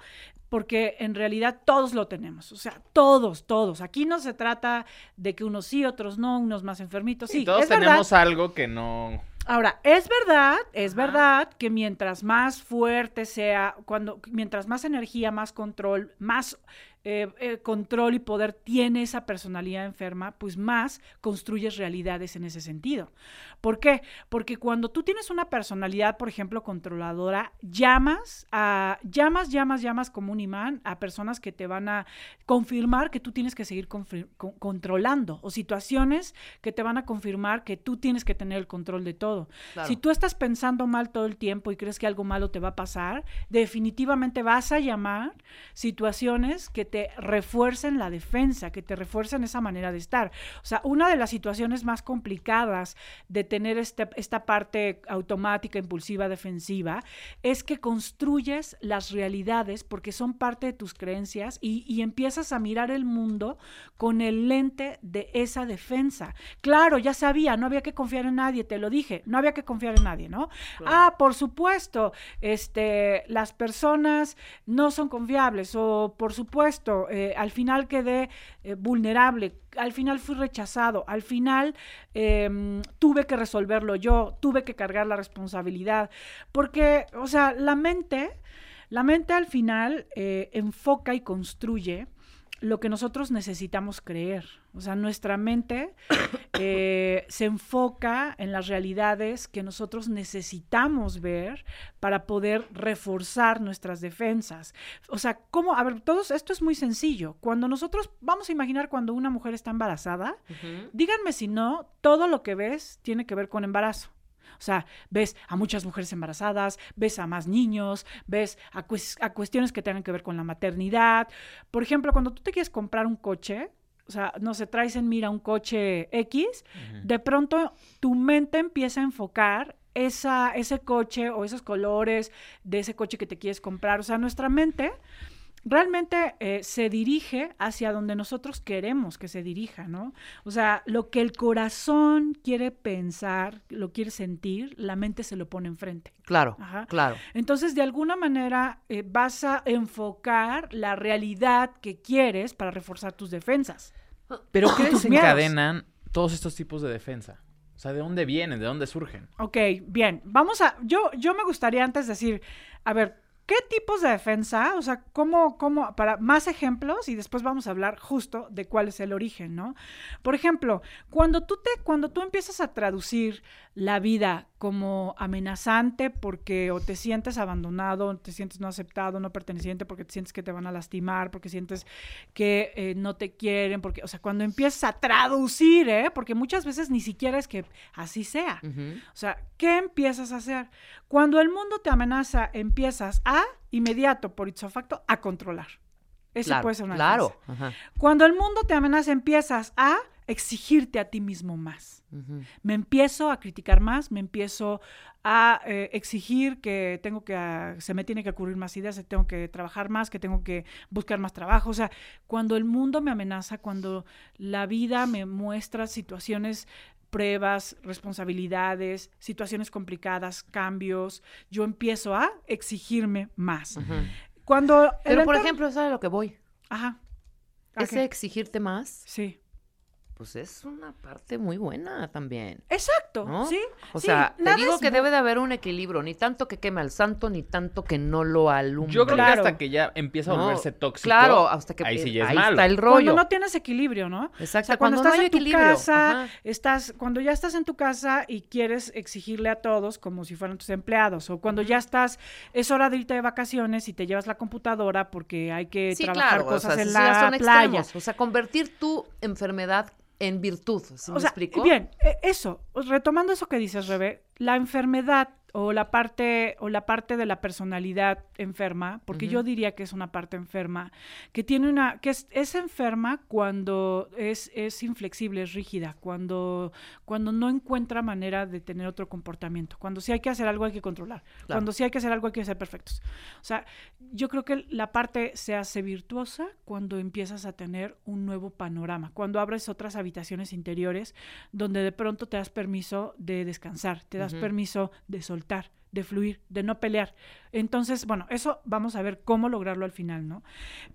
N: porque en realidad todos lo tenemos, o sea, todos, todos. Aquí no se trata de que unos sí, otros no, unos más enfermitos. Sí,
J: Y todos
N: es verdad.
J: tenemos algo que no...
N: Ahora, es verdad, es verdad que mientras más fuerte sea, cuando, mientras más energía, más control, más eh, eh, control y poder tiene esa personalidad enferma, pues más construyes realidades en ese sentido. ¿Por qué? Porque cuando tú tienes una personalidad, por ejemplo, controladora, llamas a, llamas, llamas, llamas como un imán a personas que te van a confirmar que tú tienes que seguir con- controlando o situaciones que te van a confirmar que tú tienes que tener el control de todo.
I: Claro.
N: Si tú estás pensando mal todo el tiempo y crees que algo malo te va a pasar, definitivamente vas a llamar situaciones que te refuercen la defensa, que te refuercen esa manera de estar. O sea, una de las situaciones más complicadas de tener este- esta parte automática, impulsiva, defensiva, es que construyes las realidades porque son parte de tus creencias y, y empiezas a mirar el mundo con el lente de esa defensa. Claro, ya sabía, no había que confiar en nadie, te lo dije, no había que confiar en nadie, ¿no? Ah, por supuesto, este, las personas no son confiables o por supuesto, eh, al final quedé eh, vulnerable, al final fui rechazado, al final em, tuve que resolverlo yo, tuve que cargar la responsabilidad, porque, o sea, la mente, la mente al final eh, enfoca y construye lo que nosotros necesitamos creer. O sea, nuestra mente eh, se enfoca en las realidades que nosotros necesitamos ver para poder reforzar nuestras defensas. O sea, ¿cómo? A ver, todos, esto es muy sencillo. Cuando nosotros, vamos a imaginar cuando una mujer está embarazada, díganme si no, todo lo que ves tiene que ver con embarazo. O sea, ves a muchas mujeres embarazadas, ves a más niños, ves a, cuestiones que tengan que ver con la maternidad. Por ejemplo, cuando tú te quieres comprar un coche, o sea, no se traes en mira un coche X, de pronto tu mente empieza a enfocar esa, ese coche o esos colores de ese coche que te quieres comprar. O sea, nuestra mente realmente eh, se dirige hacia donde nosotros queremos que se dirija, ¿no? O sea, lo que el corazón quiere pensar, lo quiere sentir, la mente se lo pone enfrente.
I: Claro, claro.
N: Entonces, de alguna manera, eh, vas a enfocar la realidad que quieres para reforzar tus defensas.
J: Pero ¿qué desencadenan todos estos tipos de defensa? O sea, ¿de dónde vienen? ¿De dónde surgen?
N: Ok, bien. Vamos a... Yo, yo me gustaría antes decir, a ver, ¿Qué tipos de defensa? O sea, ¿cómo, cómo, para más ejemplos y después vamos a hablar justo de cuál es el origen, ¿no? Por ejemplo, cuando tú te, cuando tú empiezas a traducir la vida como amenazante porque o te sientes abandonado, te sientes no aceptado, no perteneciente, porque te sientes que te van a lastimar, porque sientes que eh, no te quieren, porque, o sea, cuando empiezas a traducir, ¿eh? Porque muchas veces ni siquiera es que así sea. O sea, ¿qué empiezas a hacer? Cuando el mundo te amenaza, empiezas a, inmediato, por facto, a controlar. Eso puede ser una
I: Claro.
N: Cuando el mundo te amenaza, empiezas a exigirte a ti mismo más. Me empiezo a criticar más, me empiezo a eh, exigir que tengo que, ah, se me tiene que ocurrir más ideas, que tengo que trabajar más, que tengo que buscar más trabajo. O sea, cuando el mundo me amenaza, cuando la vida me muestra situaciones pruebas, responsabilidades, situaciones complicadas, cambios, yo empiezo a exigirme más. Cuando
I: Pero por ejemplo, eso es a lo que voy.
N: Ajá.
I: Ese exigirte más.
N: Sí
I: pues es una parte muy buena también.
N: Exacto, sí.
I: O sea, te digo que debe de haber un equilibrio, ni tanto que queme al santo, ni tanto que no lo alumbre.
J: Yo creo que hasta que ya empieza a volverse tóxico.
I: Claro, hasta que
J: ahí sí ya es
I: ahí
J: malo.
I: está el rollo.
N: Cuando no tienes equilibrio, ¿no?
I: Exacto,
N: cuando,
I: cuando,
N: estás
I: no hay
N: en tu
I: equilibrio.
N: casa, estás, cuando ya estás en tu casa y quieres exigirle a todos como si fueran tus empleados, o cuando ya estás, es hora de irte de vacaciones y te llevas la computadora porque hay que
I: Sí,
N: trabajar
I: claro,
N: cosas
I: o sea,
N: en la
I: ya son
N: playa.
I: extremos. O sea, convertir tu enfermedad en virtud, ¿sí
N: O
I: me
N: sea,
I: explico?
N: bien, eh, eso, retomando eso que dices, Rebe, la enfermedad o la parte o la parte de la personalidad enferma, porque yo diría que es una parte enferma, que tiene una que es, es enferma cuando es, es inflexible, es rígida, cuando cuando no encuentra manera de tener otro comportamiento, cuando sí hay que hacer algo hay que controlar, cuando sí hay que hacer algo hay que ser perfectos. O sea, yo creo que la parte se hace virtuosa cuando empiezas a tener un nuevo panorama, cuando abres otras habitaciones interiores donde de pronto te das permiso de descansar, te das permiso de soltar, de fluir, de no pelear. Entonces, bueno, eso vamos a ver cómo lograrlo al final, ¿no?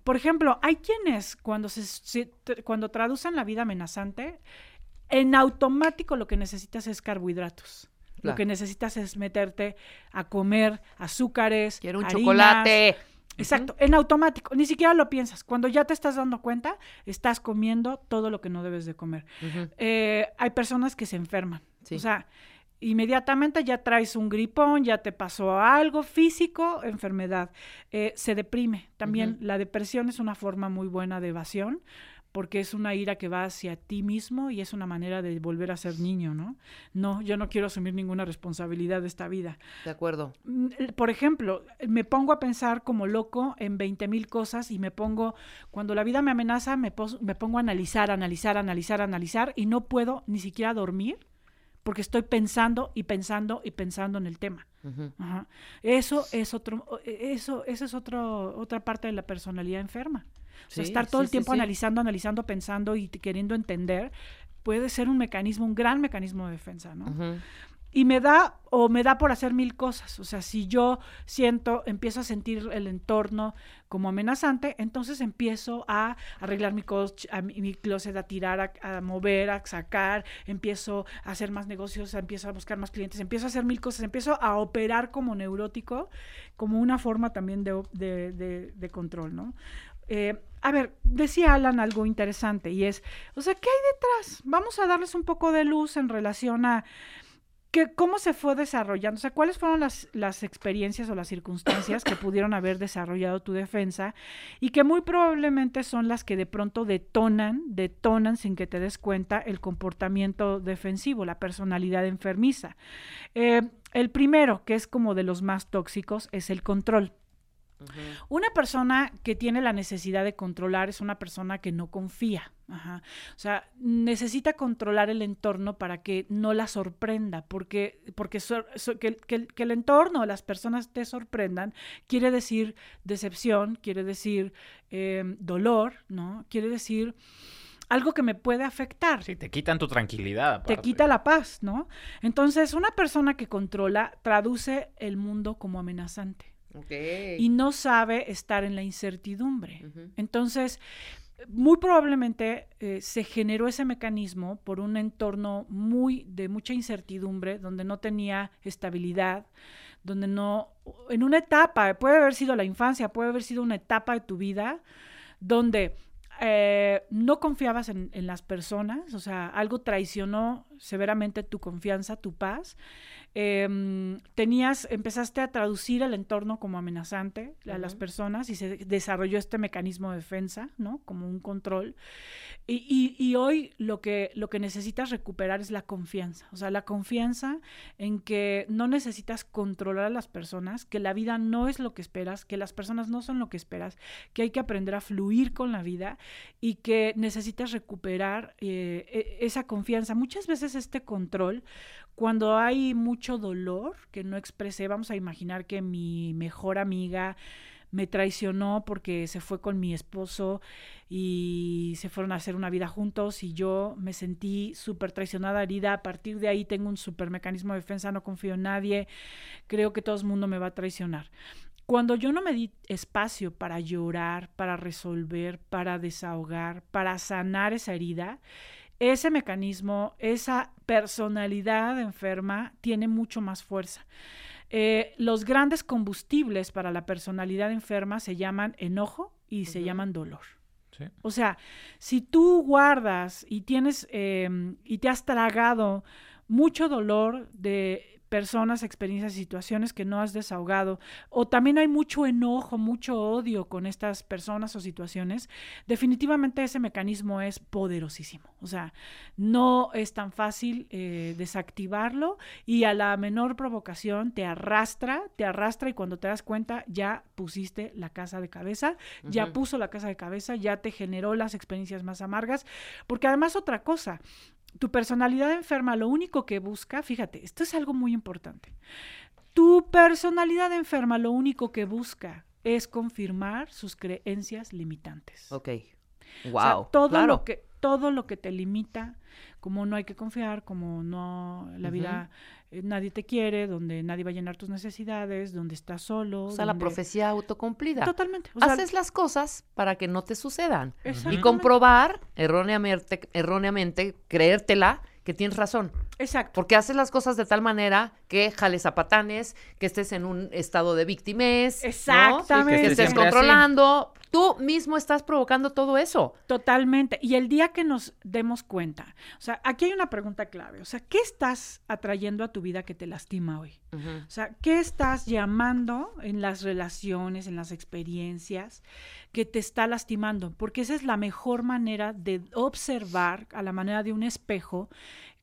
N: Por ejemplo, hay quienes cuando se, cuando traducen la vida amenazante, en automático lo que necesitas es carbohidratos. Lo que necesitas es meterte a comer azúcares,
I: Quiero un
N: harinas.
I: chocolate.
N: Exacto, en automático, ni siquiera lo piensas. Cuando ya te estás dando cuenta, estás comiendo todo lo que no debes de comer. Eh, hay personas que se enferman.
I: Sí.
N: O sea, inmediatamente ya traes un gripón, ya te pasó algo físico, enfermedad. Eh, se deprime. También la depresión es una forma muy buena de evasión porque es una ira que va hacia ti mismo y es una manera de volver a ser niño, ¿no? No, yo no quiero asumir ninguna responsabilidad de esta vida.
I: De acuerdo.
N: Mm, el- Por ejemplo, me pongo a pensar como loco en 20 mil cosas y me pongo, cuando la vida me amenaza, me, me pongo a analizar, analizar, analizar, analizar y no puedo ni siquiera dormir porque estoy pensando y pensando y pensando en el tema. Ajá. Eso es otro, e- eso, eso es otro, otra parte de la personalidad enferma. O sea,
I: Sí,
N: estar todo
I: sí,
N: el tiempo
I: sí.
N: analizando, analizando, pensando y queriendo entender puede ser un mecanismo, un gran mecanismo de defensa, ¿no? Y me da o me da por hacer mil cosas. O sea, si yo siento, empiezo a sentir el entorno como amenazante, entonces empiezo a arreglar mi, coche, a mi, mi closet, a tirar, a, a mover, a sacar, empiezo a hacer más negocios, empiezo a buscar más clientes, empiezo a hacer mil cosas, empiezo a operar como neurótico, como una forma también de- de control, ¿no? eh, a ver, decía Alan algo interesante y es, o sea, ¿qué hay detrás? Vamos a darles un poco de luz en relación a cómo se fue desarrollando, o sea, cuáles fueron las, las experiencias o las circunstancias que pudieron haber desarrollado tu defensa y que muy probablemente son las que de pronto detonan, detonan sin que te des cuenta el comportamiento defensivo, la personalidad enfermiza. Eh, el primero, que es como de los más tóxicos, es el control. Una persona que tiene la necesidad de controlar es una persona que no confía. Ajá. O sea, necesita controlar el entorno para que no la sorprenda, porque, porque que, que, el entorno, las personas te sorprendan, quiere decir decepción, quiere decir em, dolor, ¿no? Quiere decir algo que me puede afectar.
J: Sí, te quitan tu tranquilidad.
N: Te quita la paz, ¿no? Entonces, una persona que controla traduce el mundo como amenazante. Y no sabe estar en la incertidumbre. Entonces, muy probablemente eh, se generó ese mecanismo por un entorno muy de mucha incertidumbre, donde no tenía estabilidad, donde no, en una etapa, puede haber sido la infancia, puede haber sido una etapa de tu vida, donde eh, no confiabas en, en, las personas, o sea, algo traicionó severamente tu confianza, tu paz, Em, tenías, empezaste a traducir el entorno como amenazante a las personas y se desarrolló este mecanismo de defensa, ¿no? Como un control. Y, y, hoy lo que, lo que necesitas recuperar es la confianza, o sea, la confianza en que no necesitas controlar a las personas, que la vida no es lo que esperas, que las personas no son lo que esperas, que hay que aprender a fluir con la vida y que necesitas recuperar eh, e, esa confianza. Muchas veces este control cuando hay mucho dolor que no expresé, vamos a imaginar que mi mejor amiga me traicionó porque se fue con mi esposo y se fueron a hacer una vida juntos y yo me sentí súper traicionada, herida. A partir de ahí tengo un súper mecanismo de defensa, no confío en nadie, creo que todo el mundo me va a traicionar. Cuando yo no me di espacio para llorar, para resolver, para desahogar, para sanar esa herida, ese mecanismo, esa personalidad enferma tiene mucho más fuerza. Eh, los grandes combustibles para la personalidad enferma se llaman enojo y se llaman dolor. O sea, si tú guardas y tienes em, y te has tragado mucho dolor de personas, experiencias, situaciones que no has desahogado, o también hay mucho enojo, mucho odio con estas personas o situaciones, definitivamente ese mecanismo es poderosísimo. O sea, no es tan fácil eh, desactivarlo y a la menor provocación te arrastra, te arrastra y cuando te das cuenta ya pusiste la casa de cabeza, ya puso la casa de cabeza, ya te generó las experiencias más amargas, porque además otra cosa, tu personalidad enferma lo único que busca, fíjate, esto es algo muy importante. Tu personalidad enferma lo único que busca es confirmar sus creencias limitantes.
I: Ok. Wow.
N: todo lo que todo lo que te limita, como no hay que confiar, como no la vida eh, nadie te quiere, donde nadie va a llenar tus necesidades, donde estás solo.
I: O sea, la profecía autocumplida.
N: Totalmente.
I: Haces las cosas para que no te sucedan. Y comprobar erróneamente, erróneamente, creértela, que tienes razón.
N: Exacto.
I: Porque haces las cosas de tal manera que jales a patanes, que estés en un estado de víctimas.
N: Exactamente.
I: que, estés controlando. Tú mismo estás provocando todo eso.
N: Totalmente. Y el día que nos demos cuenta, o sea, aquí hay una pregunta clave. O sea, ¿qué estás atrayendo a tu vida que te lastima hoy? O sea, ¿qué estás llamando en las relaciones, en las experiencias que te está lastimando? Porque esa es la mejor manera de observar a la manera de un espejo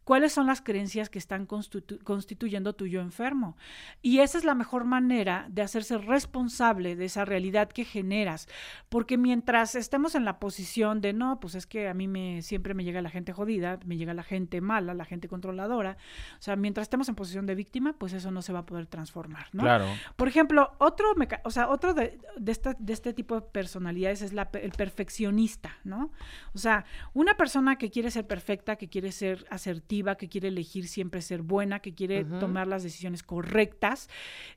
N: cuáles son las creencias que están constituyendo tu yo enfermo. Y esa es la mejor manera de hacerse responsable de esa realidad que generas, porque mientras estemos en la posición de no, pues es que a mí me siempre me llega la gente jodida, me llega la gente mala, la gente controladora, o sea, mientras estemos en posición de víctima, pues eso no se va a poder transformar, ¿no?
J: Claro.
N: Por ejemplo, otro, o sea, otro de, de, este tipo de personalidades es la, el perfeccionista, ¿no? O sea, una persona que quiere ser perfecta, que quiere ser asertiva, que quiere elegir siempre ser buena, que quiere tomar las decisiones correctas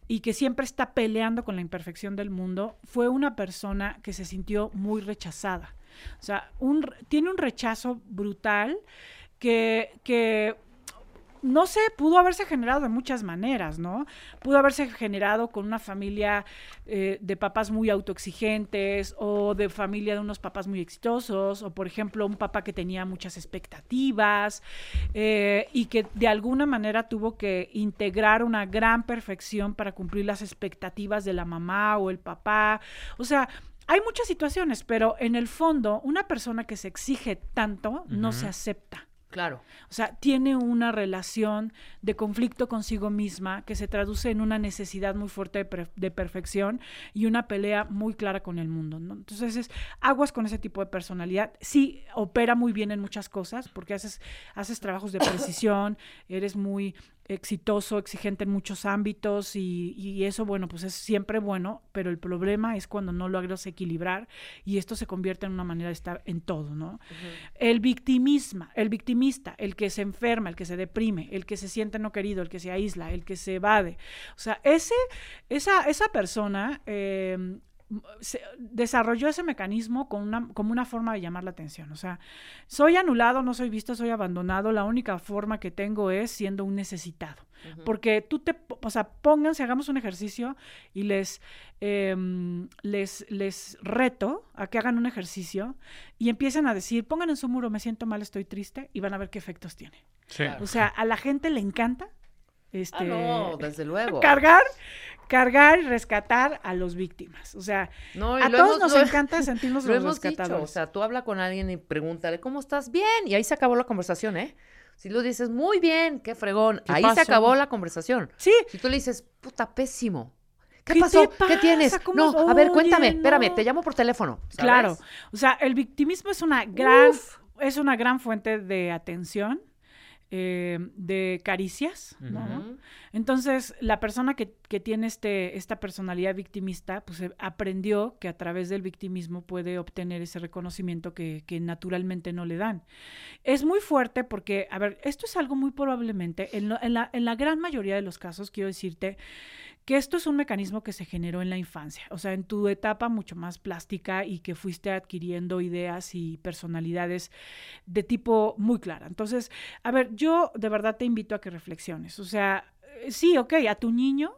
N: y que siempre está peleando con la imperfección del mundo, fue una persona que se sintió muy rechazada. O sea, un, tiene un rechazo brutal que, que no sé, pudo haberse generado de muchas maneras, ¿no? Pudo haberse generado con una familia eh, de papás muy autoexigentes o de familia de unos papás muy exitosos o, por ejemplo, un papá que tenía muchas expectativas eh, y que de alguna manera tuvo que integrar una gran perfección para cumplir las expectativas de la mamá o el papá. O sea, hay muchas situaciones, pero en el fondo, una persona que se exige tanto no se acepta.
I: Claro.
N: O sea, tiene una relación de conflicto consigo misma que se traduce en una necesidad muy fuerte de, de perfección y una pelea muy clara con el mundo. ¿no? Entonces, es, aguas con ese tipo de personalidad. Sí, opera muy bien en muchas cosas porque haces, haces trabajos de precisión, eres muy exitoso, exigente en muchos ámbitos y, y, eso, bueno, pues es siempre bueno, pero el problema es cuando no logras equilibrar y esto se convierte en una manera de estar en todo, ¿no? Uh -huh. El victimismo, el victimista, el que se enferma, el que se deprime, el que se siente no querido, el que se aísla, el que se evade, o sea, ese, esa, esa persona eh, se desarrolló ese mecanismo con una, como una forma de llamar la atención. O sea, soy anulado, no soy visto, soy abandonado. La única forma que tengo es siendo un necesitado. Uh -huh. Porque tú te, o sea, pónganse, hagamos un ejercicio y les, eh, les, les reto a que hagan un ejercicio y empiecen a decir, pongan en su muro, me siento mal, estoy triste, y van a ver qué efectos tiene.
J: Sí.
N: O sea, a la gente le encanta este,
I: ah, no, desde luego.
N: cargar cargar y rescatar a los víctimas. O sea, no, a todos hemos, nos lo, encanta sentirnos
I: lo
N: los
I: hemos
N: rescatadores.
I: Dicho, o sea, tú habla con alguien y pregúntale, ¿cómo estás? Bien. Y ahí se acabó la conversación, ¿eh? Si lo dices, muy bien, qué fregón.
N: ¿Qué
I: ahí
N: pasó?
I: se acabó la conversación.
N: Sí.
I: Si tú le dices, puta, pésimo. ¿Qué,
N: ¿Qué
I: pasó?
N: pasa?
I: ¿Qué tienes? No, a ver, cuéntame,
N: no.
I: espérame, te llamo por teléfono. ¿sabes?
N: Claro. O sea, el victimismo es una gran,
I: Uf.
N: es una gran fuente de atención. Eh, de caricias, ¿no? Entonces, la persona que, que tiene este, esta personalidad victimista, pues eh, aprendió que a través del victimismo puede obtener ese reconocimiento que, que naturalmente no le dan. Es muy fuerte porque, a ver, esto es algo muy probablemente, en, lo- en la, en la gran mayoría de los casos, quiero decirte, que esto es un mecanismo que se generó en la infancia, o sea, en tu etapa mucho más plástica y que fuiste adquiriendo ideas y personalidades de tipo muy clara. Entonces, a ver, yo de verdad te invito a que reflexiones, o sea, eh, sí, ok, a tu niño,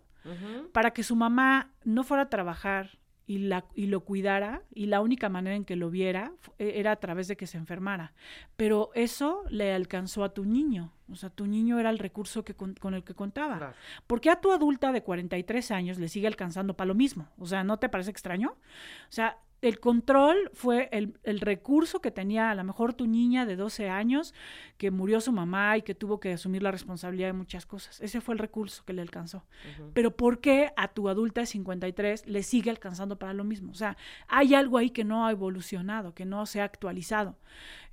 N: para que su mamá no fuera a trabajar y, la, y lo cuidara, y la única manera en que lo viera e- era a través de que se enfermara. Pero eso le alcanzó a tu niño, o sea, tu niño era el recurso que con, con el que contaba.
I: Claro.
N: ¿Por qué a tu adulta de 43 años le sigue alcanzando para lo mismo? O sea, ¿no te parece extraño? O sea, el control fue el, el recurso que tenía a lo mejor tu niña de 12 años, que murió su mamá y que tuvo que asumir la responsabilidad de muchas cosas. Ese fue el recurso que le alcanzó. Pero ¿por qué a tu adulta de 53 le sigue alcanzando para lo mismo? O sea, hay algo ahí que no ha evolucionado, que no se ha actualizado.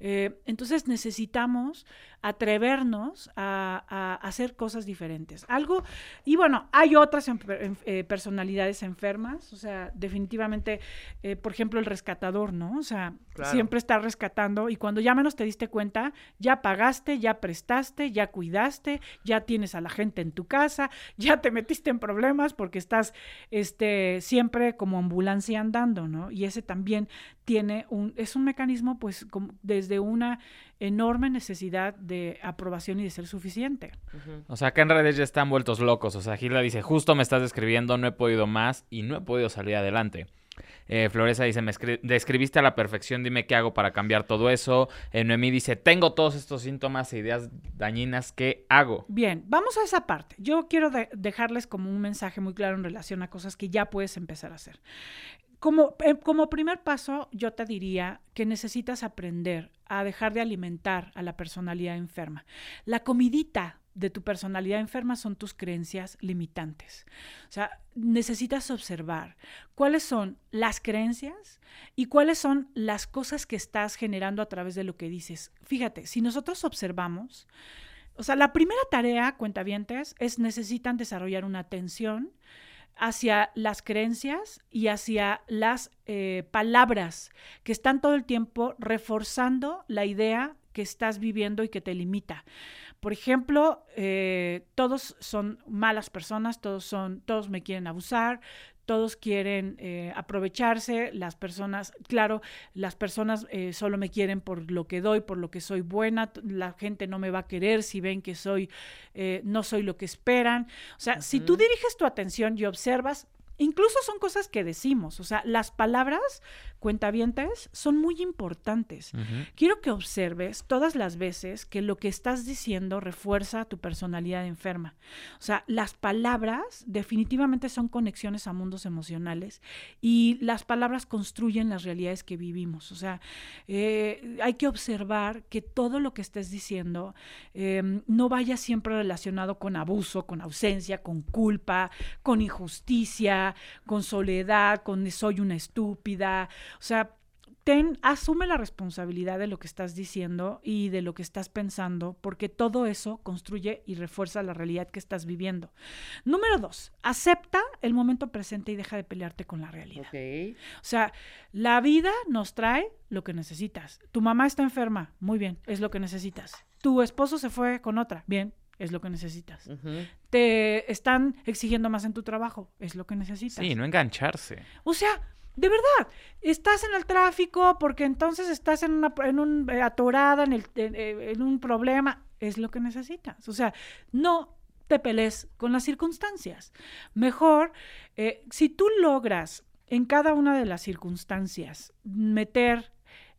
N: Eh, entonces necesitamos atrevernos a, a hacer cosas diferentes. Algo, y bueno, hay otras en- eh, personalidades enfermas, o sea, definitivamente, eh, por ejemplo, el rescatador, ¿no? O sea,
I: Claro.
N: siempre está rescatando y cuando ya menos te diste cuenta, ya pagaste, ya prestaste, ya cuidaste, ya tienes a la gente en tu casa, ya te metiste en problemas porque estás este, siempre como ambulancia andando, ¿no? Y ese también tiene un, es un mecanismo pues como desde una enorme necesidad de aprobación y de ser suficiente.
J: O sea, acá en redes ya están vueltos locos. O sea, Gilda dice, justo me estás describiendo, no he podido más y no he podido salir adelante. Eh, Floresa dice, me escri- describiste a la perfección, dime qué hago para cambiar todo eso. Eh, Noemí dice, tengo todos estos síntomas e ideas dañinas, ¿qué hago?
N: Bien, vamos a esa parte. Yo quiero de- dejarles como un mensaje muy claro en relación a cosas que ya puedes empezar a hacer. Como, eh, como primer paso, yo te diría que necesitas aprender a dejar de alimentar a la personalidad enferma. La comidita de tu personalidad enferma son tus creencias limitantes. O sea, necesitas observar cuáles son las creencias y cuáles son las cosas que estás generando a través de lo que dices. Fíjate, si nosotros observamos, o sea, la primera tarea, cuentavientes, es necesitan desarrollar una atención hacia las creencias y hacia las eh, palabras que están todo el tiempo reforzando la idea que estás viviendo y que te limita. Por ejemplo, eh, todos son malas personas, todos son, todos me quieren abusar, todos quieren eh, aprovecharse, las personas, claro, las personas eh, solo me quieren por lo que doy, por lo que soy buena, la gente no me va a querer si ven que soy, eh, no soy lo que esperan. O sea, si tú diriges tu atención y observas, incluso son cosas que decimos, o sea, las palabras cuentavientes son muy importantes. Quiero que observes todas las veces que lo que estás diciendo refuerza tu personalidad enferma. O sea, las palabras definitivamente son conexiones a mundos emocionales y las palabras construyen las realidades que vivimos. O sea, eh, hay que observar que todo lo que estés diciendo eh, no vaya siempre relacionado con abuso, con ausencia, con culpa, con injusticia, con soledad, con soy una estúpida. O sea, ten, asume la responsabilidad de lo que estás diciendo y de lo que estás pensando, porque todo eso construye y refuerza la realidad que estás viviendo. Número dos, acepta el momento presente y deja de pelearte con la realidad. O sea, la vida nos trae lo que necesitas. Tu mamá está enferma, muy bien, es lo que necesitas. Tu esposo se fue con otra, bien, es lo que necesitas. Te están exigiendo más en tu trabajo, es lo que necesitas.
J: Sí, no engancharse.
N: O sea, de verdad, estás en el tráfico porque entonces estás en una en un, eh, atorada, en, el, eh, en un problema, es lo que necesitas. O sea, no te pelees con las circunstancias. Mejor, eh, si tú logras en cada una de las circunstancias meter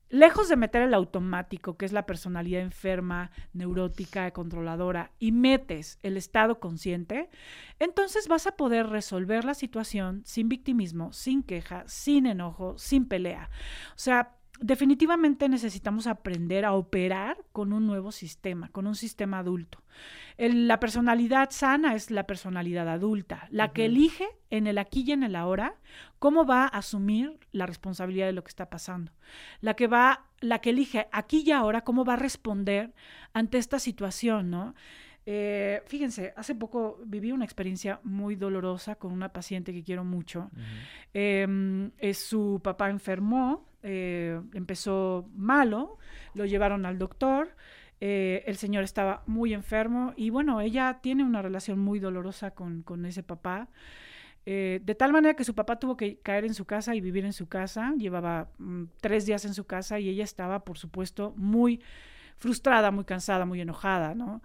N: Lejos de meter el automático, que es la personalidad enferma, neurótica, controladora, y metes el estado consciente, entonces vas a poder resolver la situación sin victimismo, sin queja, sin enojo, sin pelea. O sea, definitivamente necesitamos aprender a operar con un nuevo sistema, con un sistema adulto. El, la personalidad sana es la personalidad adulta, la que elige en el aquí y en el ahora cómo va a asumir la responsabilidad de lo que está pasando. La que va, la que elige aquí y ahora cómo va a responder ante esta situación, ¿no? Eh, fíjense, hace poco viví una experiencia muy dolorosa con una paciente que quiero mucho. eh, es, su papá enfermó, eh, empezó malo, lo llevaron al doctor. Eh, el señor estaba muy enfermo y bueno, ella tiene una relación muy dolorosa con, con ese papá. Eh, de tal manera que su papá tuvo que caer en su casa y vivir en su casa. Llevaba mm, tres días en su casa y ella estaba, por supuesto, muy frustrada, muy cansada, muy enojada, ¿no?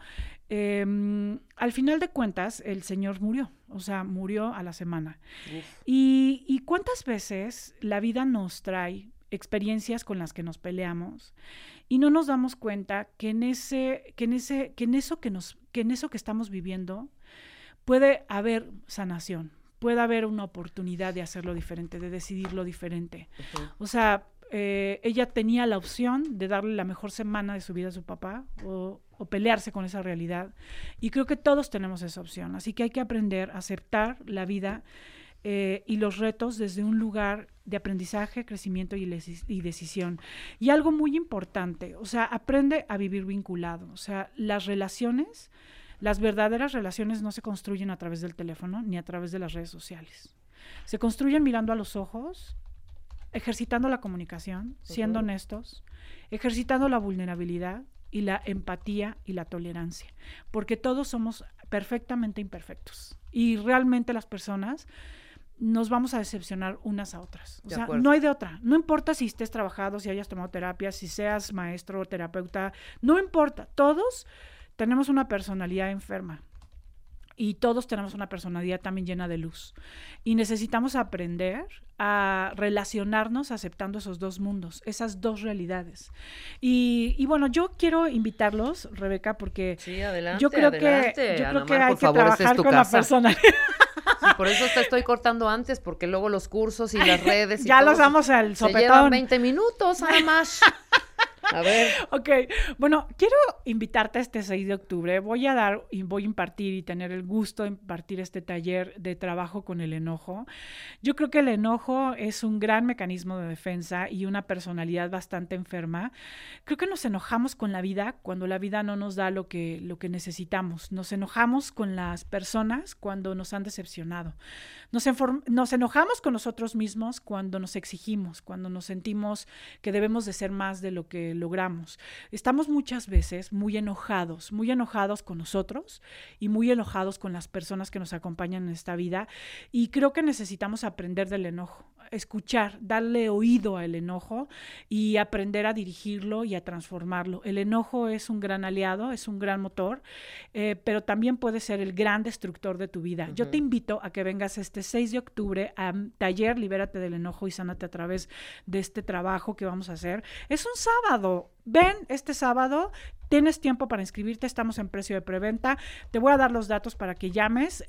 N: Eh, al final de cuentas, el señor murió, o sea, murió a la semana. Y, y, cuántas veces la vida nos trae experiencias con las que nos peleamos y no nos damos cuenta que en ese, que en ese, que en eso que nos, que en eso que estamos viviendo puede haber sanación, puede haber una oportunidad de hacerlo diferente, de decidirlo diferente. Uh -huh. O sea, eh, ella tenía la opción de darle la mejor semana de su vida a su papá o, o, pelearse con esa realidad. Y creo que todos tenemos esa opción. Así que hay que aprender a aceptar la vida eh, y los retos desde un lugar de aprendizaje, crecimiento y, y, decisión. Y algo muy importante, o sea, aprende a vivir vinculado. O sea, las relaciones, las verdaderas relaciones no se construyen a través del teléfono ni a través de las redes sociales. Se construyen mirando a los ojos, ejercitando la comunicación, siendo uh -huh. honestos, ejercitando la vulnerabilidad y la empatía y la tolerancia, porque todos somos perfectamente imperfectos y realmente las personas nos vamos a decepcionar unas a otras. O de sea, acuerdo. no hay de otra. No importa si estés trabajado, si hayas tomado terapia, si seas maestro o terapeuta, no importa. Todos tenemos una personalidad enferma y todos tenemos una personalidad también llena de luz. Y necesitamos aprender a relacionarnos aceptando esos dos mundos, esas dos realidades. Y, y bueno, yo quiero invitarlos, Rebeca, porque
I: sí, adelante,
N: yo creo
I: adelante.
N: que, yo creo que hay que
I: favor,
N: trabajar
I: es
N: con
I: casa.
N: la personalidad.
I: Sí, por eso te estoy cortando antes, porque luego los cursos y las redes. Y
N: ya
I: todo
N: los damos al
I: se
N: sopetón.
I: llevan 20 minutos, además. A ver.
N: Ok, bueno, quiero invitarte este 6 de octubre. Voy a dar y voy a impartir y tener el gusto de impartir este taller de trabajo con el enojo. Yo creo que el enojo es un gran mecanismo de defensa y una personalidad bastante enferma. Creo que nos enojamos con la vida cuando la vida no nos da lo que, lo que necesitamos. Nos enojamos con las personas cuando nos han decepcionado. Nos, nos enojamos con nosotros mismos cuando nos exigimos, cuando nos sentimos que debemos de ser más de lo que logramos. Estamos muchas veces muy enojados, muy enojados con nosotros y muy enojados con las personas que nos acompañan en esta vida y creo que necesitamos aprender del enojo escuchar, darle oído al enojo y aprender a dirigirlo y a transformarlo. El enojo es un gran aliado, es un gran motor, eh, pero también puede ser el gran destructor de tu vida. Yo te invito a que vengas este 6 de octubre a taller Libérate del enojo y sánate a través de este trabajo que vamos a hacer. Es un sábado, Ven este sábado, tienes tiempo para inscribirte, estamos en precio de preventa. Te voy a dar los datos para que llames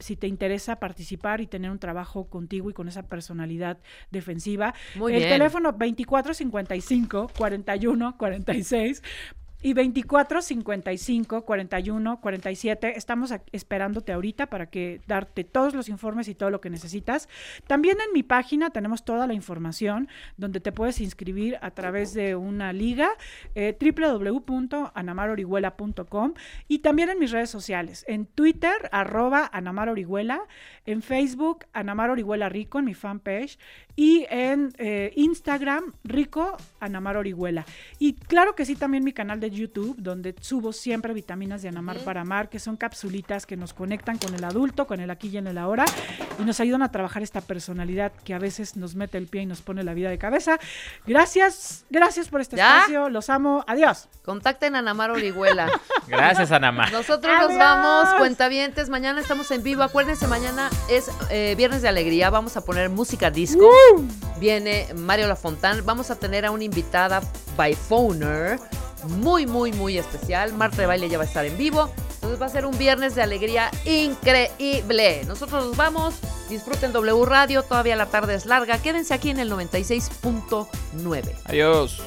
N: si te interesa participar y tener un trabajo contigo y con esa personalidad defensiva.
I: Muy
N: El
I: bien.
N: teléfono 2455 41 46 y 24 55 41 47. Estamos esperándote ahorita para que darte todos los informes y todo lo que necesitas. También en mi página tenemos toda la información donde te puedes inscribir a través de una liga eh, www.anamarorihuela.com y también en mis redes sociales, en Twitter arroba Anamar Orihuela, en Facebook Anamar Orihuela Rico en mi fanpage y en eh, Instagram Rico Anamar Orihuela. Y claro que sí, también mi canal de YouTube, donde subo siempre vitaminas de Anamar para Amar, que son capsulitas que nos conectan con el adulto, con el aquí y en el ahora, y nos ayudan a trabajar esta personalidad que a veces nos mete el pie y nos pone la vida de cabeza. Gracias, gracias por este
I: ¿Ya?
N: espacio, los amo, adiós.
I: Contacten a Namar Orihuela.
J: Gracias, Anamar.
I: Nosotros nos vamos, cuentavientes. Mañana estamos en vivo. Acuérdense, mañana es eh, Viernes de Alegría. Vamos a poner música disco. Viene Mario Lafontán. Vamos a tener a una invitada by phoner. Muy, muy, muy especial. Marta de Baile ya va a estar en vivo. Entonces va a ser un Viernes de Alegría increíble. Nosotros nos vamos. Disfruten W Radio. Todavía la tarde es larga. Quédense aquí en el 96.9.
J: Adiós.